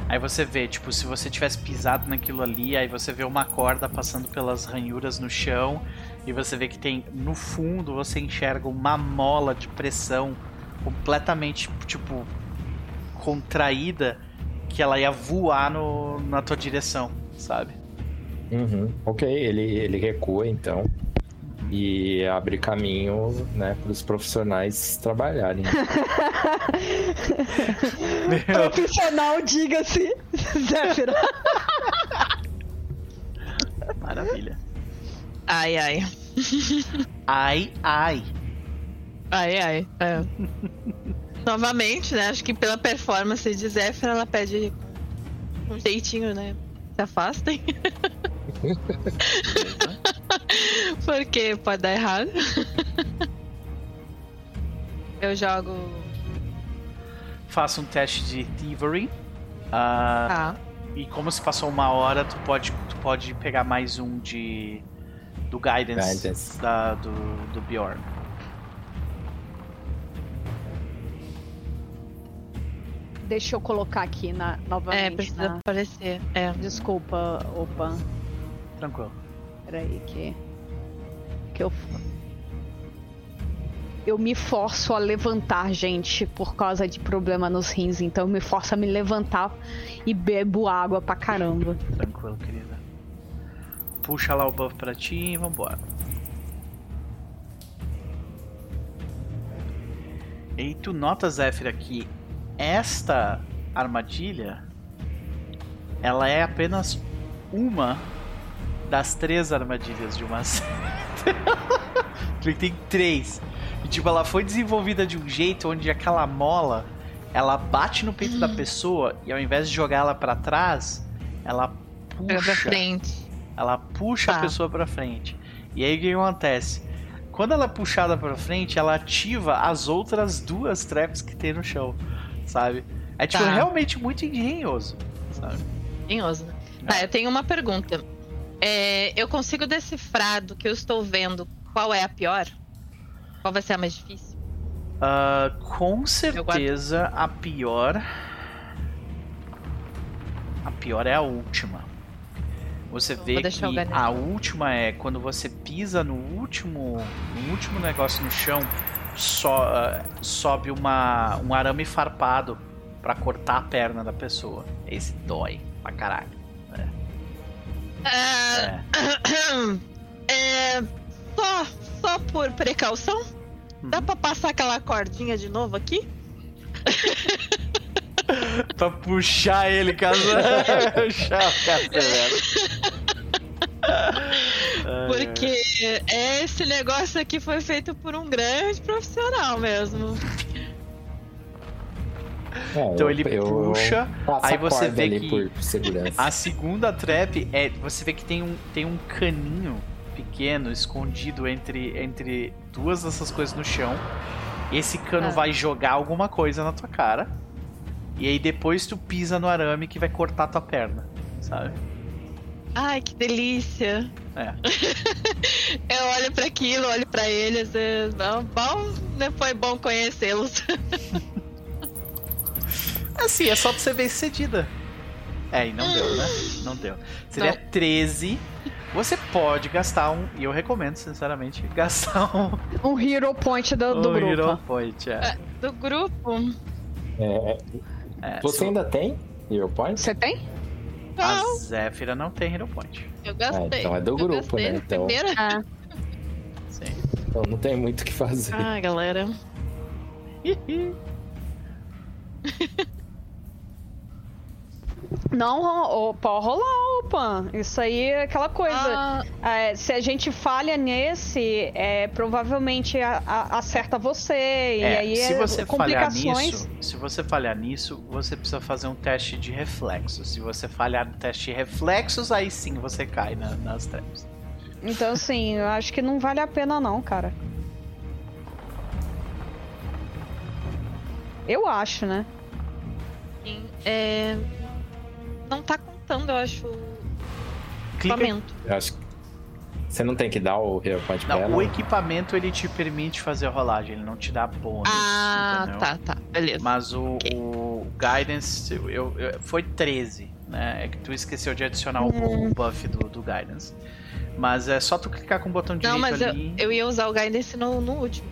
Aí você vê, tipo, se você tivesse pisado naquilo ali, aí você vê uma corda passando pelas ranhuras no chão, e você vê que tem no fundo você enxerga uma mola de pressão completamente, tipo, contraída, que ela ia voar no, na tua direção, sabe? Uhum. Ok, ele, ele recua então. E abre caminho, né, para os profissionais trabalharem. [LAUGHS] Profissional, diga-se, [LAUGHS] Zéfira. maravilha. Ai, ai. Ai, ai. Ai, ai. É. Novamente, né? Acho que pela performance de Zephyr, ela pede um jeitinho, né? Se afastem. [LAUGHS] [LAUGHS] Porque pode dar errado. Eu jogo. Faça um teste de thievery. Ah, Tá. E como se passou uma hora, tu pode, tu pode pegar mais um de. do guidance, Guidance. Da, do, do Bjorn. Deixa eu colocar aqui na, É, novamente. precisa na- aparecer. É. Desculpa, opa. Tranquilo. Peraí que. Que eu. Eu me forço a levantar, gente, por causa de problema nos rins. Então eu me forço a me levantar e bebo água pra caramba. Tranquilo, querida. Puxa lá o buff pra ti e vambora. E tu nota, Zéfira, que esta armadilha ela é apenas uma das três armadilhas de uma [LAUGHS] série. Porque tem três. E tipo, ela foi desenvolvida de um jeito onde aquela mola ela bate no peito da pessoa e ao invés de jogar ela pra trás, ela Pega pra puxa frente. ela puxa a Tá. pessoa pra frente. E aí o que acontece? Quando ela é puxada pra frente, ela ativa as outras duas traps que tem no chão, sabe? É tipo Tá. realmente muito engenhoso, sabe? Engenhoso. Tá, eu tenho uma pergunta. É, eu consigo decifrar do que eu estou vendo qual é a pior? Qual vai ser a mais difícil? Ah, com certeza a pior. A pior é a última. Você vê que a última é quando você pisa no último, no último negócio no chão, so- ah, sobe uma, um arame farpado pra cortar a perna da pessoa. Esse dói pra caralho. É, É. [COUGHS] é, só, só por precaução? Dá Uhum. pra passar aquela cordinha de novo aqui? [LAUGHS] pra puxar ele, caso. [LAUGHS] puxar o [LAUGHS] Porque esse negócio aqui foi feito por um grande profissional mesmo. É, Então eu- ele eu puxa, passo aí a você vê ali que por segurança. A segunda trap é. Você vê que tem um, tem um caninho pequeno escondido entre, entre duas dessas coisas no chão. Esse cano Ah. vai jogar alguma coisa na tua cara. E aí depois tu pisa no arame que vai cortar tua perna. Sabe? Ai, que delícia. É. [LAUGHS] Eu olho pra aquilo, olho pra eles. Bom, bom, né, foi bom conhecê-los. [LAUGHS] Assim, é só pra você ver cedida. É, e não deu, né? Não deu. Seria Não. 13. Você pode gastar um. E eu recomendo, sinceramente, [LAUGHS] gastar um, Um hero point do, do um grupo. Hero Point. É. Do grupo. É, É, você ainda tem Hero Point? Você tem? A Não, Zéfira não tem Hero Point. eu gastei. Ah, então é do Eu grupo, gastei né? Então-. Ah, Sim. Então não tem muito o que fazer. Ah, galera. [LAUGHS] não, pode rolar, opa. Isso aí é aquela coisa. Ah, É, se a gente falha nesse, é, provavelmente a- a- acerta você. e É, aí se é você falhar complicações. nisso, se você falhar nisso, você precisa fazer um teste de reflexos. Se você falhar no teste de reflexos, aí sim você cai na- nas traps. Então, assim, eu acho que não vale a pena, não, cara. Eu acho, né? sim, é... Não tá contando, eu acho, o Clica. equipamento. Eu acho que você não tem que dar o Hero Point pra ela. o equipamento ele te permite fazer a rolagem, ele não te dá bônus. Ah, entendeu? tá, tá. Beleza. Mas o, Ok. o Guidance eu, eu- foi 13, né? É que tu esqueceu de adicionar o- Hum. o, buff do, do Guidance. Mas é só tu clicar com o botão direito Não, mas eu, ali. eu ia usar o guidance no, no último.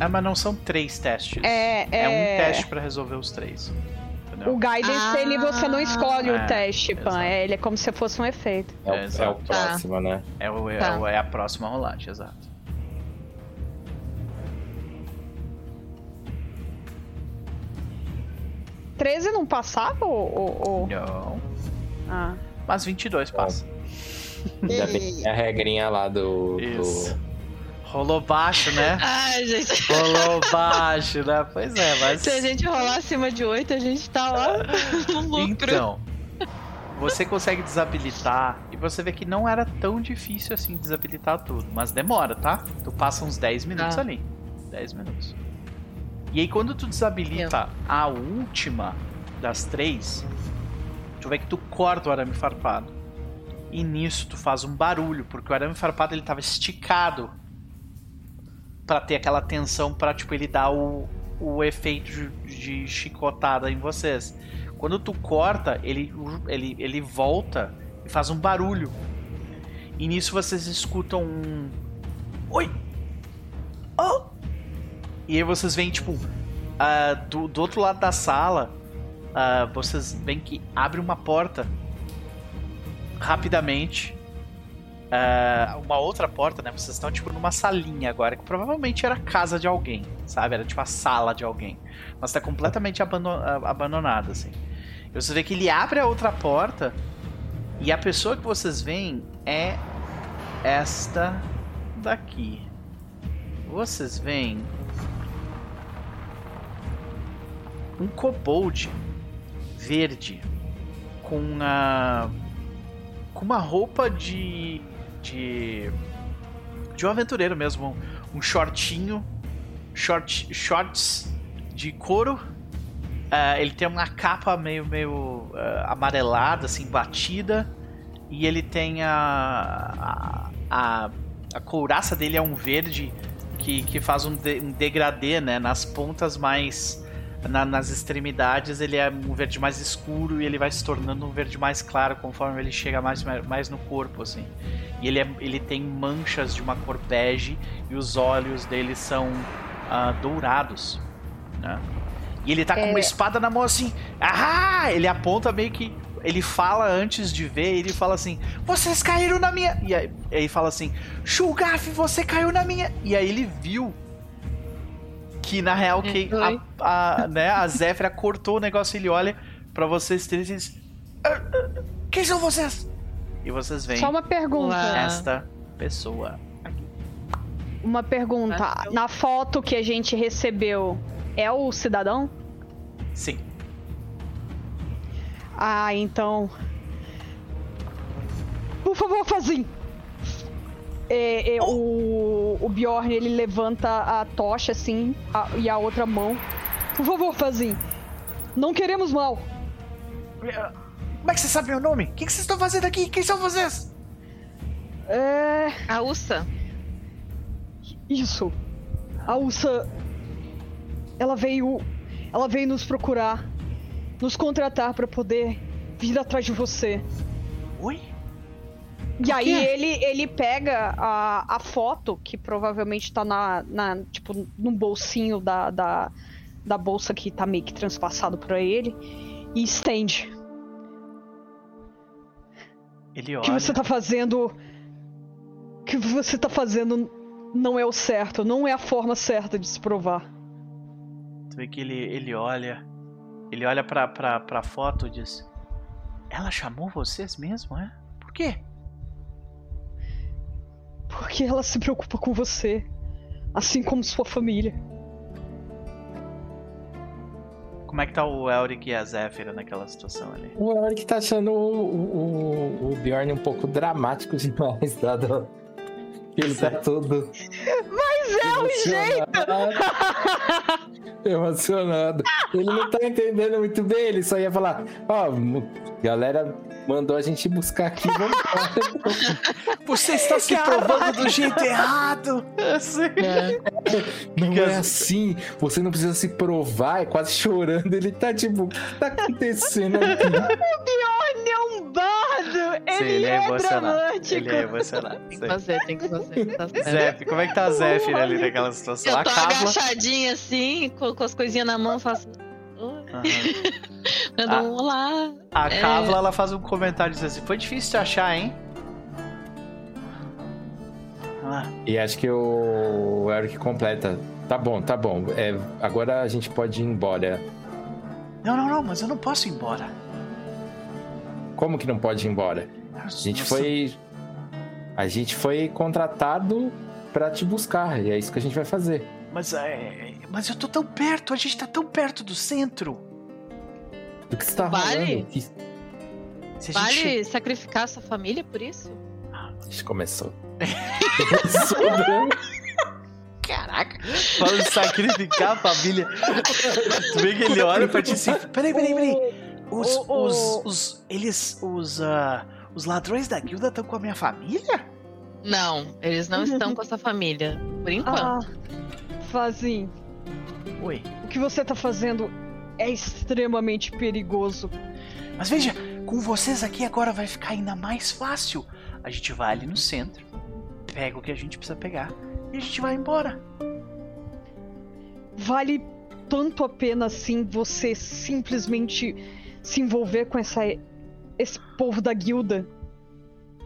Ah, mas não são três testes. É, É um é- teste pra resolver os três. Entendeu? O guidance, Ah. ele você não escolhe É, o teste, Pan. exato. É, ele é como se fosse um efeito. É o, É, é o próximo, né? É, o, é, Tá. o- é a próxima rolagem, exato. É. 13 não passava ou. ou- ou- Não. Ah. Mas 22 passa. Ainda bem que tem a regrinha lá do. do- Isso. Rolou baixo, né? [LAUGHS] Ai, gente. Rolou baixo, né? Pois é, mas. Se a gente rolar acima de 8, a gente tá lá [LAUGHS] no lucro. Então, você consegue desabilitar e você vê que não era tão difícil assim desabilitar tudo, mas demora, tá? Tu passa uns 10 minutos Tá. ali. 10 minutos. E aí quando tu desabilita a última das três, tu vê que tu corta o arame farpado. E nisso tu faz um barulho, porque o arame farpado ele tava esticado Pra ter aquela tensão pra tipo ele dar o, o efeito de, chicotada em vocês. Quando tu corta, ele, ele, ele volta e faz um barulho. E nisso vocês escutam um. Oi! Oh! E aí vocês veem, tipo, ah, do, do outro lado da sala, ah, vocês veem que abre uma porta rapidamente. Ah, uma outra porta, né? Vocês estão tipo numa salinha agora, que provavelmente era a casa de alguém, sabe? Era tipo a sala de alguém. Mas tá completamente ah, abandonada, assim. E você vê que ele abre a outra porta e a pessoa que vocês veem é esta daqui. Vocês veem um kobold verde com a com uma roupa de de de um aventureiro mesmo, um shortinho, short, shorts de couro. Ah, ele tem uma capa meio meio ah, amarelada, assim, batida, e ele tem a a, a a couraça dele é um verde que, que faz um, de, um degradê, né, nas pontas mais na- nas extremidades ele é um verde mais escuro e ele vai se tornando um verde mais claro conforme ele chega mais, mais no corpo, assim. E ele, é, ele tem manchas de uma cor bege e os olhos dele são ah, dourados, né? E ele tá com É. uma espada na mão assim, ah! Ele aponta meio que ele fala antes de ver, ele fala assim: "Vocês caíram na minha". E aí ele fala assim: "Shulgaf, você caiu na minha". E aí ele viu que na real que a, a, né, a Zéfira cortou o negócio, ele olha pra vocês três e diz: "Ah, Quem são vocês? E vocês veem Só uma pergunta. Esta pessoa. Uma pergunta. Na foto que a gente recebeu, é o cidadão? Sim. Ah, então. Por favor, Fazim. É, é, o, o Bjorn ele levanta a tocha assim a- e a outra mão. Por favor, Fazim. Não queremos mal. Como é que você sabe meu nome? O que, que vocês estão fazendo aqui? Quem são vocês? É. A Ursa. Isso. A Ursa. Ela veio. Ela veio nos procurar. Nos contratar pra poder vir atrás de você. Oi? E aí ele, ele pega a, a foto, que provavelmente tá na, na. Tipo, num bolsinho da, da, da bolsa que tá meio que transpassado pra ele. E estende. Ele O que olha. você tá fazendo. O que você tá fazendo não é o certo. Não é a forma certa de se provar. Tu vê que ele, ele olha. Ele olha pra, pra, pra foto e diz: Ela chamou vocês mesmo, é? Por quê? Porque ela se preocupa com você. Assim como sua família. Como é que tá o Elric e a Zéfira naquela situação ali? O Elric tá achando o, o, o Bjorn um pouco dramático demais, dado [LAUGHS] ele tá todo. Mas é o jeito! [LAUGHS] Emocionado. Ele não tá entendendo muito bem, ele só ia falar: Ó, mu- galera mandou a gente buscar aqui, vamos embora. [LAUGHS] Você está se provando do jeito errado! Não é assim, você não precisa se provar, é quase chorando. Ele tá tipo: O que tá acontecendo aqui? [LAUGHS] Ele é um bardo! Sim, ele é emocionado. Ele é emocionado. Tem que fazer, tem que fazer. [LAUGHS] Tá. Zef, como é que tá a Zéfira ali naquela situação? Eu A tô Cabla. agachadinha assim, com, com as coisinhas na mão, faço. Aham. [LAUGHS] Dando Ah. um olá. A É. Kavla, ela faz um comentário dizendo assim: Foi difícil de achar, hein? Ah, E acho que o Eric completa. Tá bom, tá bom. É, agora a gente pode ir embora. não, não, não, mas eu não posso ir embora. Como que não pode ir embora? A gente foi. A gente foi contratado pra te buscar. E é isso que a gente vai fazer. Mas, é, mas eu tô tão perto, a gente tá tão perto do centro. Do que você tá Vale? Que... Se a Vale gente. sacrificar sua família por isso? A gente começou. Começou? [LAUGHS] Caraca, vamos sacrificar a família. tu vê que ele olha pra ti assim: Peraí, peraí, peraí. Os. O- o- Os. os eles. Os. ah, os ladrões da guilda estão com a minha família? Não, eles não estão com a sua [LAUGHS] família. Por enquanto. Ah, Fazim, Oi. o que você tá fazendo é extremamente perigoso. Mas veja, com vocês aqui agora vai ficar ainda mais fácil. A gente vai ali no centro, pega o que a gente precisa pegar e a gente vai embora. Vale tanto a pena assim você simplesmente se envolver com essa esse povo da guilda.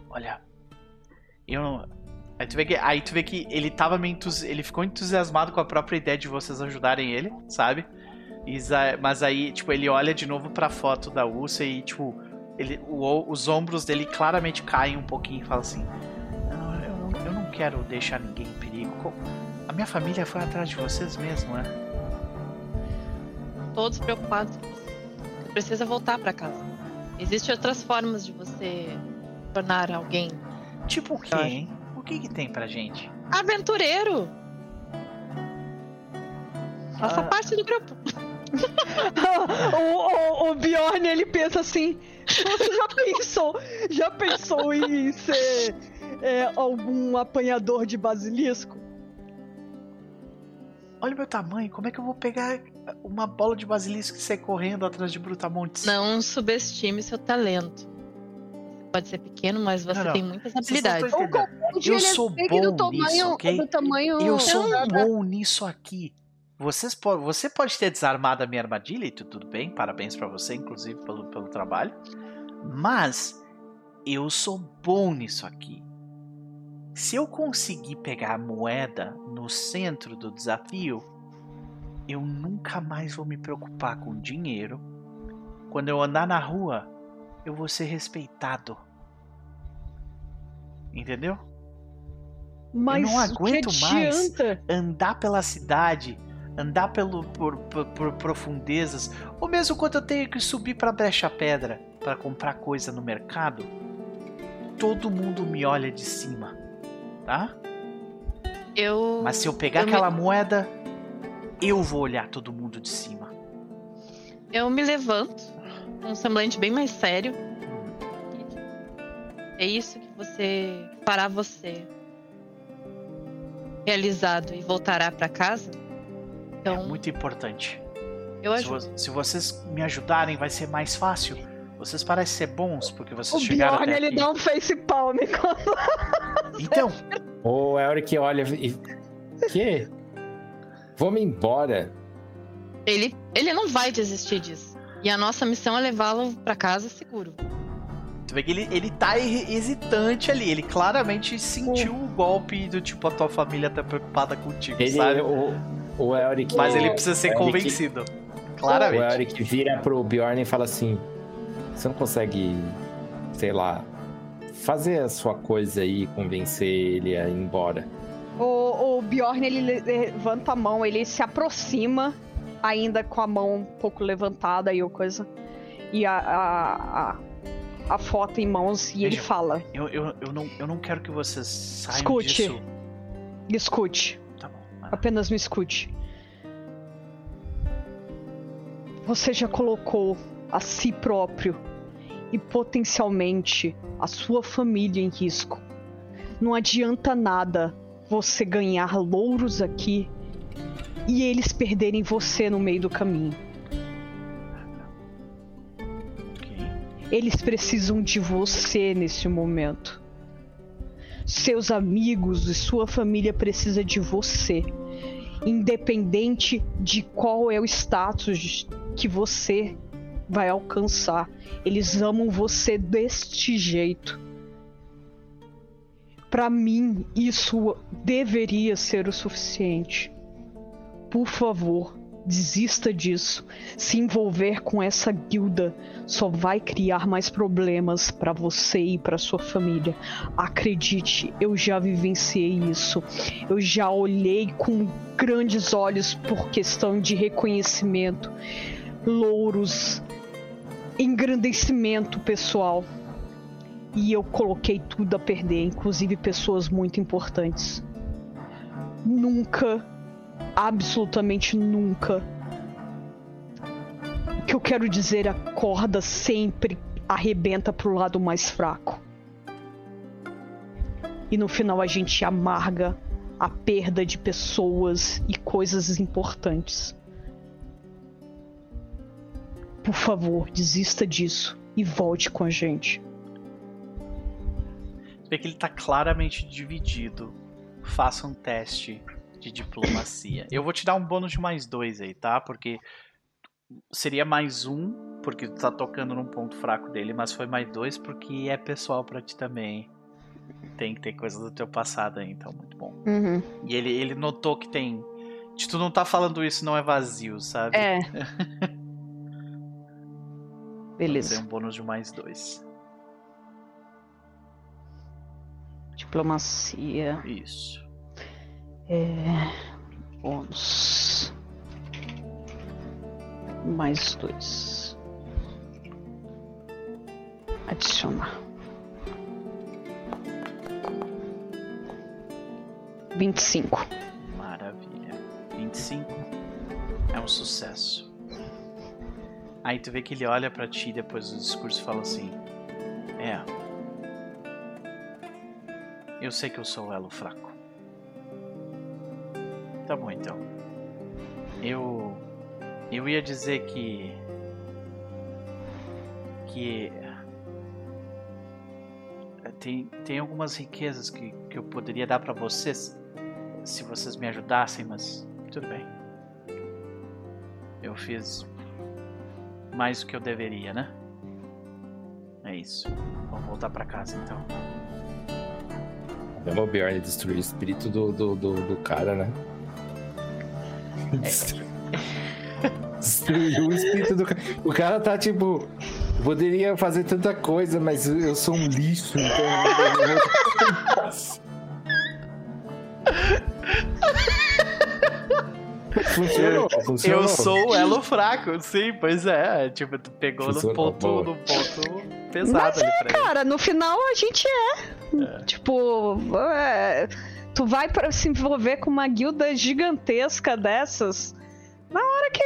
Olha, eu não. Aí tu vê que, aí tu vê que ele tava meio entusi... ele ficou entusiasmado com a própria ideia de vocês ajudarem ele, sabe? E mas aí, tipo, ele olha de novo pra foto da Ursa e, tipo, ele, o- os ombros dele claramente caem um pouquinho e fala assim: eu não, eu, não, eu não quero deixar ninguém em perigo. A minha família foi atrás de vocês mesmo, né? Todos preocupados. Você precisa voltar pra casa. Existem outras formas de você tornar alguém Tipo o quê, hein? O que que tem pra gente? aventureiro. Faça Ah. parte do grupo. [LAUGHS] o, o, o Bjorn ele pensa assim: você já pensou, já pensou em ser é, algum apanhador de basilisco? Olha o meu tamanho, como é que eu vou pegar uma bola de basilisco e sair correndo atrás de Brutamontes? Não subestime seu talento. Pode ser pequeno, mas você Não, não. tem muitas habilidades. Eu sou bom nisso, ok? do tamanho Eu sou bom nisso aqui. Vocês po você pode ter desarmado a minha armadilha e tu- tudo bem, parabéns pra você, inclusive, pelo, pelo trabalho. Mas eu sou bom nisso aqui. Se eu conseguir pegar a moeda no centro do desafio, eu nunca mais vou me preocupar com dinheiro. Quando eu andar na rua, eu vou ser respeitado. Entendeu? Mas não o aguento que mais. adianta? andar pela cidade andar pelo, por, por, por profundezas, ou mesmo quando eu tenho que subir para brecha pedra para comprar coisa no mercado, todo mundo me olha de cima, tá? Eu. Mas se eu pegar eu aquela me, moeda, eu vou olhar todo mundo de cima. eu me levanto com um semblante bem mais sério. É isso que você fará você realizado e voltará pra casa? É Então, muito importante. eu Se, vo- se vocês me ajudarem, vai ser mais fácil. Vocês parecem ser bons porque O vocês chegaram Bjorn, até ele aqui. dá um face palm quando... Então, O Elric olha e. [LAUGHS] Que? Vamos embora. Ele, ele não vai desistir disso. E a nossa missão é levá-lo pra casa seguro. tu vê que ele, ele tá he- hesitante ali. Ele claramente sentiu o golpe do tipo, a tua família tá preocupada contigo, Ele, sabe? o, o Elric. Mas ele precisa ser Elric- convencido. O Claramente. Elric vira pro Bjorn e fala assim: Você não consegue, sei lá, fazer a sua coisa aí e convencer ele a ir embora. O, o Bjorn, ele le- levanta a mão, ele se aproxima, ainda com a mão um pouco levantada e o coisa. E a, a, a, a foto em mãos, e ele Veja. fala: Eu, eu, eu, não, eu não quero que vocês saiam Escute. disso. escute, Tá bom. apenas me escute. Você já colocou a si próprio e potencialmente a sua família em risco. Não adianta nada você ganhar louros aqui e eles perderem você no meio do caminho. Eles precisam de você nesse momento. Seus amigos e sua família precisam de você. Independente de qual é o status que você vai alcançar. Eles amam você deste jeito. Pra mim, isso deveria ser o suficiente. Por favor, desista disso. Se envolver com essa guilda só vai criar mais problemas pra você e pra sua família. Acredite, eu já vivenciei isso. Eu já olhei com grandes olhos por questão de reconhecimento, louros, engrandecimento pessoal. E eu coloquei tudo a perder, inclusive pessoas muito importantes. Nunca, absolutamente nunca. O que eu quero dizer, a corda sempre arrebenta pro lado mais fraco. E no final a gente amarga a perda de pessoas e coisas importantes. Por favor, desista disso e volte com a gente. Vê que ele tá claramente dividido. Faça um teste de diplomacia. Eu vou te dar um bônus de mais dois aí, tá? Porque seria mais um, porque tu tá tocando num ponto fraco dele, mas foi mais dois porque é pessoal pra ti também. Tem que ter coisa do teu passado aí, então muito bom. Uhum. E ele, ele notou que tem. De tu não tá falando isso, não é vazio, sabe? É. Tem [LAUGHS] Beleza. um bônus de mais dois. Diplomacia. Isso. É. Bônus. Mais dois. Adicionar. Vinte e cinco. Maravilha. 25 é um sucesso. Aí tu vê que ele olha pra ti depois do discurso e fala assim: É. Eu sei que eu sou elo fraco. Tá bom então. Eu. Eu ia dizer que. Que. eh, Tem, tem algumas riquezas que, que eu poderia dar pra vocês se vocês me ajudassem, mas tudo bem. Eu fiz mais do que eu deveria, né? É isso. Vamos voltar pra casa então. Chama o Bjorn destruir o espírito do, do, do, do cara, né? [LAUGHS] Destruiu o espírito do cara. O cara tá tipo. Poderia fazer tanta coisa, mas eu sou um lixo, então. Funcionou, [LAUGHS] funcionou. Eu sou o elo fraco, sim, pois é. Tipo, tu pegou no ponto, boa. no ponto pesado Mas ele. Cara, no final a gente é. Tipo, é, tu vai para se envolver com uma guilda gigantesca dessas. Na hora que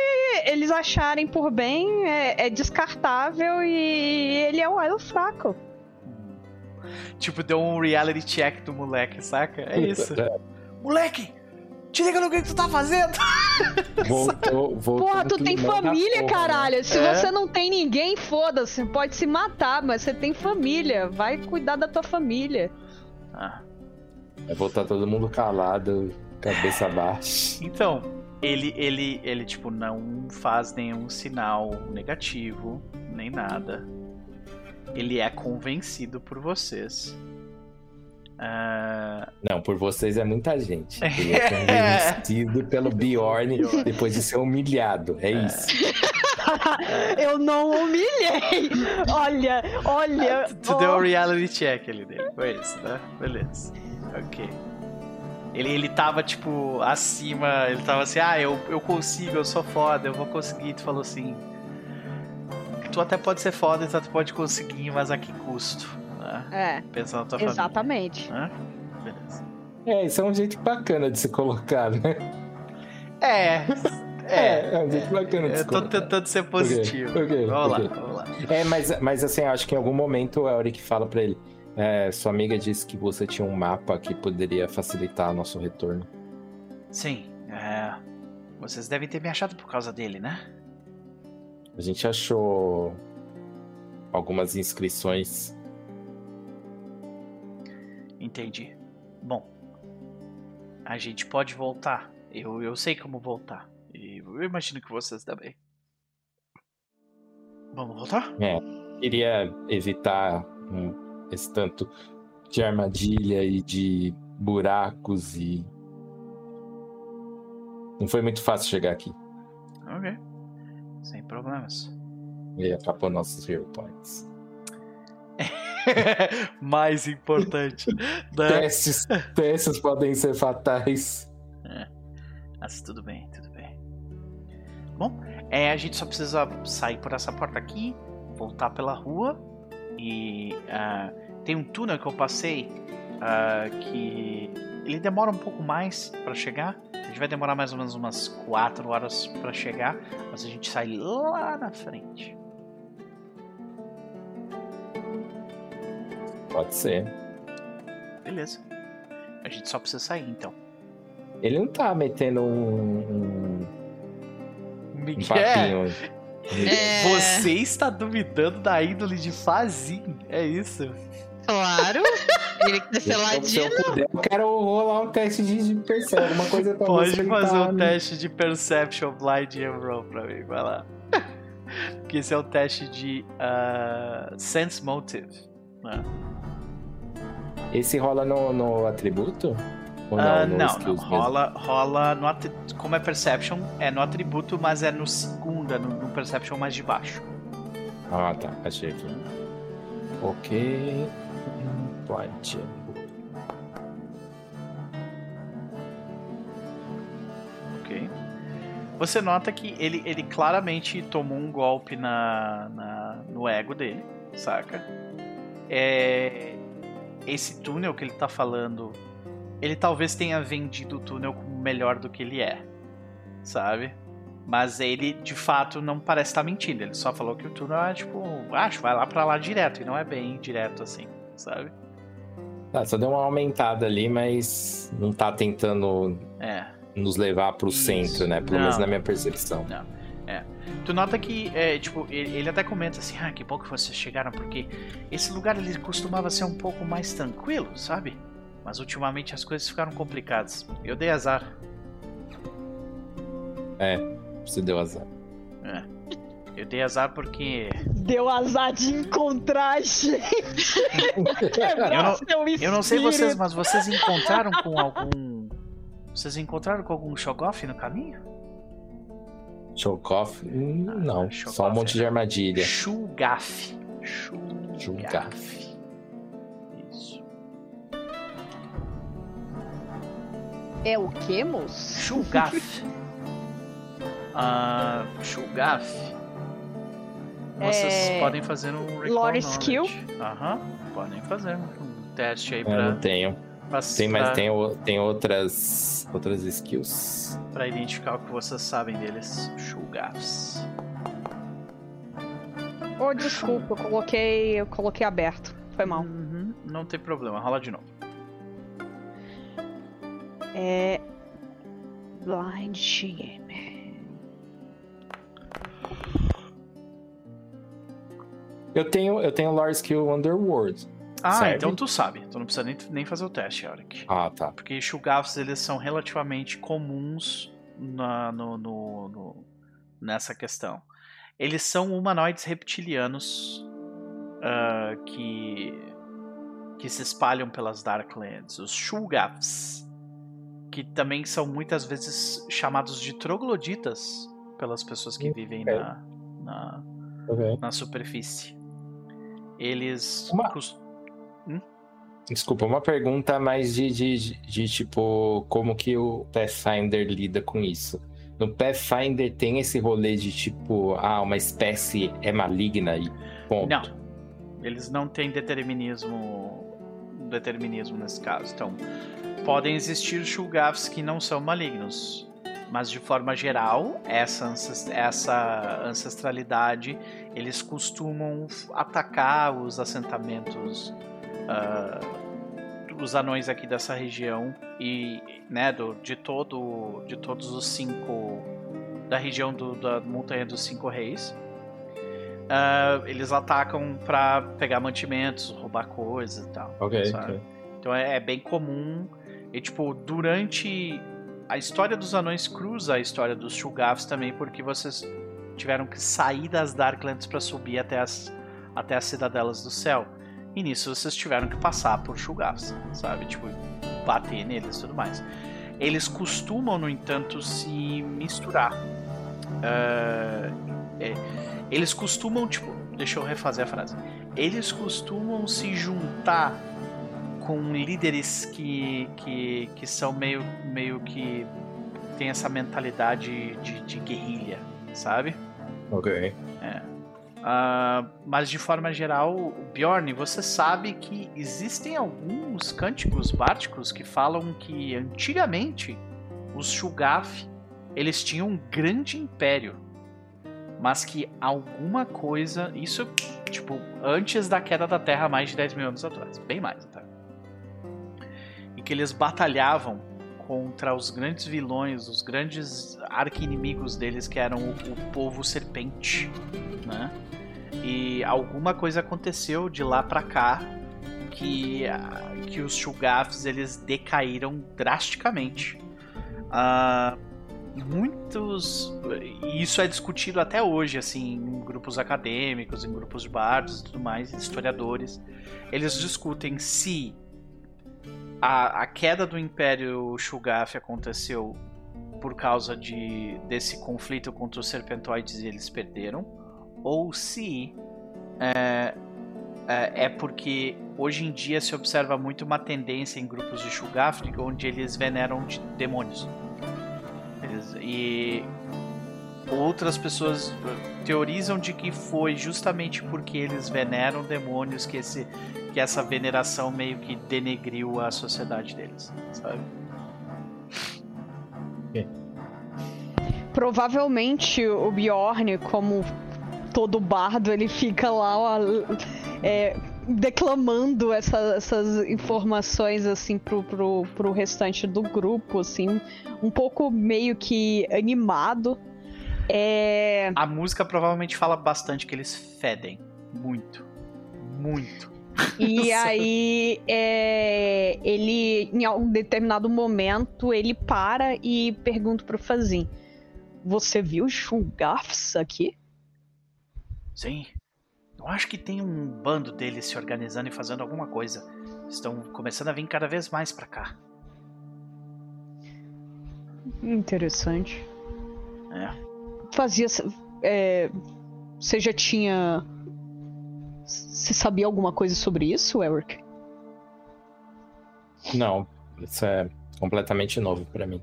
eles acharem por bem, é, é descartável e ele é o elo fraco. Tipo, deu um reality check do moleque, saca? É isso. Moleque, te liga no que tu tá fazendo. [LAUGHS] Voltou, voltou Porra, tu tem família, porra, né? caralho. Se É. você não tem ninguém, foda-se. Pode se matar, mas você tem família. Vai cuidar da tua família. Ah, Vai voltar todo mundo calado, cabeça baixa. Então, ele, ele, ele, tipo, não faz nenhum sinal negativo, nem nada. Ele é convencido por vocês. Ah, Não, por vocês é muita gente. Ele é convencido pelo Bjorn depois de ser humilhado. É isso. [LAUGHS] Eu não humilhei. Olha, olha. tu deu um reality check ali dele, foi isso, né? Beleza. Ok. Ele, ele tava, tipo, acima, ele tava assim, ah, eu, eu consigo, eu sou foda, eu vou conseguir. Tu falou assim, tu até pode ser foda, tu até pode conseguir, mas a que custo? Né? É, Pensando na tua família. exatamente. Né? Beleza. É, isso é um jeito bacana de se colocar, né? É, [LAUGHS] É, é. é um jeito bacana de se Eu tô colocar. tentando ser positivo. Ok, ok, vamos ok. lá, vamos lá. É, mas, mas assim, acho que em algum momento a Auric fala pra ele: é, sua amiga disse que você tinha um mapa que poderia facilitar nosso retorno. Sim, é, vocês devem ter me achado por causa dele, né? A gente achou algumas inscrições. Entendi. Bom, a gente pode voltar. Eu, eu sei como voltar. E eu imagino que vocês também. Vamos voltar? Queria evitar um, esse tanto de armadilha e de buracos e. Não foi muito fácil chegar aqui. Ok. Sem problemas. E acabou nossos hero points. [LAUGHS] Mais importante. né? Testes, testes podem ser fatais. Mas tudo bem, tudo bem. Bom, é, a gente só precisa sair por essa porta aqui, voltar pela rua e ah, tem um túnel que eu passei ah, que ele demora um pouco mais pra chegar. A gente vai demorar mais ou menos umas 4 horas pra chegar, mas a gente sai lá na frente. Pode ser. Beleza. A gente só precisa sair então. Ele não tá metendo um, um, um Miguel, papinho. É, você está duvidando da índole de Fazin, é isso? Claro. Ele quer ser Se eu- se ladino. eu puder, eu quero rolar um teste de, de percepção, alguma coisa pra Pode você fazer um no- teste de Perception Blind and Roll pra mim, vai lá. [LAUGHS] que esse é o teste de ah, Sense Motive. né? Esse rola no, no atributo? Ou Ah, no não, não, rola, rola no como é Perception, é no atributo, mas é no segunda, no, no Perception mais de baixo. Ah, tá. Achei aqui. Ok. Blind. Ok. Você nota que ele, ele claramente tomou um golpe na, na- no ego dele, saca? É, esse túnel que ele tá falando, ele talvez tenha vendido o túnel como melhor do que ele é, sabe? Mas ele, de fato, não parece estar mentindo. Ele só falou que o túnel é tipo, acho, vai lá pra lá direto. E não é bem direto assim, sabe? Tá, só deu uma aumentada ali, mas não tá tentando É. nos levar pro Isso. centro, né? Pelo Não. menos na minha percepção. Tu nota que, é, tipo, ele, ele até comenta assim, ah, que bom que vocês chegaram, porque esse lugar ele costumava ser um pouco mais tranquilo, sabe? Mas ultimamente as coisas ficaram complicadas. Eu dei azar. Você deu azar. Eu dei azar porque. Deu azar de encontrar a gente. [LAUGHS] Eu não- Eu não sei vocês, mas vocês encontraram com algum. Vocês encontraram com algum Shogoff no caminho? Chocoff? Hum, Não, Ah, só um monte de é. armadilha. Shugaf. Shugaf. Isso. É o que, moço? Shugaf. [LAUGHS] Ah, Shugaf. Vocês É, podem fazer um recall Lore knowledge. skill? Aham, podem fazer um teste aí Eu pra, não tenho. Pra, Tem, mas pra- tem, tem outras, outras skills. pra identificar o que vocês sabem deles. Shugafs. Oh, desculpa, eu coloquei, eu coloquei aberto. Foi mal. Uhum, não tem problema, rola de novo. É. Blind Game. Eu tenho, eu tenho Lore Skill Underworld. Ah, Serve? então tu sabe. Tu não precisa nem, nem fazer o teste, Yorick. Ah, tá. Porque Shugafs, eles são relativamente comuns na, no, no- no- nessa questão. Eles são humanoides reptilianos ah, que, que se espalham pelas Darklands. Os Shugafs, que também são muitas vezes chamados de trogloditas pelas pessoas que vivem Ok. na, na, Ok. na superfície. Eles... Uma- Desculpa, uma pergunta mais de, de, de, de, tipo, como que o Pathfinder lida com isso? No Pathfinder tem esse rolê de tipo, ah, uma espécie é maligna e ponto. Não. Eles não têm determinismo determinismo nesse caso. Então, podem existir Shulgafs que não são malignos. Mas de forma geral, essa, essa ancestralidade, eles costumam atacar os assentamentos ah, os anões aqui dessa região e né, do, de todo de todos os cinco da região do- da montanha dos cinco reis. Ah, eles atacam pra pegar mantimentos, roubar coisas e tal. Ok, sabe? ok. Então é, é bem comum. E tipo, durante. A história dos anões cruza a história dos Shugafs também, porque vocês tiveram que sair das Darklands pra subir até as, até as cidadelas do céu. E nisso vocês tiveram que passar por Shugafs, sabe? Tipo, bater neles e tudo mais. Eles costumam, no entanto, se misturar. Ah, é, eles costumam, tipo, deixa eu refazer a frase. Eles costumam se juntar com líderes que, que, que são meio, meio que tem essa mentalidade de, de guerrilha, sabe? Ok. Ah, mas de forma geral, Bjorn, você sabe que existem alguns cânticos bárticos que falam que antigamente os Shugaf eles tinham um grande império, mas que alguma coisa, isso tipo antes da queda da Terra, mais de 10 mil anos atrás, bem mais até, e que eles batalhavam contra os grandes vilões, os grandes arqui-inimigos deles, que eram o, o povo serpente, né? E alguma coisa aconteceu de lá pra cá que, que os Shugafs eles decaíram drasticamente. Ah, muitos. E isso é discutido até hoje, assim, em grupos acadêmicos, em grupos de bardos e tudo mais, historiadores. Eles discutem se a, a queda do Império Shugaf aconteceu por causa de, desse conflito contra os serpentoides e eles perderam, ou se é, é, é porque hoje em dia se observa muito uma tendência em grupos de Shugafni onde eles veneram de demônios. Eles- e outras pessoas eh, teorizam de que foi justamente porque eles veneram demônios que, esse, que essa veneração meio que denegriu a sociedade deles, sabe? Provavelmente o Bjorn, como todo bardo, ele fica lá ó, é, declamando essa- essas informações assim pro, pro, pro restante do grupo, assim, um pouco meio que animado. É, A música provavelmente fala bastante que eles fedem. Muito. Muito. E [LAUGHS] aí, é, ele, em algum determinado momento, ele para e pergunta pro Fazin: Você viu Shulgafs aqui? Sim. Eu acho que tem um bando deles se organizando e fazendo alguma coisa. Estão começando a vir cada vez mais pra cá. Interessante. É. Fazia. É, você já tinha. Você sabia alguma coisa sobre isso, Eric? Não, isso é completamente novo pra mim.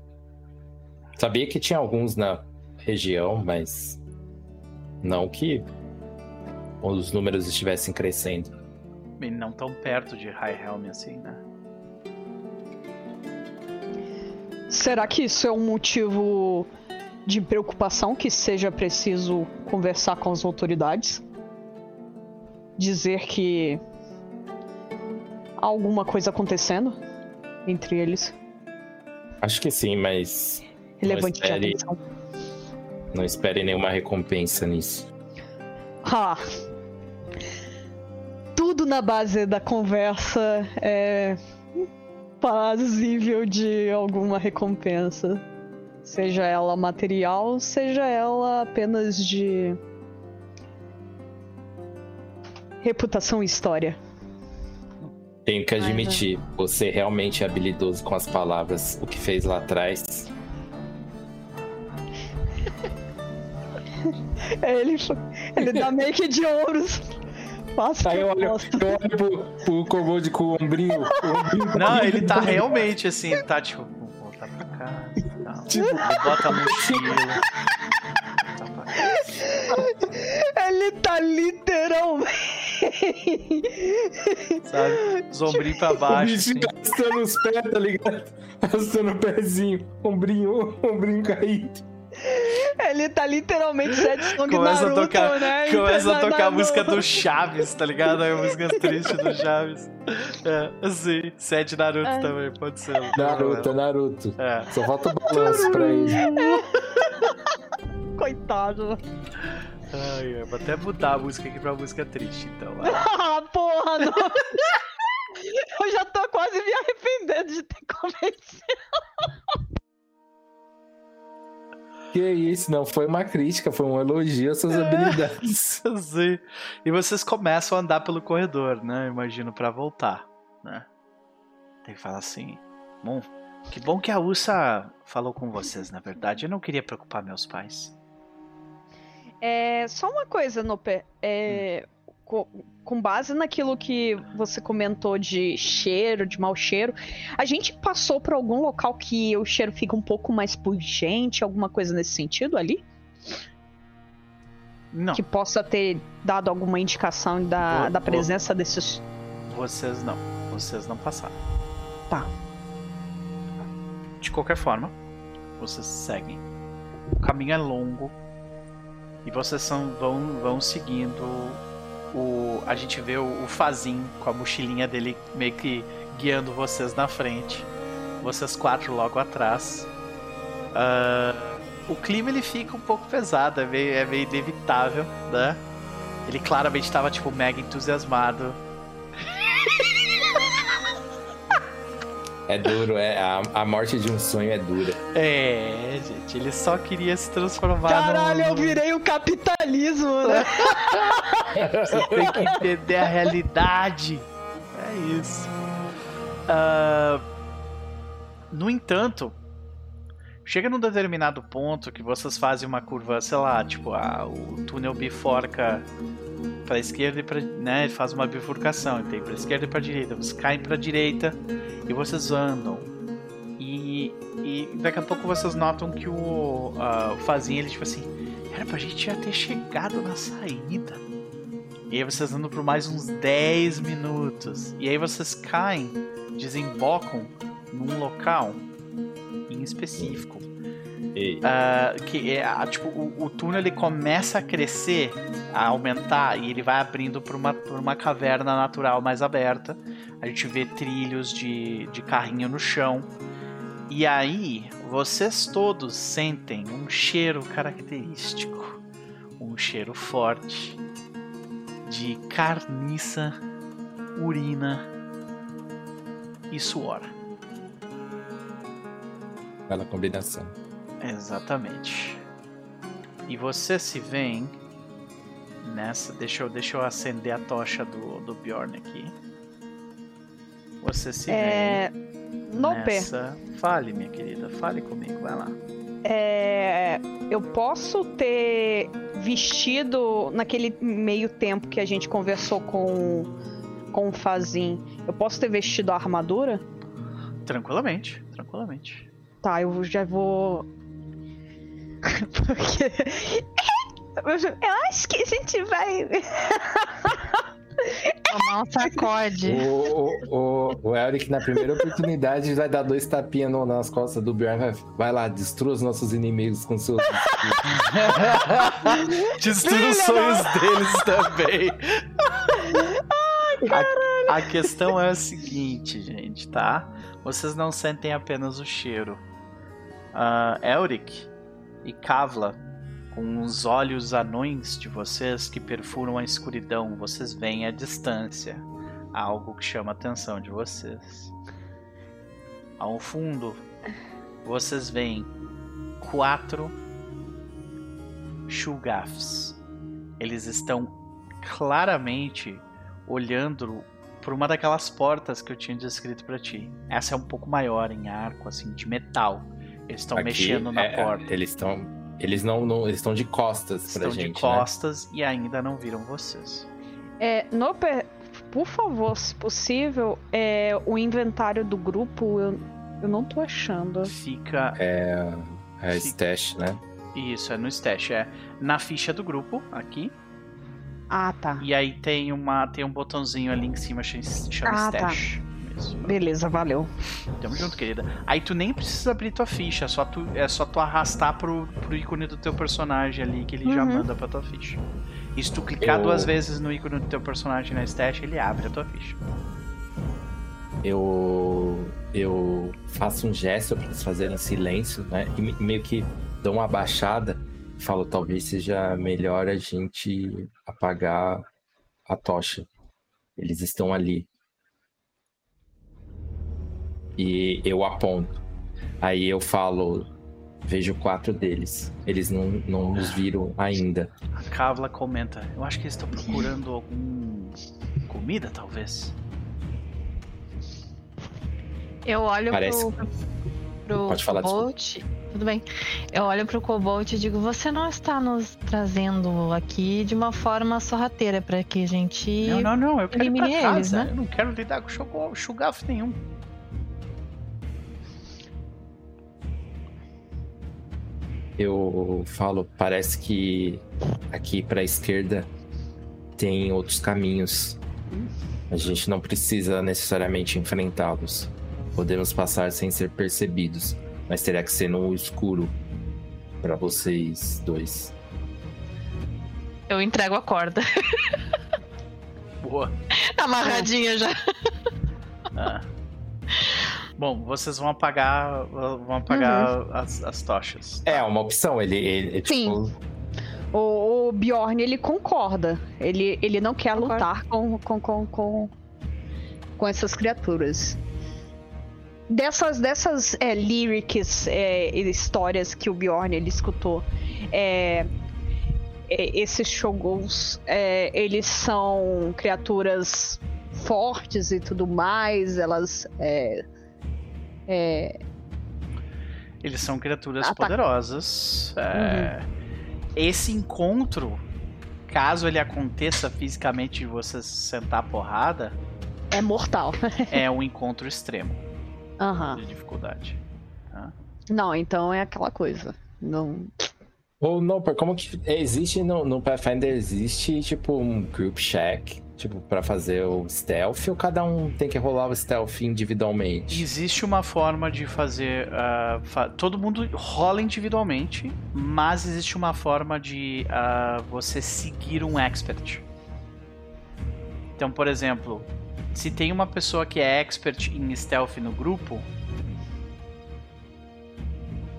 Sabia que tinha alguns na região, mas não que os números estivessem crescendo. E não tão perto de High Helm assim, né? Será que isso é um motivo de preocupação que seja preciso conversar com as autoridades? Dizer que há alguma coisa acontecendo entre eles? Acho que sim, mas Relevante espere. de atenção. não espere nenhuma recompensa nisso. Ah. Tudo na base da conversa é passível de alguma recompensa. Seja ela material, seja ela apenas de reputação e história. Tenho que admitir, você realmente é habilidoso com as palavras. O que fez lá atrás. [LAUGHS] Ele, ele dá meio que de ouros. Faça Aí eu olho, eu olho pro, pro kobold com o ombrinho. o ombrinho Não, ele tá realmente assim, tá tipo, vou voltar pra casa e tal. Tipo- bota a mochila. Tá pra Ele tá literalmente. sabe? Os ombrinhos pra O baixo. bichinho Assim. arrastando os pés, tá ligado? Arrastando o pezinho. Ombrinho, ombrinho caído. Ele tá literalmente Sete Song Começa a Naruto, tocar- né? Começa a tocar a música do Chaves, tá ligado? A música triste do Chaves. É, assim, sete Naruto É. também, pode ser. Naruto, problema. Naruto. É. Só falta o balanço pra ele. [LAUGHS] Coitado. Ai, ai, vou até mudar a música aqui pra música triste, então. vai. Ah, [LAUGHS] porra, não. [LAUGHS] Eu já tô quase me arrependendo de ter convencido. Que isso, não foi uma crítica, foi um elogio às suas habilidades. [LAUGHS] Assim. E vocês começam a andar pelo corredor, né? Imagino, pra voltar, né? Tem que falar assim. Bom, que bom que a Ursa falou com vocês, na verdade. Eu não queria preocupar meus pais. É, só uma coisa, Noper. É, co- com base naquilo que você comentou de cheiro, de mau cheiro, a gente passou por algum local que o cheiro fica um pouco mais pungente, alguma coisa nesse sentido ali? Não, Que possa ter dado alguma indicação da, Vou- da vou- presença desses. vocês não. Vocês não passaram. Tá. De qualquer forma, vocês seguem. O caminho é longo. E vocês são, vão, vão seguindo o. A gente vê o, o com a mochilinha dele meio que guiando vocês na frente. Vocês quatro logo atrás. Ah, o clima ele fica um pouco pesado, é meio, é meio inevitável, né? Ele claramente estava tipo mega entusiasmado. É duro, é. A, a morte de um sonho é dura. É, gente, ele só queria se transformar Caralho, no... eu virei o capitalismo, né? [LAUGHS] Você tem que entender a realidade. É isso. Ah, no entanto, chega num determinado ponto que vocês fazem uma curva, sei lá, tipo, ah, o túnel biforca pra esquerda e pra. né? Ele faz uma bifurcação, tem pra esquerda e pra direita. Vocês caem pra direita e vocês andam. E, e daqui a pouco vocês notam que o, ah, o Fazinho, ele tipo assim, era pra gente já ter chegado na saída. E aí vocês andam por mais uns 10 minutos. E aí vocês caem, desembocam num local em específico. Ah, que é, tipo, o, o túnel ele começa a crescer, a aumentar, e ele vai abrindo por uma, por uma caverna natural mais aberta. A gente vê trilhos de, de carrinho no chão. E aí, vocês todos sentem um cheiro característico. Um cheiro forte de carniça, urina e suor. bela combinação. Exatamente. E você se vê nessa. Deixa eu, deixa eu acender a tocha do, do Bjorn aqui. Você se É. vê Noper, nessa. Fale, minha querida, fale comigo, vai lá. é, eu posso ter vestido naquele meio tempo que a gente conversou com, com o Fazin. Eu posso ter vestido a armadura? Tranquilamente, tranquilamente. Tá, eu já vou. Porque. Eu acho que a gente vai. Tomar um sacode. O, o, o, o Eric, na primeira oportunidade, vai dar dois tapinhas no- nas costas do Bjorn. Vai, vai lá, destrua os nossos inimigos com seus. [LAUGHS] Destrua os sonhos deles também. A, a questão é a seguinte, gente, tá? Vocês não sentem apenas o cheiro. Ah, Elric e Kavla, com os olhos anões de vocês que perfuram a escuridão, vocês veem a distância. Algo que chama a atenção de vocês. Ao fundo, vocês veem quatro Shugafs. Eles estão claramente olhando por uma daquelas portas que eu tinha descrito pra ti. Essa é um pouco maior em arco, assim, de metal. Eles estão mexendo na é, porta. Eles estão. Eles não, não- Eles estão de costas pra Estão gente. de costas e ainda não viram vocês. É, no Por favor, se possível, é, o inventário do grupo eu, eu não tô achando. Fica. Né? É. É Fica- stash, né? Isso, é no stash. É na ficha do grupo, aqui. Ah, tá. E aí tem, uma, tem um botãozinho ali em cima chama Ah, tá. stash. Isso. Beleza, valeu. Tamo junto, querida. Aí tu nem precisa abrir tua ficha, é só tu, é só tu arrastar pro, pro ícone do teu personagem ali que ele já Uhum. manda pra tua ficha. E se tu clicar Eu- duas vezes no ícone do teu personagem na stash, ele abre a tua ficha. Eu. Eu faço um gesto pra eles fazerem silêncio, né? E me- meio que dou uma abaixada. Falo, talvez seja melhor a gente apagar a tocha. Eles estão ali. E eu aponto. Aí eu falo, vejo quatro deles. Eles não, não nos viram ainda. A Kavla comenta: Eu acho que eles estão procurando algum. comida, talvez. Eu olho Parece- pro, pro Pode falar. Tudo bem. Eu olho pro Cobalt e digo: Você não está nos trazendo aqui de uma forma sorrateira para que a gente. Não, não, não, eu quero ir pra elimine casa. eles, né? Eu não quero lidar com chugaf nenhum. Eu falo, parece que aqui pra esquerda tem outros caminhos. A gente não precisa necessariamente enfrentá-los. Podemos passar sem ser percebidos, mas terá que ser no escuro Pra vocês dois. Eu entrego a corda. Boa. Amarradinha já. Ah. Bom, vocês vão apagar, vão apagar as, as tochas. É uma opção, ele, ele tipo, O, o Bjorn, ele concorda. Ele, ele não quer Concordo. lutar com, com, com, com, com essas criaturas. Dessas, dessas é, lyrics, é, histórias que o Bjorn ele escutou, é, é, esses Shoguns, é, eles são criaturas fortes e tudo mais, elas... é, Eles são criaturas Ah, tá. poderosas. é, Esse encontro, caso ele aconteça fisicamente de vocês sentar a porrada, é mortal. é [LAUGHS] um encontro extremo Aham. de dificuldade. Não, então é aquela coisa. Não, Ou não, por como que existe no, no Pathfinder existe tipo um group check, tipo pra fazer o stealth ou cada um tem que rolar o stealth individualmente? Existe uma forma de fazer. ah, fa- todo mundo rola individualmente, mas existe uma forma de ah, você seguir um expert. Então, por exemplo, se tem uma pessoa que é expert em stealth no grupo,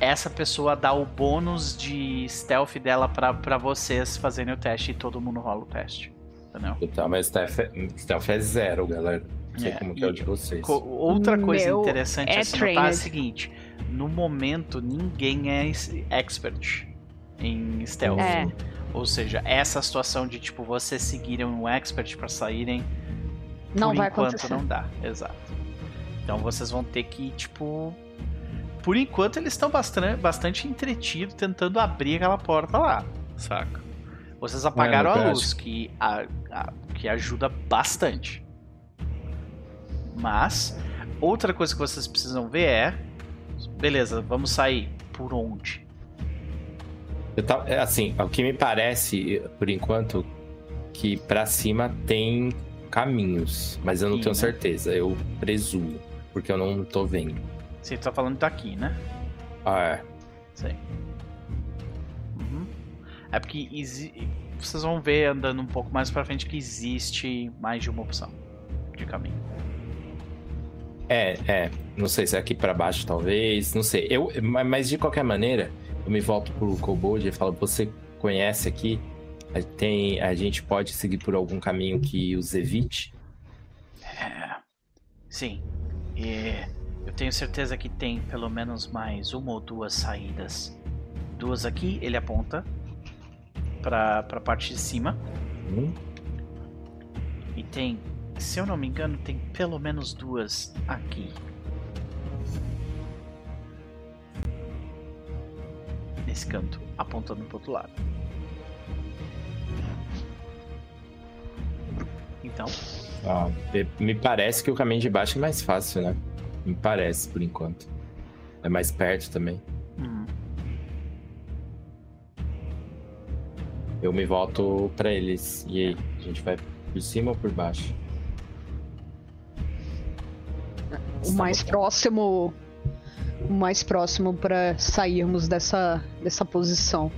essa pessoa dá o bônus de stealth dela pra vocês fazerem o teste e todo mundo rola o teste. Entendeu? Então, mas stealth é, stealth é zero, galera. Não sei É, como que é o de vocês. Co- Outra coisa Meu, interessante é a se notar é a seguinte: no momento, ninguém é expert em stealth. É. Ou seja, essa situação de tipo vocês seguirem um expert pra saírem, não por vai enquanto acontecer. não dá. Exato. Então vocês vão ter que, tipo. Por enquanto eles estão bastante, bastante entretidos tentando abrir aquela porta lá, saca? Vocês apagaram a verdade. luz, que, a- a- que ajuda bastante. Mas, outra coisa que vocês precisam ver é: beleza, vamos sair. Por onde? É assim, o que me parece, por enquanto, que pra cima tem caminhos, mas eu não Sim, tenho né? certeza. Eu presumo, porque eu não tô vendo. Você tá falando daqui, né? Ah, é. Sei. É porque vocês vão ver andando um pouco mais pra frente que existe mais de uma opção de caminho. É, é. Não sei se é aqui pra baixo, talvez. Não sei. Eu, ma- mas de qualquer maneira, eu me volto pro Kobold e falo: Você conhece aqui? A- Tem, a gente pode seguir por algum caminho que os evite? É, sim. E eu tenho certeza que tem pelo menos mais uma ou duas saídas. Duas aqui, ele aponta pra, pra parte de cima. Hum? E tem, se eu não me engano, tem pelo menos duas aqui. Nesse canto, apontando pro outro lado. Então, Ah, me- me parece que o caminho de baixo é mais fácil, né? Me parece, por enquanto. É mais perto também. Eu me volto pra eles. E aí, a gente vai por cima ou por baixo? O mais próximo. O mais próximo para sairmos dessa, dessa posição.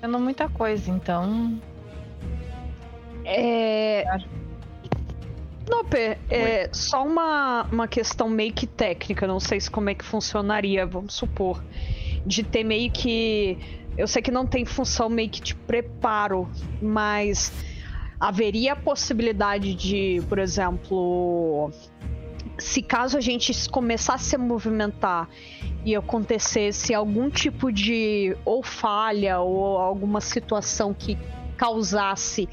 Tendo muita coisa, então. É. Noper, é só uma, uma questão meio que técnica, não sei se como é que funcionaria, vamos supor. De ter meio que. Eu sei que não tem função meio que de preparo, mas haveria a possibilidade de, por exemplo, se caso a gente começasse a se movimentar e acontecesse algum tipo de ou falha ou alguma situação que causasse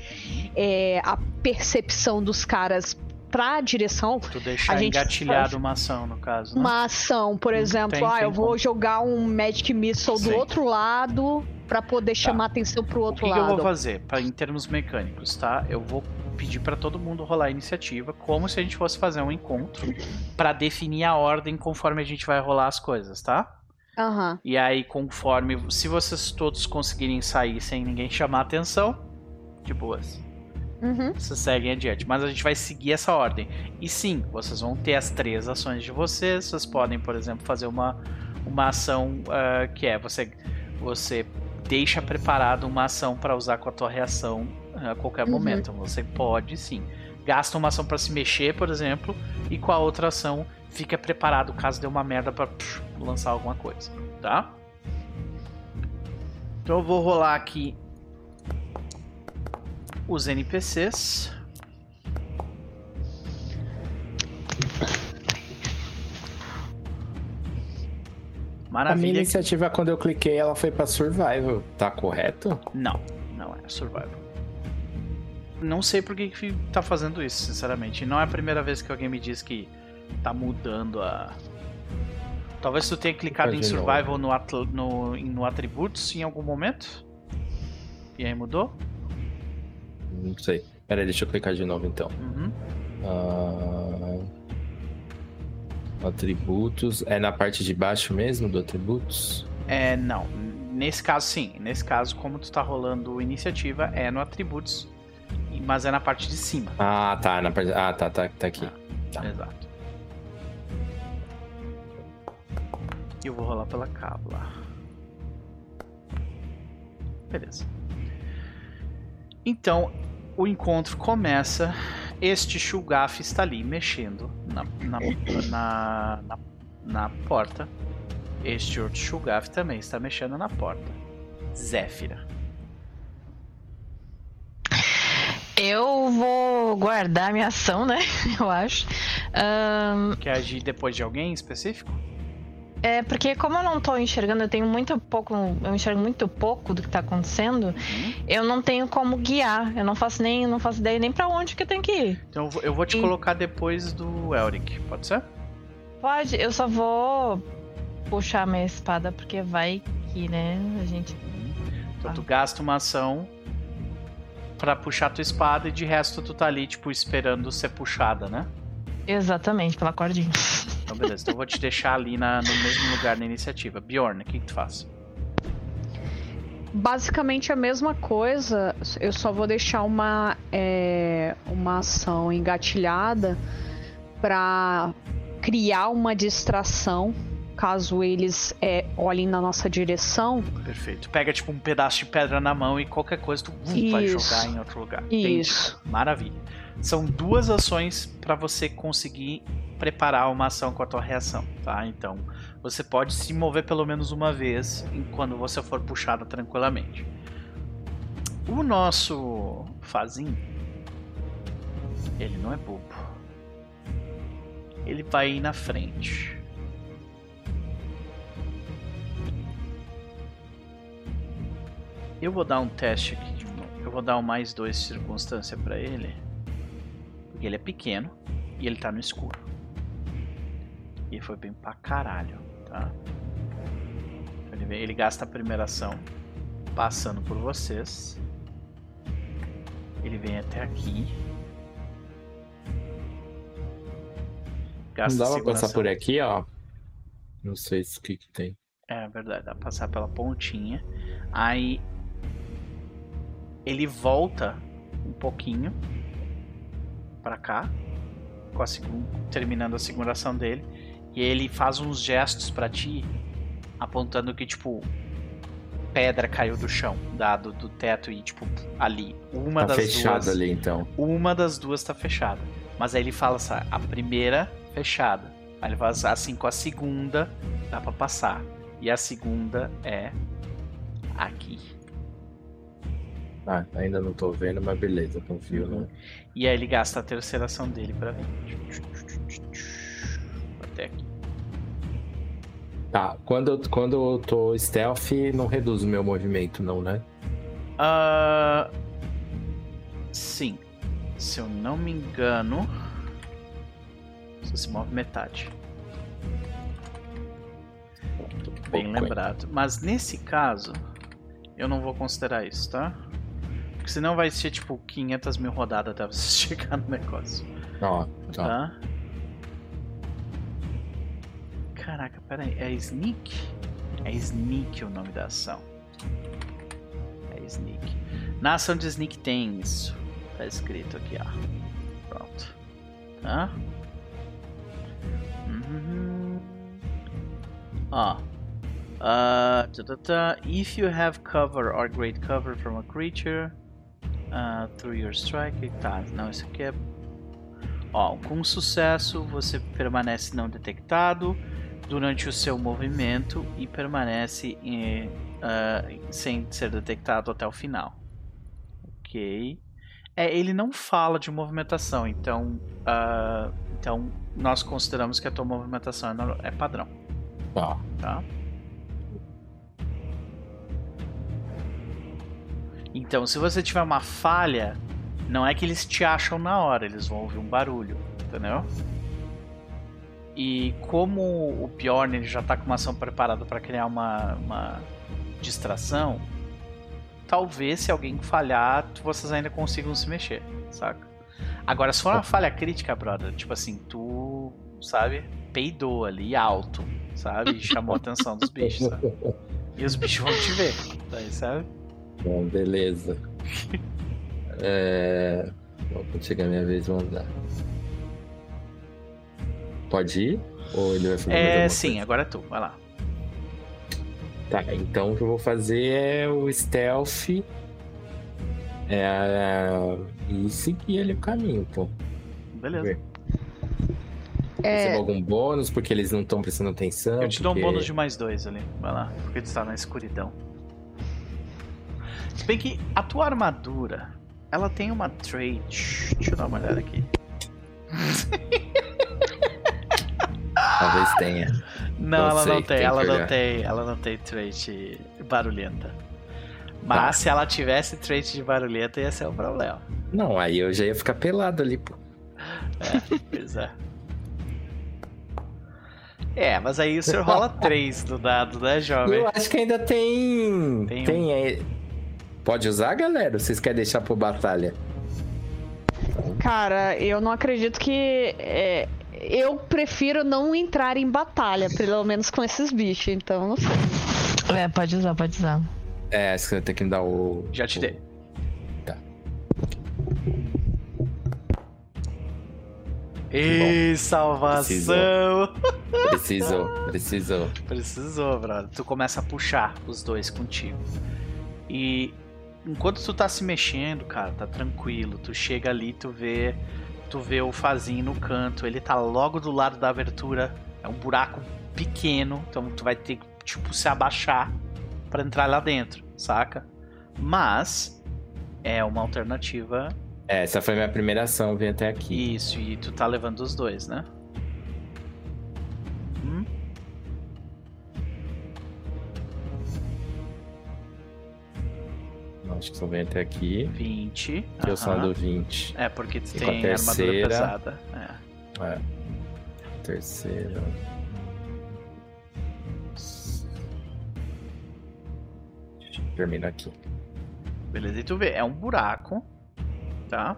é, a percepção dos caras pra direção, tu deixar A gente engatilhado uma ação, no caso. Né? uma ação, por exemplo, tem- ah, tem eu vou como. jogar um Magic Missile do outro lado pra poder chamar atenção pro O outro que, que eu lado. vou fazer? Pra, em termos mecânicos, tá? Eu vou pedir pra todo mundo rolar a iniciativa, como se a gente fosse fazer um encontro, pra definir a ordem conforme a gente vai rolar as coisas, tá? Aham. E aí, conforme. Se vocês todos conseguirem sair sem ninguém chamar atenção, de boas. Uhum. Vocês seguem adiante. Mas a gente vai seguir essa ordem. E sim, vocês vão ter as três ações de vocês. Vocês podem, por exemplo, fazer uma, uma ação ah, que é você, você deixa preparado uma ação para usar com a tua reação ah, a qualquer Uhum. momento. Você pode sim. Gasta uma ação para se mexer, por exemplo, e com a outra ação fica preparado caso dê uma merda para lançar alguma coisa, tá? Então eu vou rolar aqui os NPCs. A minha Maravilha. iniciativa, quando eu cliquei, ela foi pra Survival. Tá correto? Não, não é survival. Não sei por que, que tá fazendo isso, sinceramente. Não é a primeira vez que alguém me diz que tá mudando a. Talvez tu tenha clicado em survival no, atl- no, no atributos em algum momento. E aí mudou? Não sei. Pera aí, deixa eu clicar de novo então. Uhum. Ah, Atributos. É na parte de baixo mesmo do atributos? É, não. Nesse caso, sim. Nesse caso, como tu tá rolando iniciativa, é no atributos. Mas é na parte de cima. Ah, tá. Na parte... Ah, tá, tá, tá aqui. Tá. Exato. Eu vou rolar pela cábula. Beleza. Então, o encontro começa. Este Shulgaf está ali mexendo na, na, na, na, na porta. Este outro Shulgaf também está mexendo na porta. Zéfira. Eu vou guardar minha ação, né? [LAUGHS] Eu acho. Ahn, Quer agir depois de alguém em específico? É porque como eu não tô enxergando, eu tenho muito pouco. Eu enxergo muito pouco do que tá acontecendo. Uhum. Eu não tenho como guiar. Eu não faço nem, não faço ideia nem pra onde que eu tenho que ir. Então eu vou- eu vou te E- colocar depois do Elric, pode ser? Pode, eu só vou puxar minha espada porque vai que, né? A gente. Então Ah. tu gasta uma ação pra puxar tua espada e de resto tu tá ali, tipo, esperando ser puxada, né? Exatamente, pela cordinha. [LAUGHS] Então, beleza. Então, eu vou te deixar ali na, no mesmo lugar na iniciativa. Bjorn, o que, que tu faz? Basicamente a mesma coisa, eu só vou deixar uma, é, uma ação engatilhada para criar uma distração caso eles é, olhem na nossa direção. Perfeito. Pega tipo um pedaço de pedra na mão e qualquer coisa tu vum, vai jogar em outro lugar. Isso. Entendi. Maravilha. São duas ações para você conseguir preparar uma ação com a tua reação, tá? Então, você pode se mover pelo menos uma vez quando você for puxado tranquilamente. O nosso Fazin, ele não é bobo. Ele vai ir na frente. Eu vou dar um teste aqui de novo. Eu vou dar um mais dois circunstância para ele. Porque ele é pequeno e ele tá no escuro. E foi bem pra caralho, tá? Ele, vem, ele gasta a primeira ação passando por vocês. Ele vem até aqui. Não dá pra passar por aqui, ó. Não sei o que que tem. É verdade, dá pra passar pela pontinha. Aí ele volta um pouquinho para cá, com a terminando a segunda ação dele, e ele faz uns gestos para ti, apontando que tipo pedra caiu do chão, dado do teto e tipo ali, uma tá das duas, ali então. uma das duas tá fechada. Mas aí ele fala assim, a primeira fechada. Aí ele faz assim com a segunda, dá para passar. E a segunda é aqui. Ah, ainda não tô vendo, mas beleza, confio, Uhum. né? E aí ele gasta a terceira ação dele pra vir. Até aqui. Tá, quando eu, quando eu tô stealth, não reduz o meu movimento, não, né? Ah, sim. Se eu não me engano. Você se move metade. Bem Pouco, hein? lembrado. Mas nesse caso, eu não vou considerar isso, tá? Porque senão vai ser tipo 500 mil rodadas até você [LAUGHS] chegar no negócio. Ó, tá. Tá? Caraca, pera aí. É Sneak? É Sneak o nome da ação. É Sneak. Na ação de Sneak tem isso. Tá escrito aqui, ó. Pronto. Tá? Uhum. Ó. Uh, tá, tá. If you have cover or great cover from a creature uh, through your strike. Tá, não, isso aqui é Ó, com sucesso você permanece não detectado durante o seu movimento e permanece em, ah, sem ser detectado até o final. Ok. É, ele não fala de movimentação, então, ah, então nós consideramos que a tua movimentação é é padrão, Tá. tá? Então, se você tiver uma falha, não é que eles te acham na hora, eles vão ouvir um barulho, entendeu? E como o Bjorn ele já tá com uma ação preparada para criar uma, uma distração, talvez se alguém falhar, vocês ainda consigam se mexer, saca? Agora, se for uma falha crítica, brother, tipo assim, tu, sabe, peidou ali alto, sabe? Chamou a atenção dos bichos, sabe? E os bichos vão te ver, daí, sabe? Bom, beleza. [LAUGHS] É... Quando chegar a minha vez, vamos dar. Pode ir? Ou ele vai fazer É, sim, coisa? agora é tu, vai lá. Tá, então o que eu vou fazer é o stealth. É, e seguir ali o caminho, pô. Beleza. É, Recebo algum bônus porque eles não estão prestando atenção. Eu te dou um bônus de mais dois ali. Vai lá, porque tu tá na escuridão. Se bem que a tua armadura, ela tem uma trait. Deixa eu dar uma olhada aqui. Talvez tenha. Não, Não ela sei, não tem, ela não olhar. tem, ela não tem trait barulhenta. Mas se ela tivesse trait de barulhenta, ia ser um problema. Não, aí eu já ia ficar pelado ali, pô. Pois é. É, mas aí o senhor rola [LAUGHS] 3 do dado, né, jovem? Eu acho que ainda tem. Tem Tem. um. é- Pode usar, galera? Ou Vocês querem deixar pro batalha? cara, eu não acredito que é, eu prefiro não entrar em batalha, pelo menos com esses bichos, então não sei. É, pode usar, pode usar. É, você vai ter que me dar o. Já te o- dei. Tá. E salvação! Precisou, precisou. Precisou, brother. Tu começa a puxar os dois contigo. E enquanto tu tá se mexendo, cara, tá tranquilo. Tu chega ali, tu vê, tu vê o Fazinho no canto. Ele tá logo do lado da abertura. É um buraco pequeno, então tu vai ter que tipo se abaixar pra entrar lá dentro, saca? Mas é uma alternativa É, essa foi minha primeira ação, vim até aqui. isso, e tu tá levando os dois, né? Hum? Acho que só vem até aqui. 20. Que eu sou aham. do 20. É, porque tu E tem armadura terceira- pesada. É. É. Terceira. Termina aqui. Beleza, e tu vê, é um buraco, tá?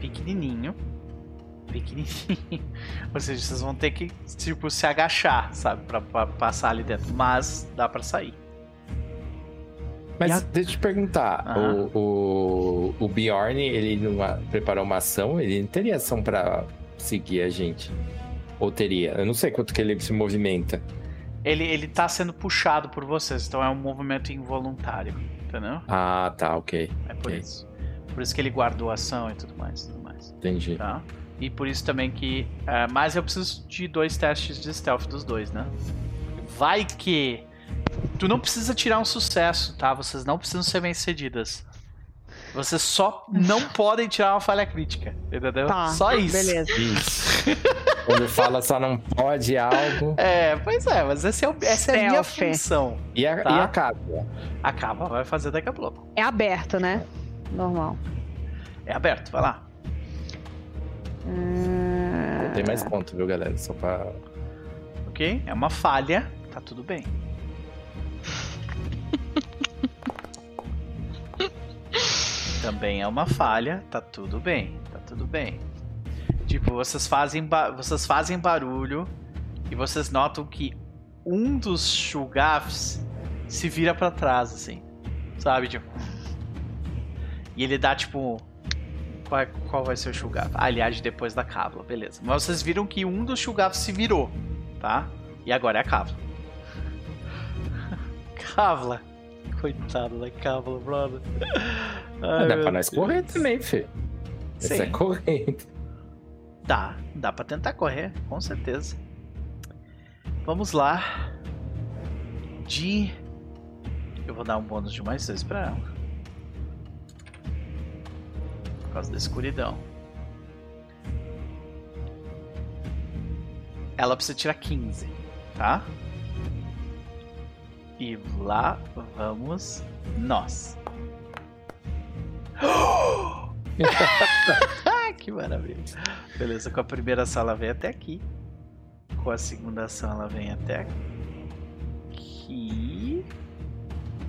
Pequenininho. Pequenininho. [LAUGHS] Ou seja, vocês vão ter que, tipo, se agachar, sabe? Pra, pra passar ali dentro. Mas dá pra sair. Mas a- deixa eu te perguntar, Aham. o, o, o Bjorn, ele numa, preparou uma ação, ele não teria ação pra seguir a gente? Ou teria? Eu não sei quanto que ele se movimenta. Ele, ele tá sendo puxado por vocês, então é um movimento involuntário, entendeu? Ah, tá, ok. É por Ok. isso. Por isso que ele guardou a ação e tudo mais, tudo mais. Entendi. Tá? E por isso também que. é, mas eu preciso de dois testes de stealth dos dois, né? Vai que. Tu não precisa tirar um sucesso, tá? Vocês não precisam ser bem-sucedidas. Vocês só não [LAUGHS] podem tirar uma falha crítica, entendeu? Tá, só isso. beleza. Isso. Quando fala só não pode algo. [LAUGHS] É, pois é, mas esse é o- essa é a minha função. E a, Tá. e a casa? A capa vai fazer daqui a pouco. É aberto, né? Normal. É aberto, vai lá. Hum, Tem mais ponto, viu, galera? Só pra. Ok? É uma falha, tá tudo bem. Também é uma falha, tá tudo bem, tá tudo bem. Tipo, vocês fazem, vocês fazem barulho e vocês notam que um dos Shugafs se vira pra trás, assim. Sabe? Tipo. E ele dá tipo. Qual, é- qual vai ser o Shugaf? Ah, ele age depois da cábula, beleza. Mas vocês viram que um dos Shugafs se virou, tá? E agora é a cábula. Cábula. [LAUGHS] Coitado da cábula, brother. [LAUGHS] Ai, dá pra nós Deus. correr também. Esse é Sim. correndo. Dá, dá pra tentar correr, com certeza. Vamos lá. De. Eu vou dar um bônus de mais dois pra ela. Por causa da escuridão. Ela precisa tirar 15, tá? E lá vamos nós. [LAUGHS] que maravilha. Beleza, com a primeira ela vem até aqui. Com a segunda ela vem até aqui.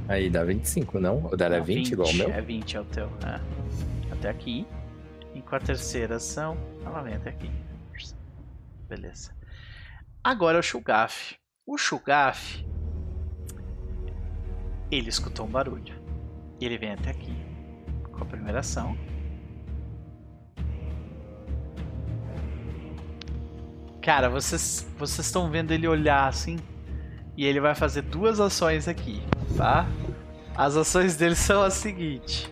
Aí dá 25, não? O dela é Não, 20, igual o meu? É 20 é o teu. é. Até aqui. E com a terceira ação, ela vem até aqui. Beleza. Agora é o Shugaf. O Shugaf. Ele escutou um barulho. E ele vem até aqui. Com a primeira ação. Cara, vocês vocês estão vendo ele olhar assim. E ele vai fazer duas ações aqui, tá? As ações dele são as seguintes.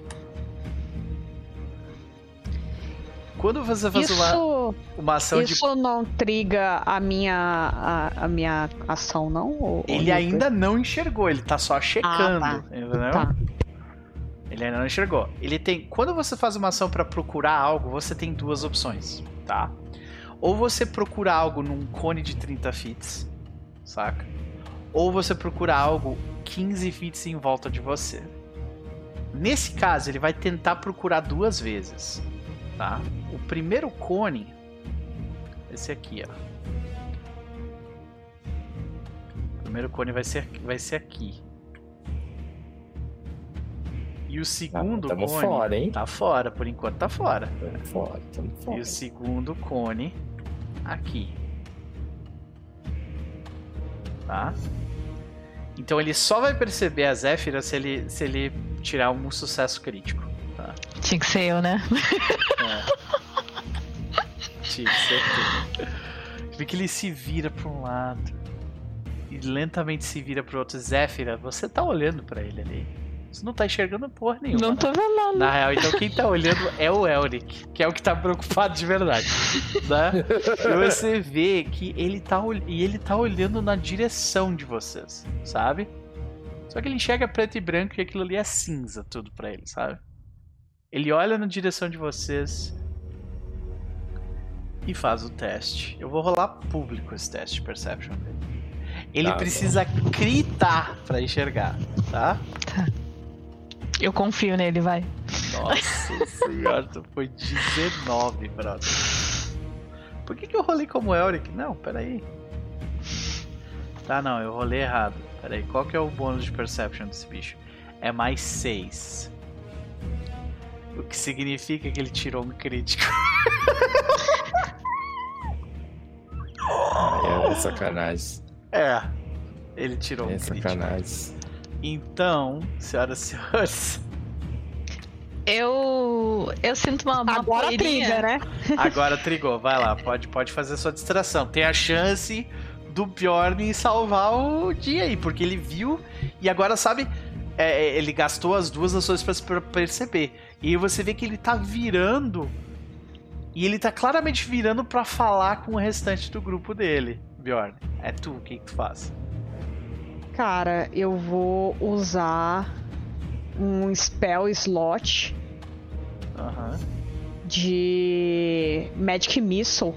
Quando você faz uma, Isso, uma ação de. isso não triga a minha, a, a minha ação, não? Ou- ou Ele não? ainda não enxergou, ele tá só checando. Ah, Entendeu? Tá. Ele ainda não enxergou. Ele tem. Quando você faz uma ação pra procurar algo, você tem duas opções, tá? Ou você procura algo num cone de 30 fits, saca? Ou você procura algo 15 fits em volta de você. Nesse caso, ele vai tentar procurar duas vezes, tá? O primeiro cone, esse aqui, ó. O primeiro cone vai ser, vai ser aqui. E o segundo tamo cone fora, hein? tá fora, por enquanto tá fora. Tamo fora, tamo E fora. o segundo cone aqui. Tá? Então ele só vai perceber a Zéfira se ele, se ele tirar um sucesso crítico. Tinha que ser eu, né? É. Tinha que ser tu. Vê que ele se vira pra um lado e lentamente se vira pro outro. Zéfira, você tá olhando pra ele ali. Você não tá enxergando porra nenhuma. Não né? tô vendo nada. Na real, então quem tá olhando é o Elric, que é o que tá preocupado de verdade. Né? E você vê que ele tá, e ele tá olhando na direção de vocês, sabe? Só que ele enxerga preto e branco e aquilo ali é cinza tudo pra ele, sabe? Ele olha na direção de vocês e faz o teste. Eu vou rolar público esse teste de perception dele. Ele Tá, precisa gritar pra enxergar, tá? Eu confio nele, vai. Nossa [LAUGHS] senhora, tu foi 19, brother. Por que, que eu rolei como Elric? Não, peraí. Tá, não, eu rolei errado. Peraí, qual que é o bônus de perception desse bicho? É mais 6. O que significa que ele tirou um crítico. É sacanagem. É, ele tirou um É crítico. sacanagem. Então, senhoras e senhores, Eu. Eu sinto uma, uma Agora poeirinha. trilha, né? agora trigou. Vai lá, pode, pode fazer sua distração. Tem a chance do Bjorn salvar o dia aí, porque ele viu e agora sabe. é, é, ele gastou as duas ações pra, pra perceber. E você vê que ele tá virando. E ele tá claramente virando pra falar com o restante do grupo dele. Bjorn, é tu, o que, que tu faz? Cara, eu vou usar um spell slot Aham. de Magic Missile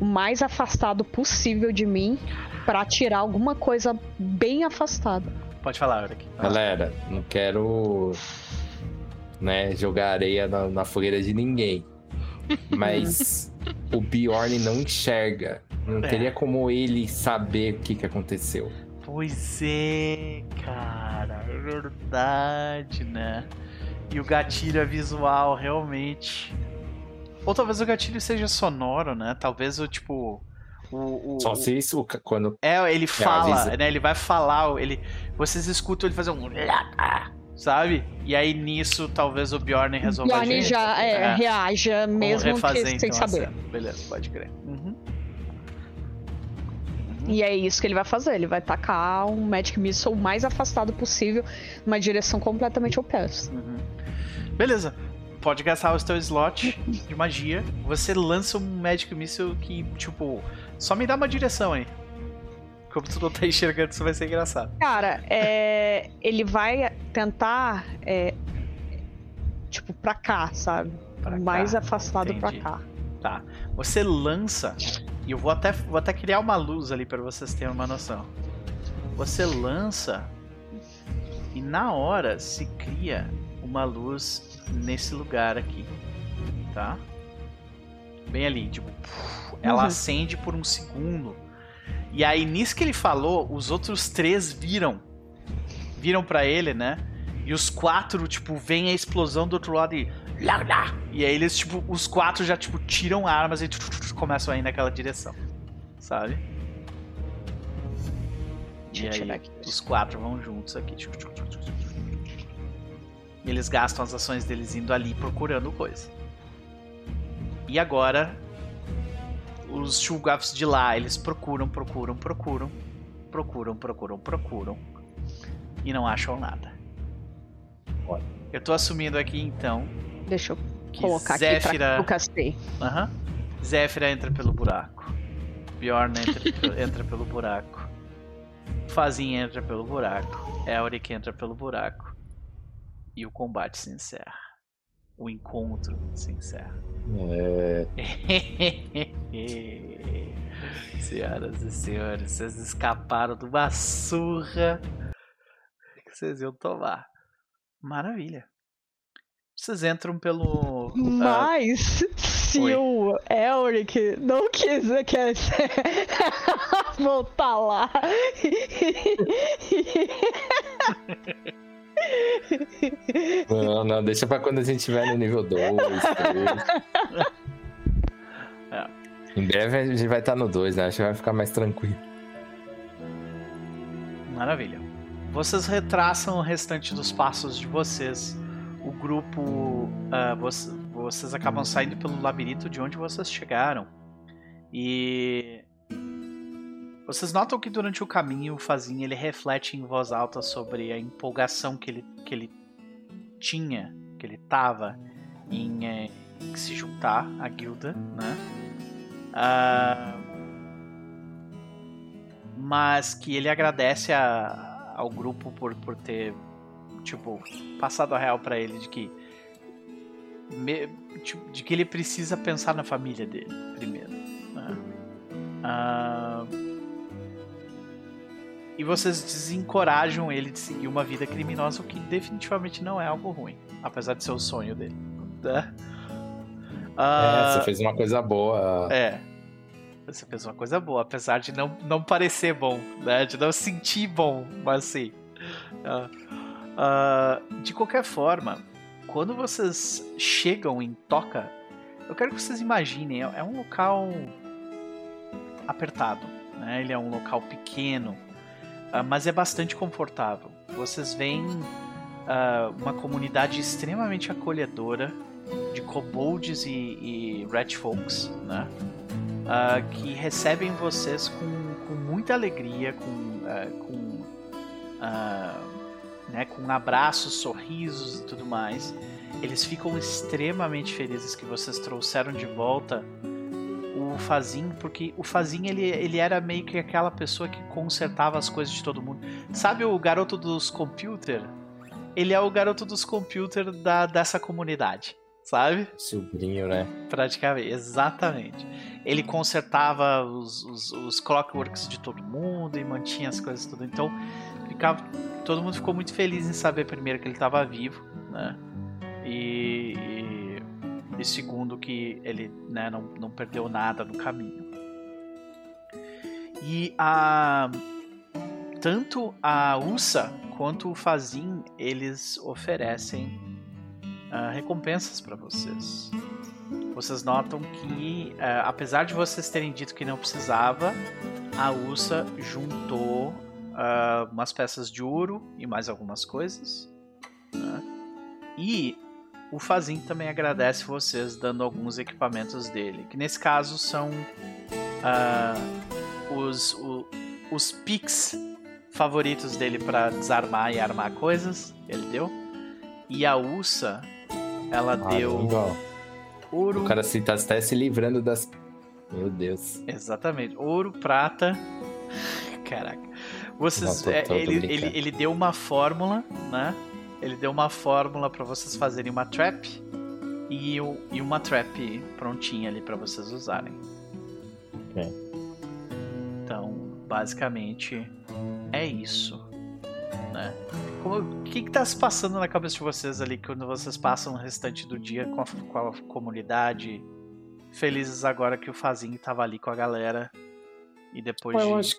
o mais afastado possível de mim pra tirar alguma coisa bem afastada. Pode falar, Eric. Galera, não quero né, jogar areia na, na fogueira de ninguém. Mas [LAUGHS] o Bjorn não enxerga. Não É. teria como ele saber o que, que aconteceu. Pois é, cara, é verdade, né? E o gatilho é visual, realmente. Ou talvez o gatilho seja sonoro, né? Talvez o tipo. O, o, Só se isso quando. É, ele fala, avisa. né? Ele vai falar, ele, vocês escutam ele fazer um. Sabe? E aí nisso talvez o Bjorn resolva Bjorn agir. já é, É. reaja mesmo refazer, que, sem então, a saber. Beleza, pode crer. Uhum. E é isso que ele vai fazer. Ele vai tacar um Magic Missile o mais afastado possível, numa direção completamente oposta. Uhum. Beleza. Pode gastar o seu slot de magia. Você lança um Magic Missile que, tipo, só me dá uma direção aí. Como tu não tá enxergando, isso vai ser engraçado. Cara, é, ele vai tentar, é, tipo, pra cá, sabe? Pra cá, mais afastado entendi. pra cá. Tá. Você lança, e eu vou até, vou até criar uma luz ali pra vocês terem uma noção. Você lança, e na hora se cria uma luz nesse lugar aqui. Tá? Bem ali, tipo, ela Uhum. acende por um segundo. E aí, nisso que ele falou, os outros três viram. Viram pra ele, né? E os quatro, tipo, vem a explosão do outro lado e. E aí eles, tipo, os quatro já, tipo, tiram armas e começam a ir naquela direção. Sabe? E aí, os quatro vão juntos aqui. E eles gastam as ações deles indo ali procurando coisa. E agora, os Shulgafs de lá, eles procuram, procuram, procuram, procuram, procuram, procuram. E não acham nada. Olha. Eu tô assumindo aqui então Deixa eu colocar aqui Zéfira. pra eu castei. Aham. Zéfira entra pelo buraco. Bjorn entra, [LAUGHS] entra pelo buraco. Fazin entra pelo buraco. Elric entra pelo buraco. E o combate se encerra. O encontro se encerra. É, [LAUGHS] Senhoras e senhores, vocês escaparam de uma surra que vocês iam tomar. Maravilha. Vocês entram pelo. ah, Mas se oi. o Elric não quiser quer [LAUGHS] voltar lá. [LAUGHS] Não, não, deixa pra quando a gente estiver no nível 2. Em breve a gente vai estar no 2, né? Acho que vai ficar mais tranquilo. Maravilha. Vocês retraçam o restante dos passos de vocês. O grupo. Uh, vocês, vocês acabam saindo pelo labirinto de onde vocês chegaram. E. Vocês notam que durante o caminho o Fazin ele reflete em voz alta sobre a empolgação que ele, que ele tinha, que ele tava em, é, em se juntar à guilda, né? Uh, mas que ele agradece a, ao grupo por, por ter, tipo, passado a real para ele de que me, tipo, de que ele precisa pensar na família dele primeiro. Né? Uh, e vocês desencorajam ele de seguir uma vida criminosa, o que definitivamente não é algo ruim, apesar de ser o sonho dele. Né? Uh, é, você fez uma coisa boa. É. Você fez uma coisa boa, apesar de não, não parecer bom, né? De não sentir bom, mas sim. Uh, uh, de qualquer forma, quando vocês chegam em Toca, eu quero que vocês imaginem, é, é um local apertado, né? Ele é um local pequeno, uh, mas é bastante confortável. Vocês veem uma comunidade extremamente acolhedora de kobolds e, e red folks, né? uh, que recebem vocês com, com muita alegria, com, uh, com, uh, né, com abraços, sorrisos e tudo mais. Eles ficam extremamente felizes que vocês trouxeram de volta o Fazin, porque o Fazin ele, ele era meio que aquela pessoa que consertava as coisas de todo mundo. Sabe o garoto dos computer? Ele é o garoto dos computer da, dessa comunidade sabe? Sobrinho, né? Praticamente, exatamente. Ele consertava os, os, os, clockworks de todo mundo e mantinha as coisas tudo. Então, ficava, todo mundo ficou muito feliz em saber, primeiro, que ele estava vivo, né? E, e, segundo, que ele né, não, não perdeu nada no caminho. E a tanto a USA quanto o Fazin eles oferecem uh, recompensas para vocês. Vocês notam que, uh, apesar de vocês terem dito que não precisava, a Ursa juntou uh, umas peças de ouro e mais algumas coisas. Né? E o Fazin também agradece vocês dando alguns equipamentos dele, que nesse caso são os, o, os pics favoritos dele para desarmar e armar coisas. Ele deu. E a Ursa ela ah, deu igual. ouro. O cara se tá até se livrando das. Meu Deus. Exatamente. Ouro, prata. Caraca. Vocês, Não, tô, tô, ele, ele, ele deu uma fórmula, né? Ele deu uma fórmula para vocês fazerem uma trap e, e uma trap prontinha ali para vocês usarem. Okay. Então, basicamente é isso, né? o que está se passando na cabeça de vocês ali quando vocês passam o restante do dia com a, com a comunidade? Felizes agora que o Fazinho estava ali com a galera e depois eu de... Acho,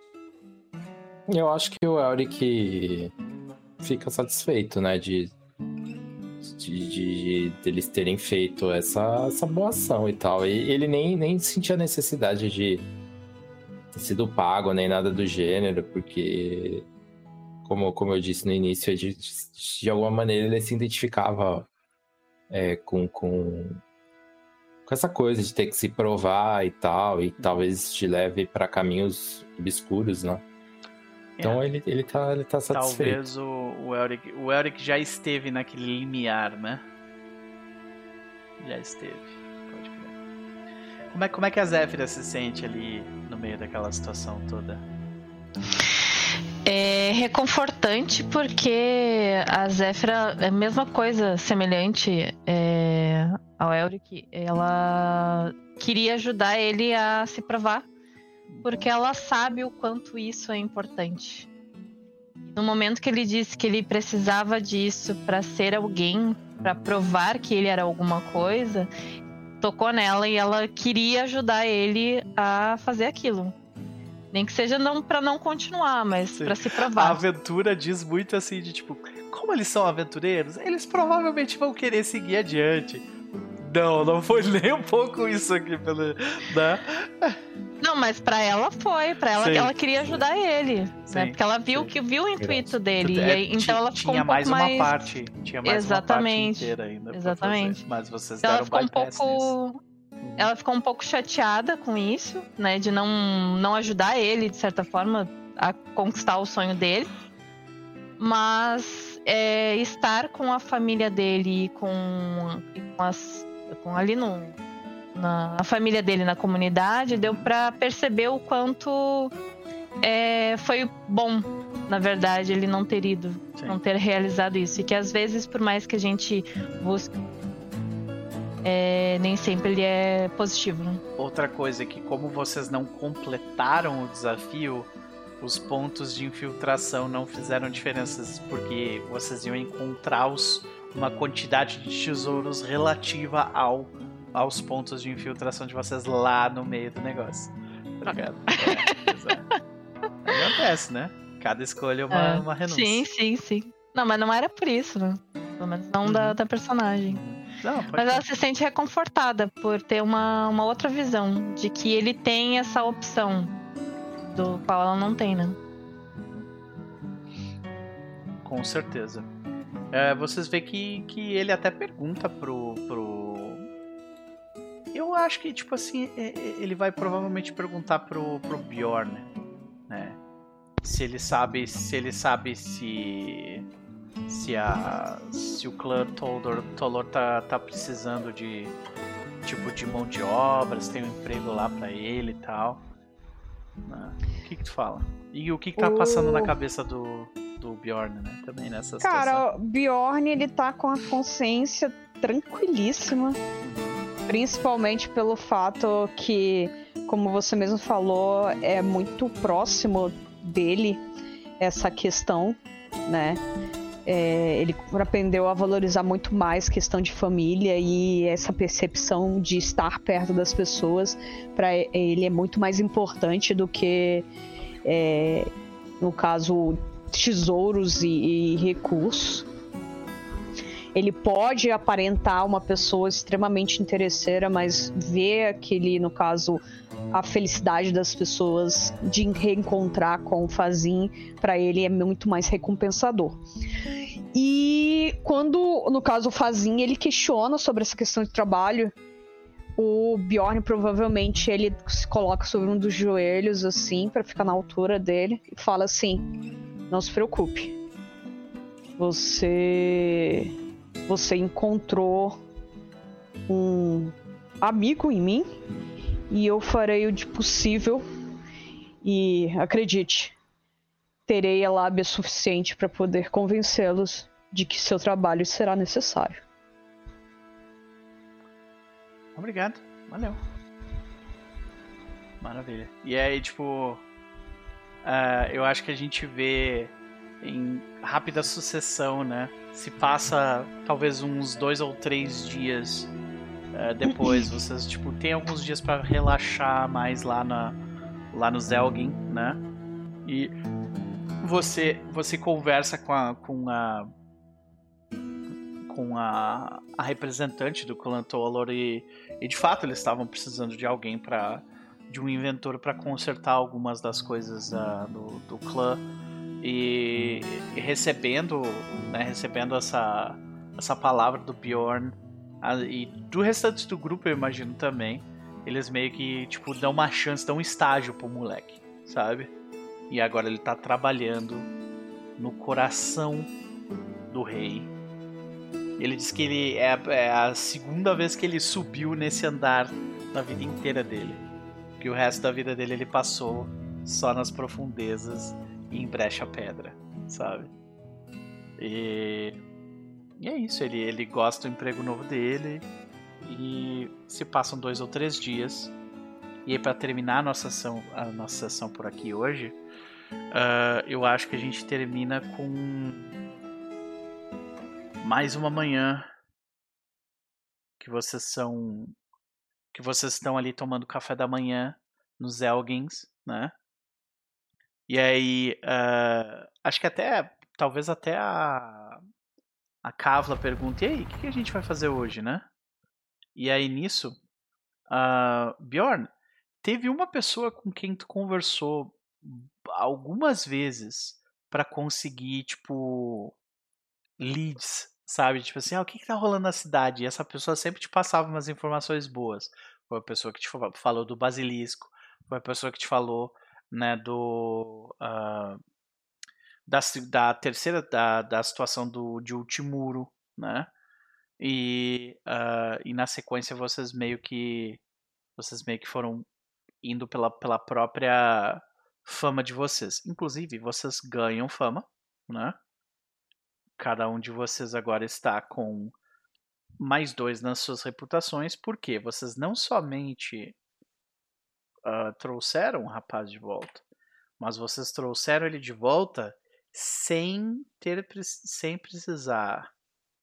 eu acho que o Elric fica satisfeito, né, de, de, de, de, eles terem feito essa, essa boa ação e tal. E ele nem, nem sentia necessidade de ter sido pago nem nada do gênero, porque como, como eu disse no início, de, de alguma maneira ele se identificava é, com, com, com essa coisa de ter que se provar e tal, e talvez te leve para caminhos obscuros, né? Então é. ele, ele, tá, ele tá satisfeito. Talvez o, o, Elric, o Elric já esteve naquele limiar, né? Já esteve. Pode crer. Como é, como é que a Zéfira se sente ali no meio daquela situação toda? É reconfortante porque a Zéfira é a mesma coisa, semelhante é, ao Elric. Ela queria ajudar ele a se provar, porque ela sabe o quanto isso é importante. No momento que ele disse que ele precisava disso para ser alguém, para provar que ele era alguma coisa, tocou nela e ela queria ajudar ele a fazer aquilo. Nem que seja não para não continuar, mas para se provar. A aventura diz muito assim de tipo, como eles são aventureiros, eles provavelmente vão querer seguir adiante. Não, não foi [LAUGHS] nem um pouco isso aqui pelo. Né? Não, mas pra ela foi. Pra ela, Sim. ela queria ajudar ele. Sim, Né? Porque ela viu sim. que viu o intuito dele. É, e aí- então ela ficou tinha um pouco mais mais. uma parte. Tinha mais Exatamente, uma parte inteira ainda. exatamente. fazer, Mas vocês Então ela deram ficou um bypass nisso. pouco. Ela ficou um pouco chateada com isso, né? De não, não ajudar ele, de certa forma, a conquistar o sonho dele. Mas é, estar com a família dele e com, e com as. Com ali no. Na a família dele na comunidade, deu pra perceber o quanto é, foi bom, na verdade, ele não ter ido, Sim. não ter realizado isso. E que às vezes, por mais que a gente busque é, nem sempre ele é positivo. Né? Outra coisa é que, como vocês não completaram o desafio, os pontos de infiltração não fizeram diferenças, porque vocês iam encontrar os, uma quantidade de tesouros relativa ao, aos pontos de infiltração de vocês lá no meio do negócio. Tá ligado? É, exato. Acontece, né? Cada escolha é uma, É, uma renúncia. Sim, sim, sim. Não, mas não era por isso, né? Pelo menos não da, Uhum. da personagem. Não, pode Mas ela se sente reconfortada por ter uma, uma outra visão de que ele tem essa opção do qual ela não tem, né? Com certeza. É, vocês veem que, que ele até pergunta pro, pro. Eu acho que, tipo assim, ele vai provavelmente perguntar pro, pro Bjorn, né? Se ele sabe. Se ele sabe se. Se a. Se o clã Tolor, Tolor tá, tá precisando de. Tipo, de mão de obra, se tem um emprego lá pra ele e tal. né? O que que tu fala? E o que que tá passando na O- cabeça do, do Bjorn, né? Também nessa situação. Cara, o Bjorn, ele tá com a consciência tranquilíssima. Principalmente pelo fato que, como você mesmo falou, é muito próximo dele essa questão, né? É, ele aprendeu a valorizar muito mais questão de família e essa percepção de estar perto das pessoas para ele é muito mais importante do que, é, no caso, tesouros e, e recursos. Ele pode aparentar uma pessoa extremamente interesseira, mas ver aquele, no caso, a felicidade das pessoas de reencontrar com o Fazin, para ele é muito mais recompensador. E quando, no caso, o Fazin, ele questiona sobre essa questão de trabalho, o Bjorn provavelmente ele se coloca sobre um dos joelhos assim para ficar na altura dele e fala assim: "Não se preocupe. Você você encontrou um amigo em mim e eu farei o de possível e acredite, terei a lábia suficiente para poder convencê-los de que seu trabalho será necessário." Obrigado, valeu. Maravilha. E aí, tipo, ah, eu acho que a gente vê em rápida sucessão, né? Se passa talvez uns dois ou três dias ah, depois, [LAUGHS] vocês tipo tem alguns dias pra relaxar mais lá na lá no Zelgin, né? E você você conversa com a com a com a, a representante do clã Tolor e, e de fato eles estavam precisando de alguém para de um inventor para consertar algumas das coisas ah, do, do clã. E, e recebendo né, recebendo essa essa palavra do Bjorn ah, e do restante do grupo eu imagino também eles meio que tipo dão uma chance dão um estágio pro moleque sabe? E agora ele tá trabalhando no coração do rei. Ele diz que ele é, é a segunda vez que ele subiu nesse andar na vida inteira dele. Que o resto da vida dele ele passou só nas profundezas e em brecha pedra, sabe? E, e é isso, ele, ele gosta do emprego novo dele e se passam dois ou três dias. E aí, para terminar a nossa sessão, a nossa sessão por aqui hoje, ah, eu acho que a gente termina com mais uma manhã que vocês são que vocês estão ali tomando café da manhã nos Elgins, né? E aí ah, acho que até talvez até a a Kavla pergunta e aí o que, que a gente vai fazer hoje, né? E aí nisso, uh, Bjorn, teve uma pessoa com quem tu conversou algumas vezes para conseguir, tipo, leads, sabe? Tipo assim, ah, o que, que tá rolando na cidade? E essa pessoa sempre te passava umas informações boas. Foi a pessoa que te falou do basilisco, foi a pessoa que te falou, né, do. Uh, da, da terceira, da, da situação do, de Ultimuro, né? E, uh, e na sequência vocês meio que. Vocês meio que foram indo pela, pela própria fama de vocês. Inclusive, vocês ganham fama, né? Cada um de vocês agora está com mais dois nas suas reputações, porque vocês não somente uh, trouxeram o rapaz de volta, mas vocês trouxeram ele de volta sem ter sem precisar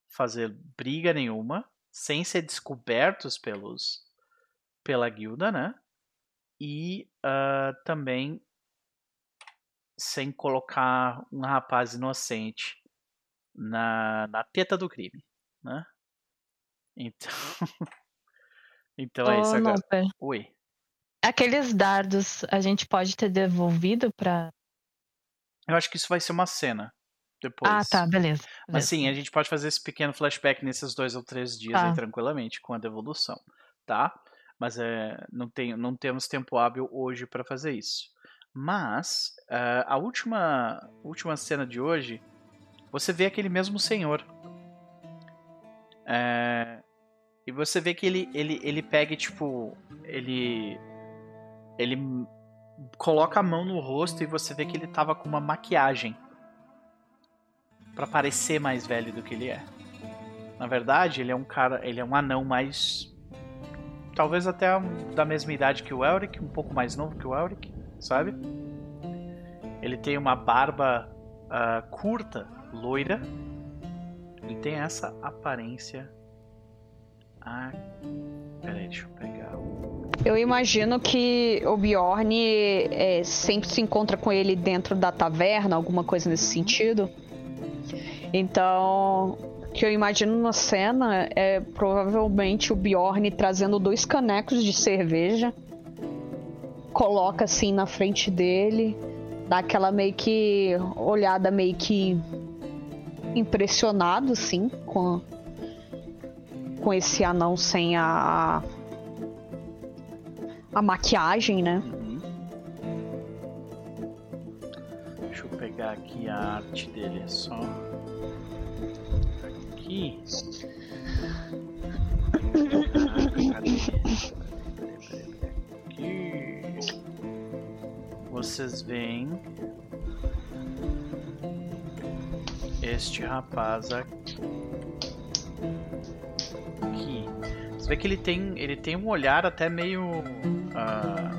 fazer briga nenhuma, sem ser descobertos pelos pela guilda, né? E uh, também sem colocar um rapaz inocente na, na teta do crime, né? Então, [LAUGHS] então é isso agora. Oi. Aqueles dardos a gente pode ter devolvido para Eu acho que isso vai ser uma cena depois. Ah, tá, beleza. beleza. Mas sim, a gente pode fazer esse pequeno flashback nesses dois ou três dias tá. aí, tranquilamente com a devolução, tá? Mas é, não, tem, não temos tempo hábil hoje para fazer isso. Mas uh, a última, última cena de hoje, você vê aquele mesmo senhor. É, e você vê que ele, ele, ele pega tipo. Ele. Ele coloca a mão no rosto e você vê que ele tava com uma maquiagem. para parecer mais velho do que ele é. Na verdade, ele é um cara. Ele é um anão mais. Talvez até da mesma idade que o Elric, um pouco mais novo que o Elric sabe? Ele tem uma barba uh, curta, loira. Ele tem essa aparência. Ah, peraí, deixa eu pegar. Eu imagino que o Bjorn é, sempre se encontra com ele dentro da taverna, alguma coisa nesse sentido. Então, o que eu imagino na cena é provavelmente o Bjorn trazendo dois canecos de cerveja coloca assim na frente dele, dá aquela meio que olhada meio que impressionado assim com com esse anão sem a a maquiagem, né? Deixa eu pegar aqui a arte dele é só aqui. vocês veem este rapaz aqui. Você vê que ele tem, ele tem um olhar até meio. Uh,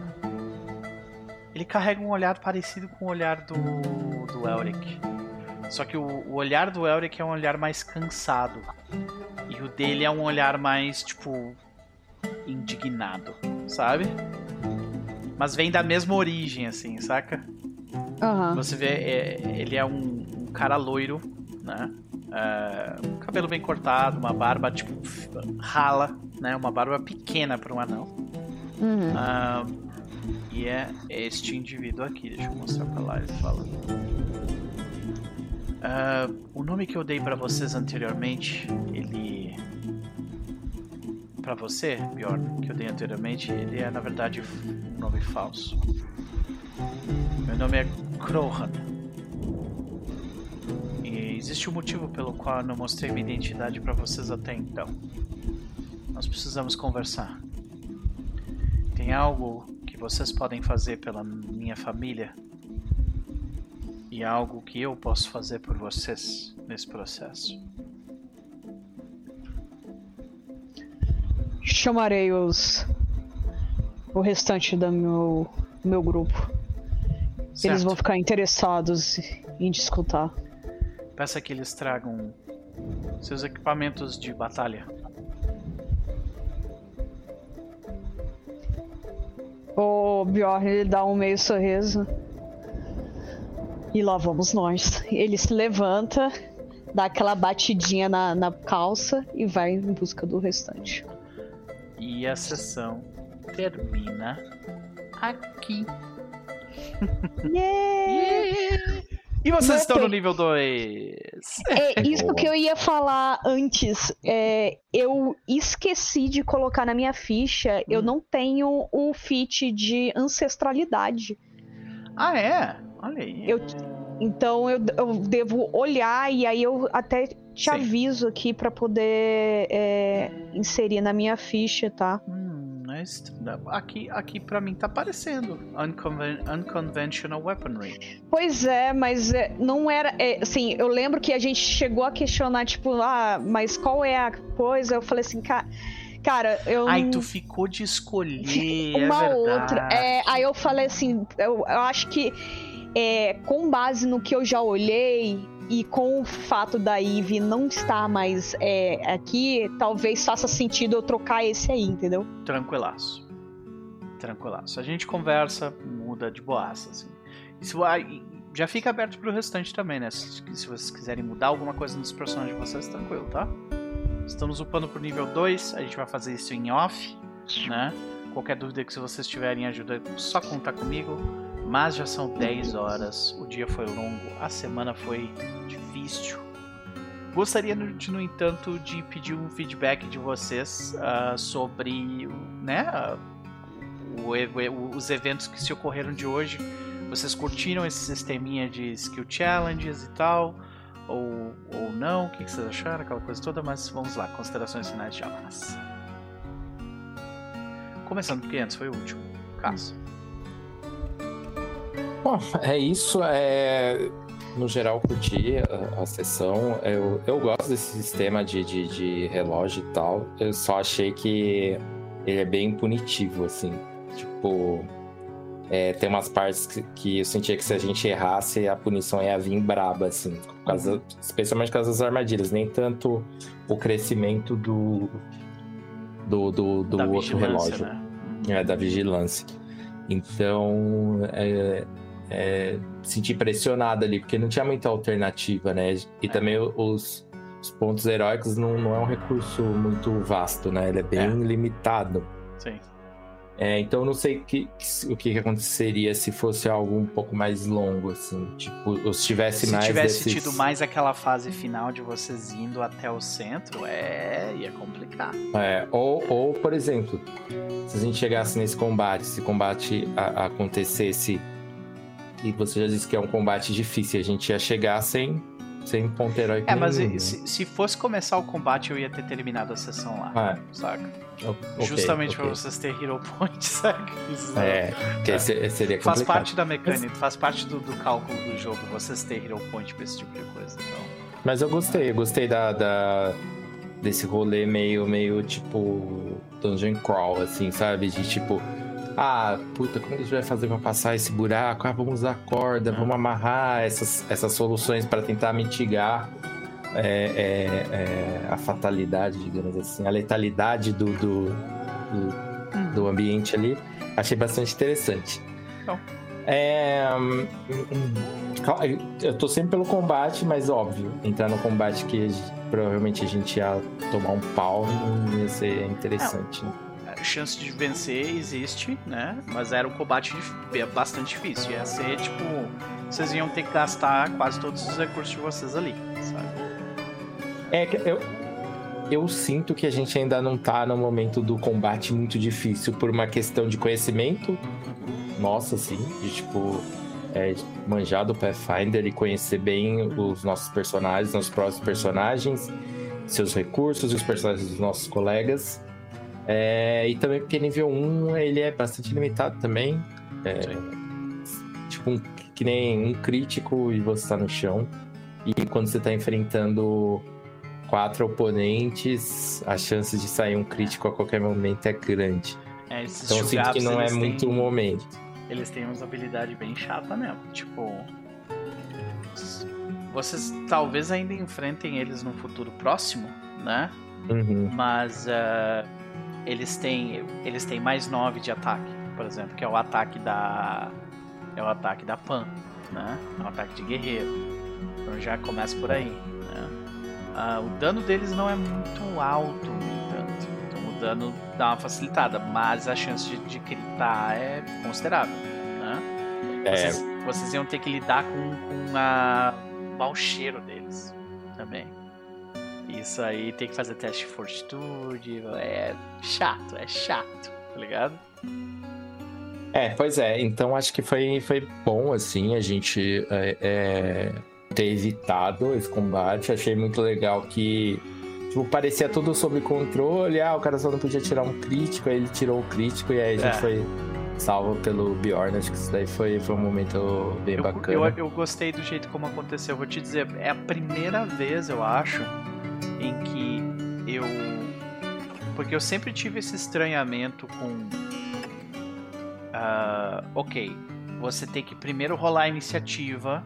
ele carrega um olhar parecido com o olhar do, do Elric. Só que o, o olhar do Elric é um olhar mais cansado. E o dele é um olhar mais, tipo, indignado, sabe? mas vem da mesma origem, assim, saca? Uhum. Você vê, é, ele é um, um, cara loiro, né? Uh, um cabelo bem cortado, uma barba tipo rala, né? Uma barba pequena para um anão. Uhum. Uh, e é este indivíduo aqui. Deixa eu mostrar pra lá. Ele fala. Uh, o nome que eu dei para vocês anteriormente, ele para você, Bjorn, que eu dei anteriormente, ele é na verdade um nome falso. Meu nome é Krohan. Existe um motivo pelo qual não mostrei minha identidade para vocês até então. Nós precisamos conversar. Tem algo que vocês podem fazer pela minha família e algo que eu posso fazer por vocês nesse processo. chamarei os o restante do meu, meu grupo. Certo. Eles vão ficar interessados em discutir. Peça que eles tragam seus equipamentos de batalha. O Bjorn ele dá um meio sorriso. E lá vamos nós. Ele se levanta, dá aquela batidinha na, na calça e vai em busca do restante. E a sessão termina aqui. Yeah! [LAUGHS] E vocês Não estão no nível 2. [LAUGHS] É isso Boa. que eu ia falar antes. É, eu esqueci de colocar na minha ficha. Eu Hum. não tenho o feat de ancestralidade. Ah, é? Olha aí. Eu- Então eu, eu devo olhar e aí eu até te Sim. aviso aqui pra poder é, inserir na minha ficha, tá? Hum, mas aqui, aqui pra mim tá aparecendo. Unconven- unconventional weaponry. Pois é, mas é, não era. é, assim, eu lembro que a gente chegou a questionar, tipo, ah, mas qual é a coisa? Eu falei assim, cara. Cara, eu Ai, não- tu ficou de escolher. [LAUGHS] uma é outra. É, aí eu falei assim, eu, eu acho que é, com base no que eu já olhei e com o fato da Eve não estar mais é, aqui, talvez faça sentido eu trocar esse aí, entendeu? Tranquilaço. Tranquilaço. A gente conversa, muda de boaça, assim. Ah, e já fica aberto pro restante também, né? Se, se vocês quiserem mudar alguma coisa nos personagens de vocês, tranquilo, tá? Estamos upando pro nível 2, a gente vai fazer isso em off, né? Qualquer dúvida que vocês tiverem ajuda, só contar comigo. Mas já são 10 horas, o dia foi longo, a semana foi difícil. Gostaria, no- de, no entanto, de pedir um feedback de vocês ah, sobre né, ah, o o- os eventos que se ocorreram de hoje. Vocês curtiram esse sisteminha de skill challenges e tal? Ou, ou não? O que vocês acharam? Aquela coisa toda, mas vamos lá, considerações finais de Amas. Começando porque antes foi o último. Caso. Bom, é isso. É... No geral, curti a, a sessão. Eu, eu gosto desse sistema de, de, de relógio e tal. Eu só achei que ele é bem punitivo, assim. Tipo, é, tem umas partes que, que eu sentia que se a gente errasse, a punição ia vir braba, assim. por causa- especialmente por causa das armadilhas. Nem tanto o crescimento do, do, do, do outro relógio. né? É, da vigilância. Então, é, é, senti pressionado ali, porque não tinha muita alternativa, né? E É. também os, os pontos heróicos não, não é um recurso muito vasto, né? Ele é bem É. limitado. Sim. É, então, eu não sei que- que- o que, aconteceria se fosse algo um pouco mais longo, assim. Tipo, ou se tivesse Se mais tivesse desses... tido mais aquela fase final de vocês indo até o centro, é. ia complicar. É, ou, ou, por exemplo, se a gente chegasse nesse combate, se o combate a- acontecesse e você já disse que é um combate difícil, a gente ia chegar sem, sem ponto heróico É, mas nenhum, né? se, se fosse começar o combate, eu ia ter terminado a sessão lá, Ah, saca? o- ok, Justamente pra ok. vocês terem Hero Point, [LAUGHS] saca? Isso É, porque se- seria Faz complicado. parte da mecânica, faz parte do, do cálculo do jogo vocês terem Hero Point pra esse tipo de coisa. Então, Mas eu gostei, eu gostei da, da- desse rolê meio, meio tipo dungeon crawl, assim, sabe? De tipo, ah, puta, como a gente vai fazer pra passar esse buraco? Ah, vamos usar corda, vamos amarrar essas, essas soluções pra tentar mitigar é, é, é, a fatalidade, digamos assim, a letalidade do, do, do, do ambiente ali. Achei bastante interessante. Então. É, hum, hum, eu tô sempre pelo combate, mas óbvio, entrar no combate que provavelmente a gente ia tomar um pau ia ser interessante. né? A chance de vencer existe, né? Mas era um combate dif- bastante difícil. Ia ser tipo. Vocês iam ter que gastar quase todos os recursos de vocês ali, sabe? É que eu, eu sinto que a gente ainda não tá no momento do combate muito difícil por uma questão de conhecimento. Nossa, assim, de tipo. É, manjar do Pathfinder e conhecer bem os nossos personagens, nossos próximos personagens, seus recursos e os personagens dos nossos colegas. É, e também porque nível 1 ele é bastante limitado também. É, tipo, um, que nem um crítico e você tá no chão. E quando você tá enfrentando quatro oponentes, a chance de sair um crítico a qualquer momento é grande. É, Então eu sinto que não é eles muito o têm- momento. Eles têm uma usabilidade bem chata mesmo. Tipo. Vocês talvez ainda enfrentem eles no futuro próximo, né? Uhum. Mas ah, eles têm. Eles têm mais 9 de ataque, por exemplo, que é o ataque da. É o ataque da Pan, né? É um ataque de guerreiro. Então já começa por aí. Né? Ah, o dano deles não é muito alto, no entanto. Então o dano dá uma facilitada, mas a chance de, de gritar é considerável. Né? É. Vocês, vocês iam ter que lidar com, com a, o mau cheiro deles também. Isso aí tem que fazer teste de fortitude. É chato, é chato, tá ligado? É, pois é. Então acho que foi, foi bom, assim, a gente é, é, ter evitado esse combate. Achei muito legal que tipo, parecia tudo sob controle. Ah, o cara só não podia tirar um crítico, aí ele tirou o crítico e aí a gente É. foi salvo pelo Bjorn. Acho que isso daí foi, foi um momento bem Eu, bacana. eu, eu gostei do jeito como aconteceu. Vou te dizer, é a primeira vez, eu acho, em que eu. Porque eu sempre tive esse estranhamento com. ah, ok, você tem que primeiro rolar a iniciativa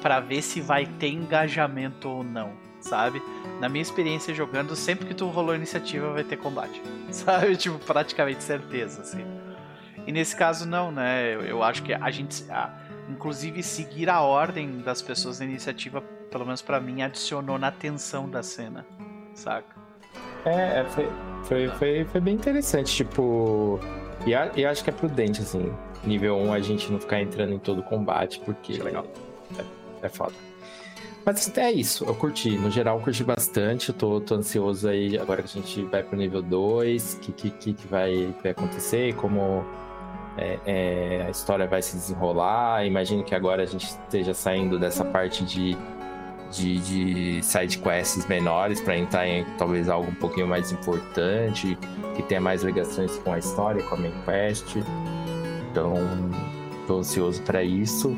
pra ver se vai ter engajamento ou não, sabe? Na minha experiência jogando, sempre que tu rolou iniciativa vai ter combate, [LAUGHS] sabe? Tipo, praticamente certeza, assim. E nesse caso não, né? Eu, eu acho que a gente, a- inclusive seguir a ordem das pessoas da iniciativa, pelo menos pra mim, adicionou na tensão da cena, saca? É, é, foi, foi, foi, foi bem interessante, tipo. E, a- e acho que é prudente, assim, nível 1 a gente não ficar entrando em todo combate, porque. É legal. É, é foda. Mas é isso, eu curti. No geral, eu curti bastante. Eu tô, tô ansioso aí agora que a gente vai pro nível 2, o que, que, que, que vai, vai acontecer, como é, é, a história vai se desenrolar. Imagino que agora a gente esteja saindo dessa parte de de, de side quests menores para entrar em talvez algo um pouquinho mais importante, que tenha mais ligações com a história, com a main quest. Então, tô ansioso para isso.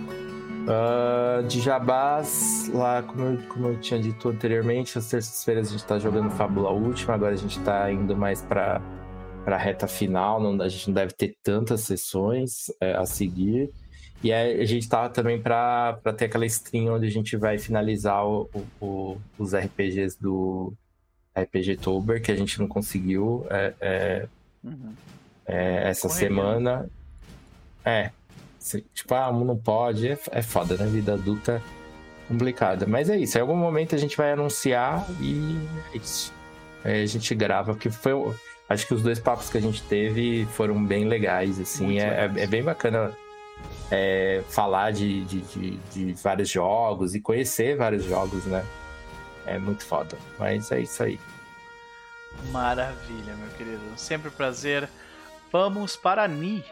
Ah, de Jabás, lá, como eu, como eu tinha dito anteriormente, as terças-feiras a gente tá jogando Fábula Última, agora a gente tá indo mais para para reta final, não, a gente não deve ter tantas sessões é, a seguir. E a gente tava também para ter aquela stream onde a gente vai finalizar o- o- os RPGs do RPG Tober, que a gente não conseguiu é, é, Uhum. é, essa Correria, semana. É. Tipo, ah, não pode. É, é foda, né? Vida adulta é complicada. Mas é isso. Em algum momento a gente vai anunciar e é isso. Aí a gente grava, porque foi. Acho que os dois papos que a gente teve foram bem legais, assim. É, é- é bem bacana é, falar de, de, de, de vários jogos e conhecer vários jogos, né? É muito foda. Mas é isso aí. Maravilha, meu querido. Sempre um prazer. Vamos para a Ni.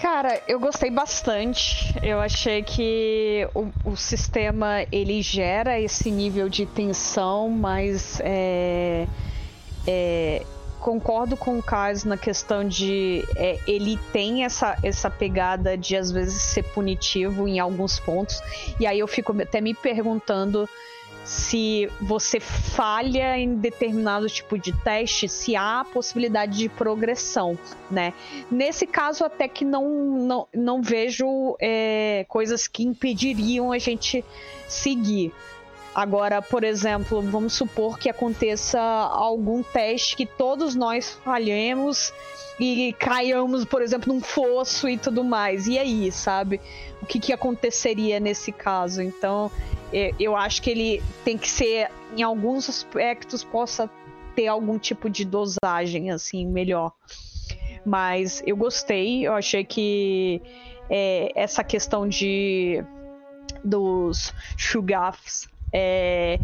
Cara, eu gostei bastante. Eu achei que o, o sistema ele gera esse nível de tensão, mas é, é, concordo com o Kaz na questão de é, ele tem essa, essa pegada de às vezes ser punitivo em alguns pontos. E aí eu fico até me perguntando se você falha em determinado tipo de teste, se há possibilidade de progressão, né? Nesse caso, até que não, não, não vejo é, coisas que impediriam a gente seguir. Agora, por exemplo, vamos supor que aconteça algum teste que todos nós falhemos e caiamos, por exemplo, num fosso e tudo mais. E aí, sabe? O que, que aconteceria nesse caso? Então, é, eu acho que ele tem que ser, em alguns aspectos, possa ter algum tipo de dosagem, assim, melhor. Mas eu gostei, eu achei que é, essa questão de dos shugafs é,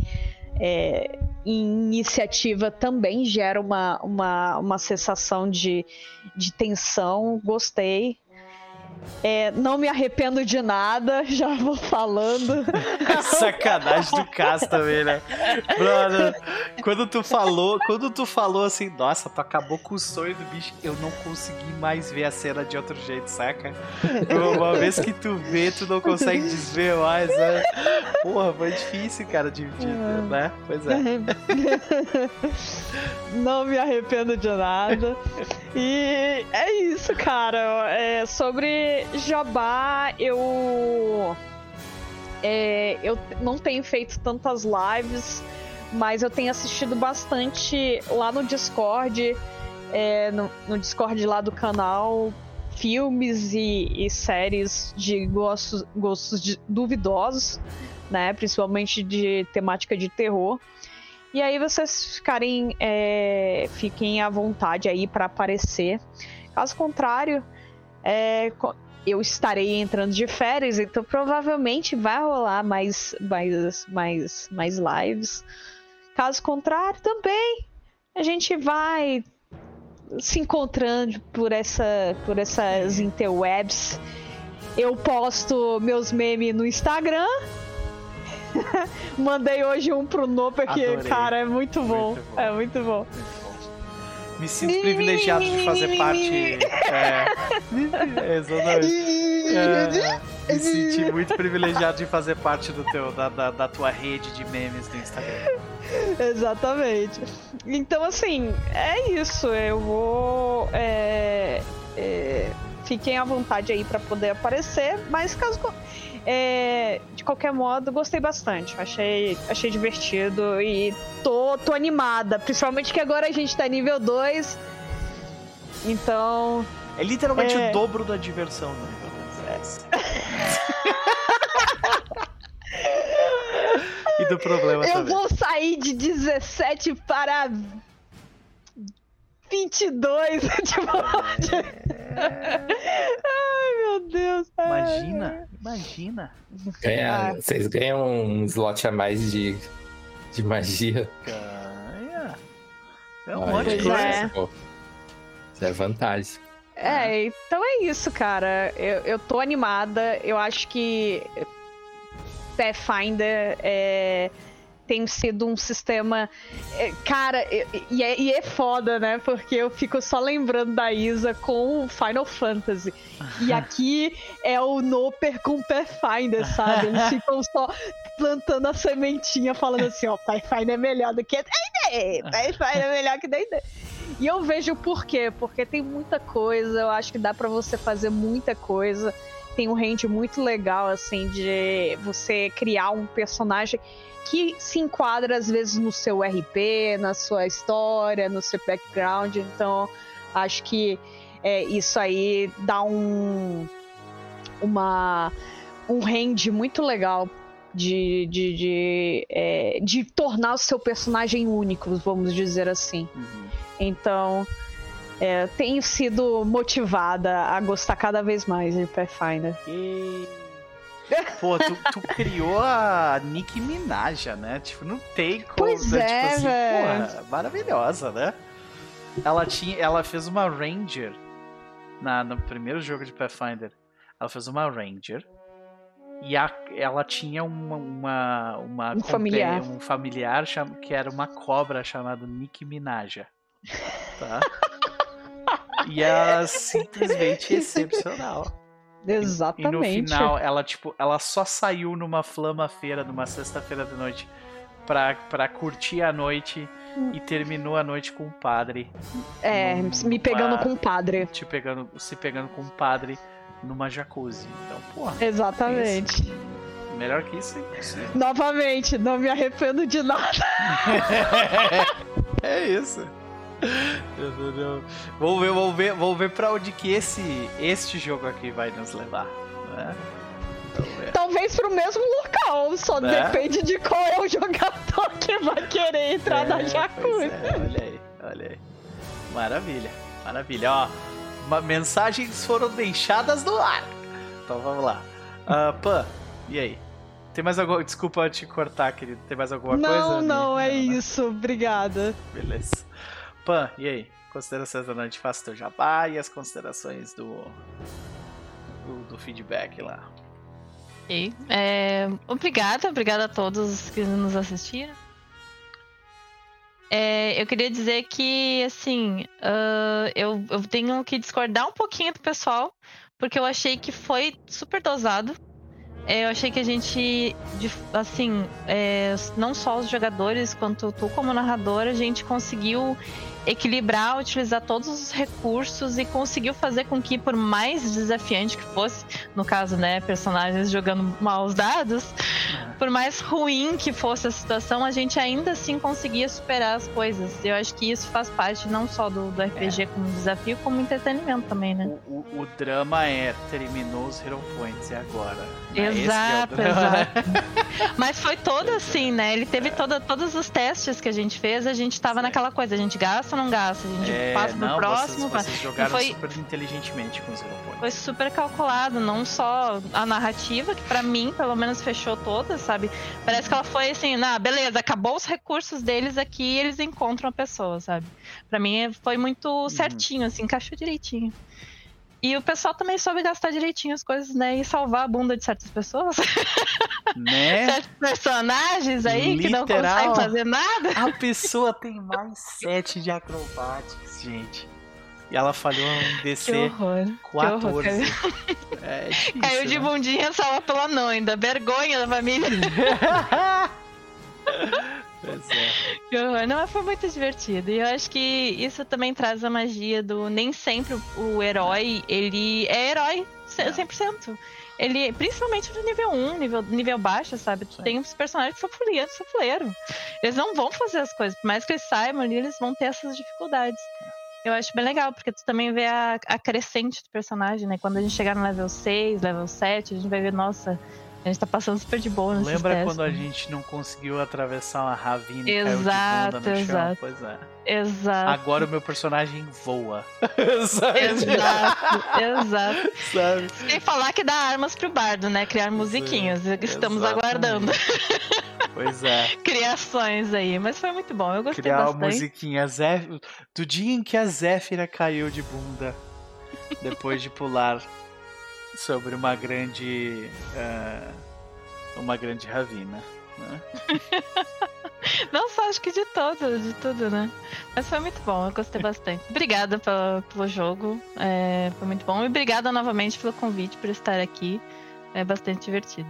é, iniciativa também gera uma, uma, uma sensação de, de tensão. Gostei. É, não me arrependo de nada, [LAUGHS] já vou falando. [LAUGHS] Sacanagem do Cas também, né? Brother, quando tu falou, quando tu falou assim, nossa, tu acabou com o sonho do bicho, eu não consegui mais ver a cena de outro jeito, saca? Uma vez que tu vê, tu não consegue desver mais, né? Porra, foi difícil, cara, de, de né? Pois é. [LAUGHS] Não me arrependo de nada. E é isso, cara. É, sobre Jabá, eu. é, eu não tenho feito tantas lives, mas eu tenho assistido bastante lá no Discord, é, no, no Discord lá do canal, filmes e, e séries de gostos, gostos de- duvidosos, né? Principalmente de temática de terror. E aí vocês ficarem, é, fiquem à vontade aí para aparecer. Caso contrário, é, eu estarei entrando de férias, então provavelmente vai rolar mais, mais, mais, mais lives. Caso contrário, também a gente vai se encontrando por, essa, por essas interwebs. Eu posto meus memes no Instagram. [LAUGHS] Mandei hoje um pro Noper que, Adorei. cara, é muito bom. muito bom. É muito bom. Me sinto privilegiado de fazer parte. É, [LAUGHS] exatamente. É, me senti muito privilegiado de fazer parte do teu, da, da, da tua rede de memes do Instagram. Exatamente. Então, assim, é isso. Eu vou. É, é, fiquem à vontade aí para poder aparecer, mas caso. É, de qualquer modo, gostei bastante. Achei, achei divertido e tô, tô animada. Principalmente que agora a gente tá nível 2. Então. É literalmente é... o dobro da diversão no nível 2. e do problema Eu também. vou sair de 17 para 22. [LAUGHS] tipo, é... Ai, meu Deus. Imagina, imagina. Ganha, ah. Vocês ganham um slot a mais de, de magia. Ganha. É um monte de coisa. É. Isso é vantagem. É, então é isso, cara. Eu, eu tô animada. Eu acho que Pathfinder é, tem sido um sistema. É, cara, e é, e é foda, né? Porque eu fico só lembrando da Isa com Final Fantasy. E [LAUGHS] aqui é o Noper com Pathfinder, sabe? Eles ficam só plantando a sementinha, falando assim: ó, Pathfinder é melhor do que D&D. Pathfinder é melhor que D&D. E eu vejo por quê? Porque tem muita coisa, eu acho que dá para você fazer muita coisa. Tem um range muito legal, assim, de você criar um personagem que se enquadra às vezes no seu RP, na sua história, no seu background. Então, acho que é, isso aí dá um uma um range muito legal de, de, de, é, de tornar o seu personagem único, vamos dizer assim. Uhum. Então, é, tenho sido motivada a gostar cada vez mais de Pathfinder. E... Pô, tu, tu, criou a Nicki Minaj, né? Tipo, não tem como. Pois né? é, tipo assim, porra, maravilhosa, né? Ela, tinha, ela fez uma Ranger na, no primeiro jogo de Pathfinder. Ela fez uma Ranger. E a, ela tinha uma, uma, uma um familiar, um familiar que era uma cobra chamada Nicki Minaj. Tá? [LAUGHS] e ela simplesmente excepcional. Exatamente. E no final, ela, tipo, ela só saiu numa flama feira, numa sexta-feira de noite, pra, pra curtir a noite e terminou a noite com o padre. É, me pegando com o padre. Te pegando, se pegando com o padre numa jacuzzi. Então, porra. Exatamente. Isso. Melhor que isso, hein? Novamente, não me arrependo de nada. [LAUGHS] é isso. [LAUGHS] vamos ver, vamos ver, vamos ver pra onde que esse, este jogo aqui vai nos levar, né? Talvez pro mesmo local, só né? depende de qual é o jogador que vai querer entrar é, na jacuzzi. É, olha aí, olha aí. Maravilha, maravilha. Ó, mensagens foram deixadas no ar. Então vamos lá. Uh, Pan, e aí? Tem mais alguma. Desculpa te cortar, querido. Tem mais alguma não, coisa? Não, não, é isso. Obrigada. Beleza. Pan, e aí? Considerações da noite, faça teu jabá e as considerações do, do, do feedback lá. E, é, obrigada, obrigada a todos que nos assistiram. É, eu queria dizer que, assim, uh, eu, eu tenho que discordar um pouquinho do pessoal, porque eu achei que foi super dosado. É, eu achei que a gente, assim, é, não só os jogadores, quanto tu como narrador, a gente conseguiu equilibrar, utilizar todos os recursos e conseguiu fazer com que, por mais desafiante que fosse, no caso, né, personagens jogando maus dados, por mais ruim que fosse a situação, a gente ainda assim conseguia superar as coisas. Eu acho que isso faz parte não só do, do RPG é. como desafio, como entretenimento também, né? O, o, o, drama é terminou os Hero Points e agora. Né? Exato, é exato. [LAUGHS] Mas foi todo assim, né? Ele teve toda, todos os testes que a gente fez, a gente tava naquela coisa, a gente gasta ou não gasta, a gente é, passa pro não, próximo. Vocês, vocês jogaram foi, super inteligentemente com os Hero Points. Foi super calculado, não só a narrativa, que para mim, pelo menos, fechou toda, sabe? Parece que ela foi assim, na beleza, acabou os recursos deles aqui e eles encontram a pessoa, sabe? Para mim foi muito uhum. certinho, assim, encaixou direitinho. E o pessoal também soube gastar direitinho as coisas, né? E salvar a bunda de certas pessoas. Né? [LAUGHS] Certos personagens aí Literal, que não conseguem fazer nada. A pessoa tem mais sete de acrobatics, gente. E ela falhou um DC que horror, 14. Que horror, é difícil, Caiu de né? bundinha salva pela não, ainda. Vergonha da família. [LAUGHS] é. [LAUGHS] Não, foi muito divertido. E eu acho que isso também traz a magia do. Nem sempre o herói, ele é herói 100%. Ele, principalmente no nível 1, nível, nível baixo, sabe? Tu tem uns personagens que são fuleiros, são fuleiros. Eles não vão fazer as coisas. Por mais que eles saibam ali, eles vão ter essas dificuldades. Eu acho bem legal, porque tu também vê a, a crescente do personagem, né? Quando a gente chegar no level 6, level 7, a gente vai ver, nossa, a gente tá passando super de boa nesses Lembra testes, quando a gente não conseguiu atravessar uma ravina e exato, caiu de bunda no exato. chão? Pois é. Exato. Agora o meu personagem voa. [LAUGHS] exato, exato. Sabe? Sem falar que dá armas pro bardo, né? Criar musiquinhas. Estamos Exatamente. aguardando. Pois é. [LAUGHS] Criações aí, mas foi muito bom. Eu gostei Criar bastante. Criar musiquinha. Zé... Do dia em que a Zéfira caiu de bunda. Depois de pular sobre uma grande. Uh, uma grande ravina. Né? [LAUGHS] Não só, acho que de todo, de tudo, né? Mas foi muito bom, eu gostei bastante. Obrigada pelo, pelo jogo, é, foi muito bom. E obrigada novamente pelo convite, por estar aqui. É bastante divertido.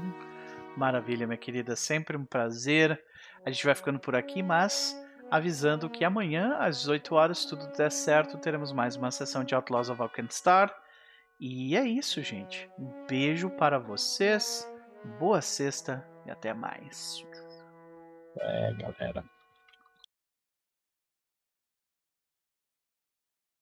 Maravilha, minha querida, sempre um prazer. A gente vai ficando por aqui, mas avisando que amanhã, às 18 horas, se tudo der certo, teremos mais uma sessão de Outlaws of Alkenstar. E é isso, gente. Um beijo para vocês, boa sexta e até mais. É, galera.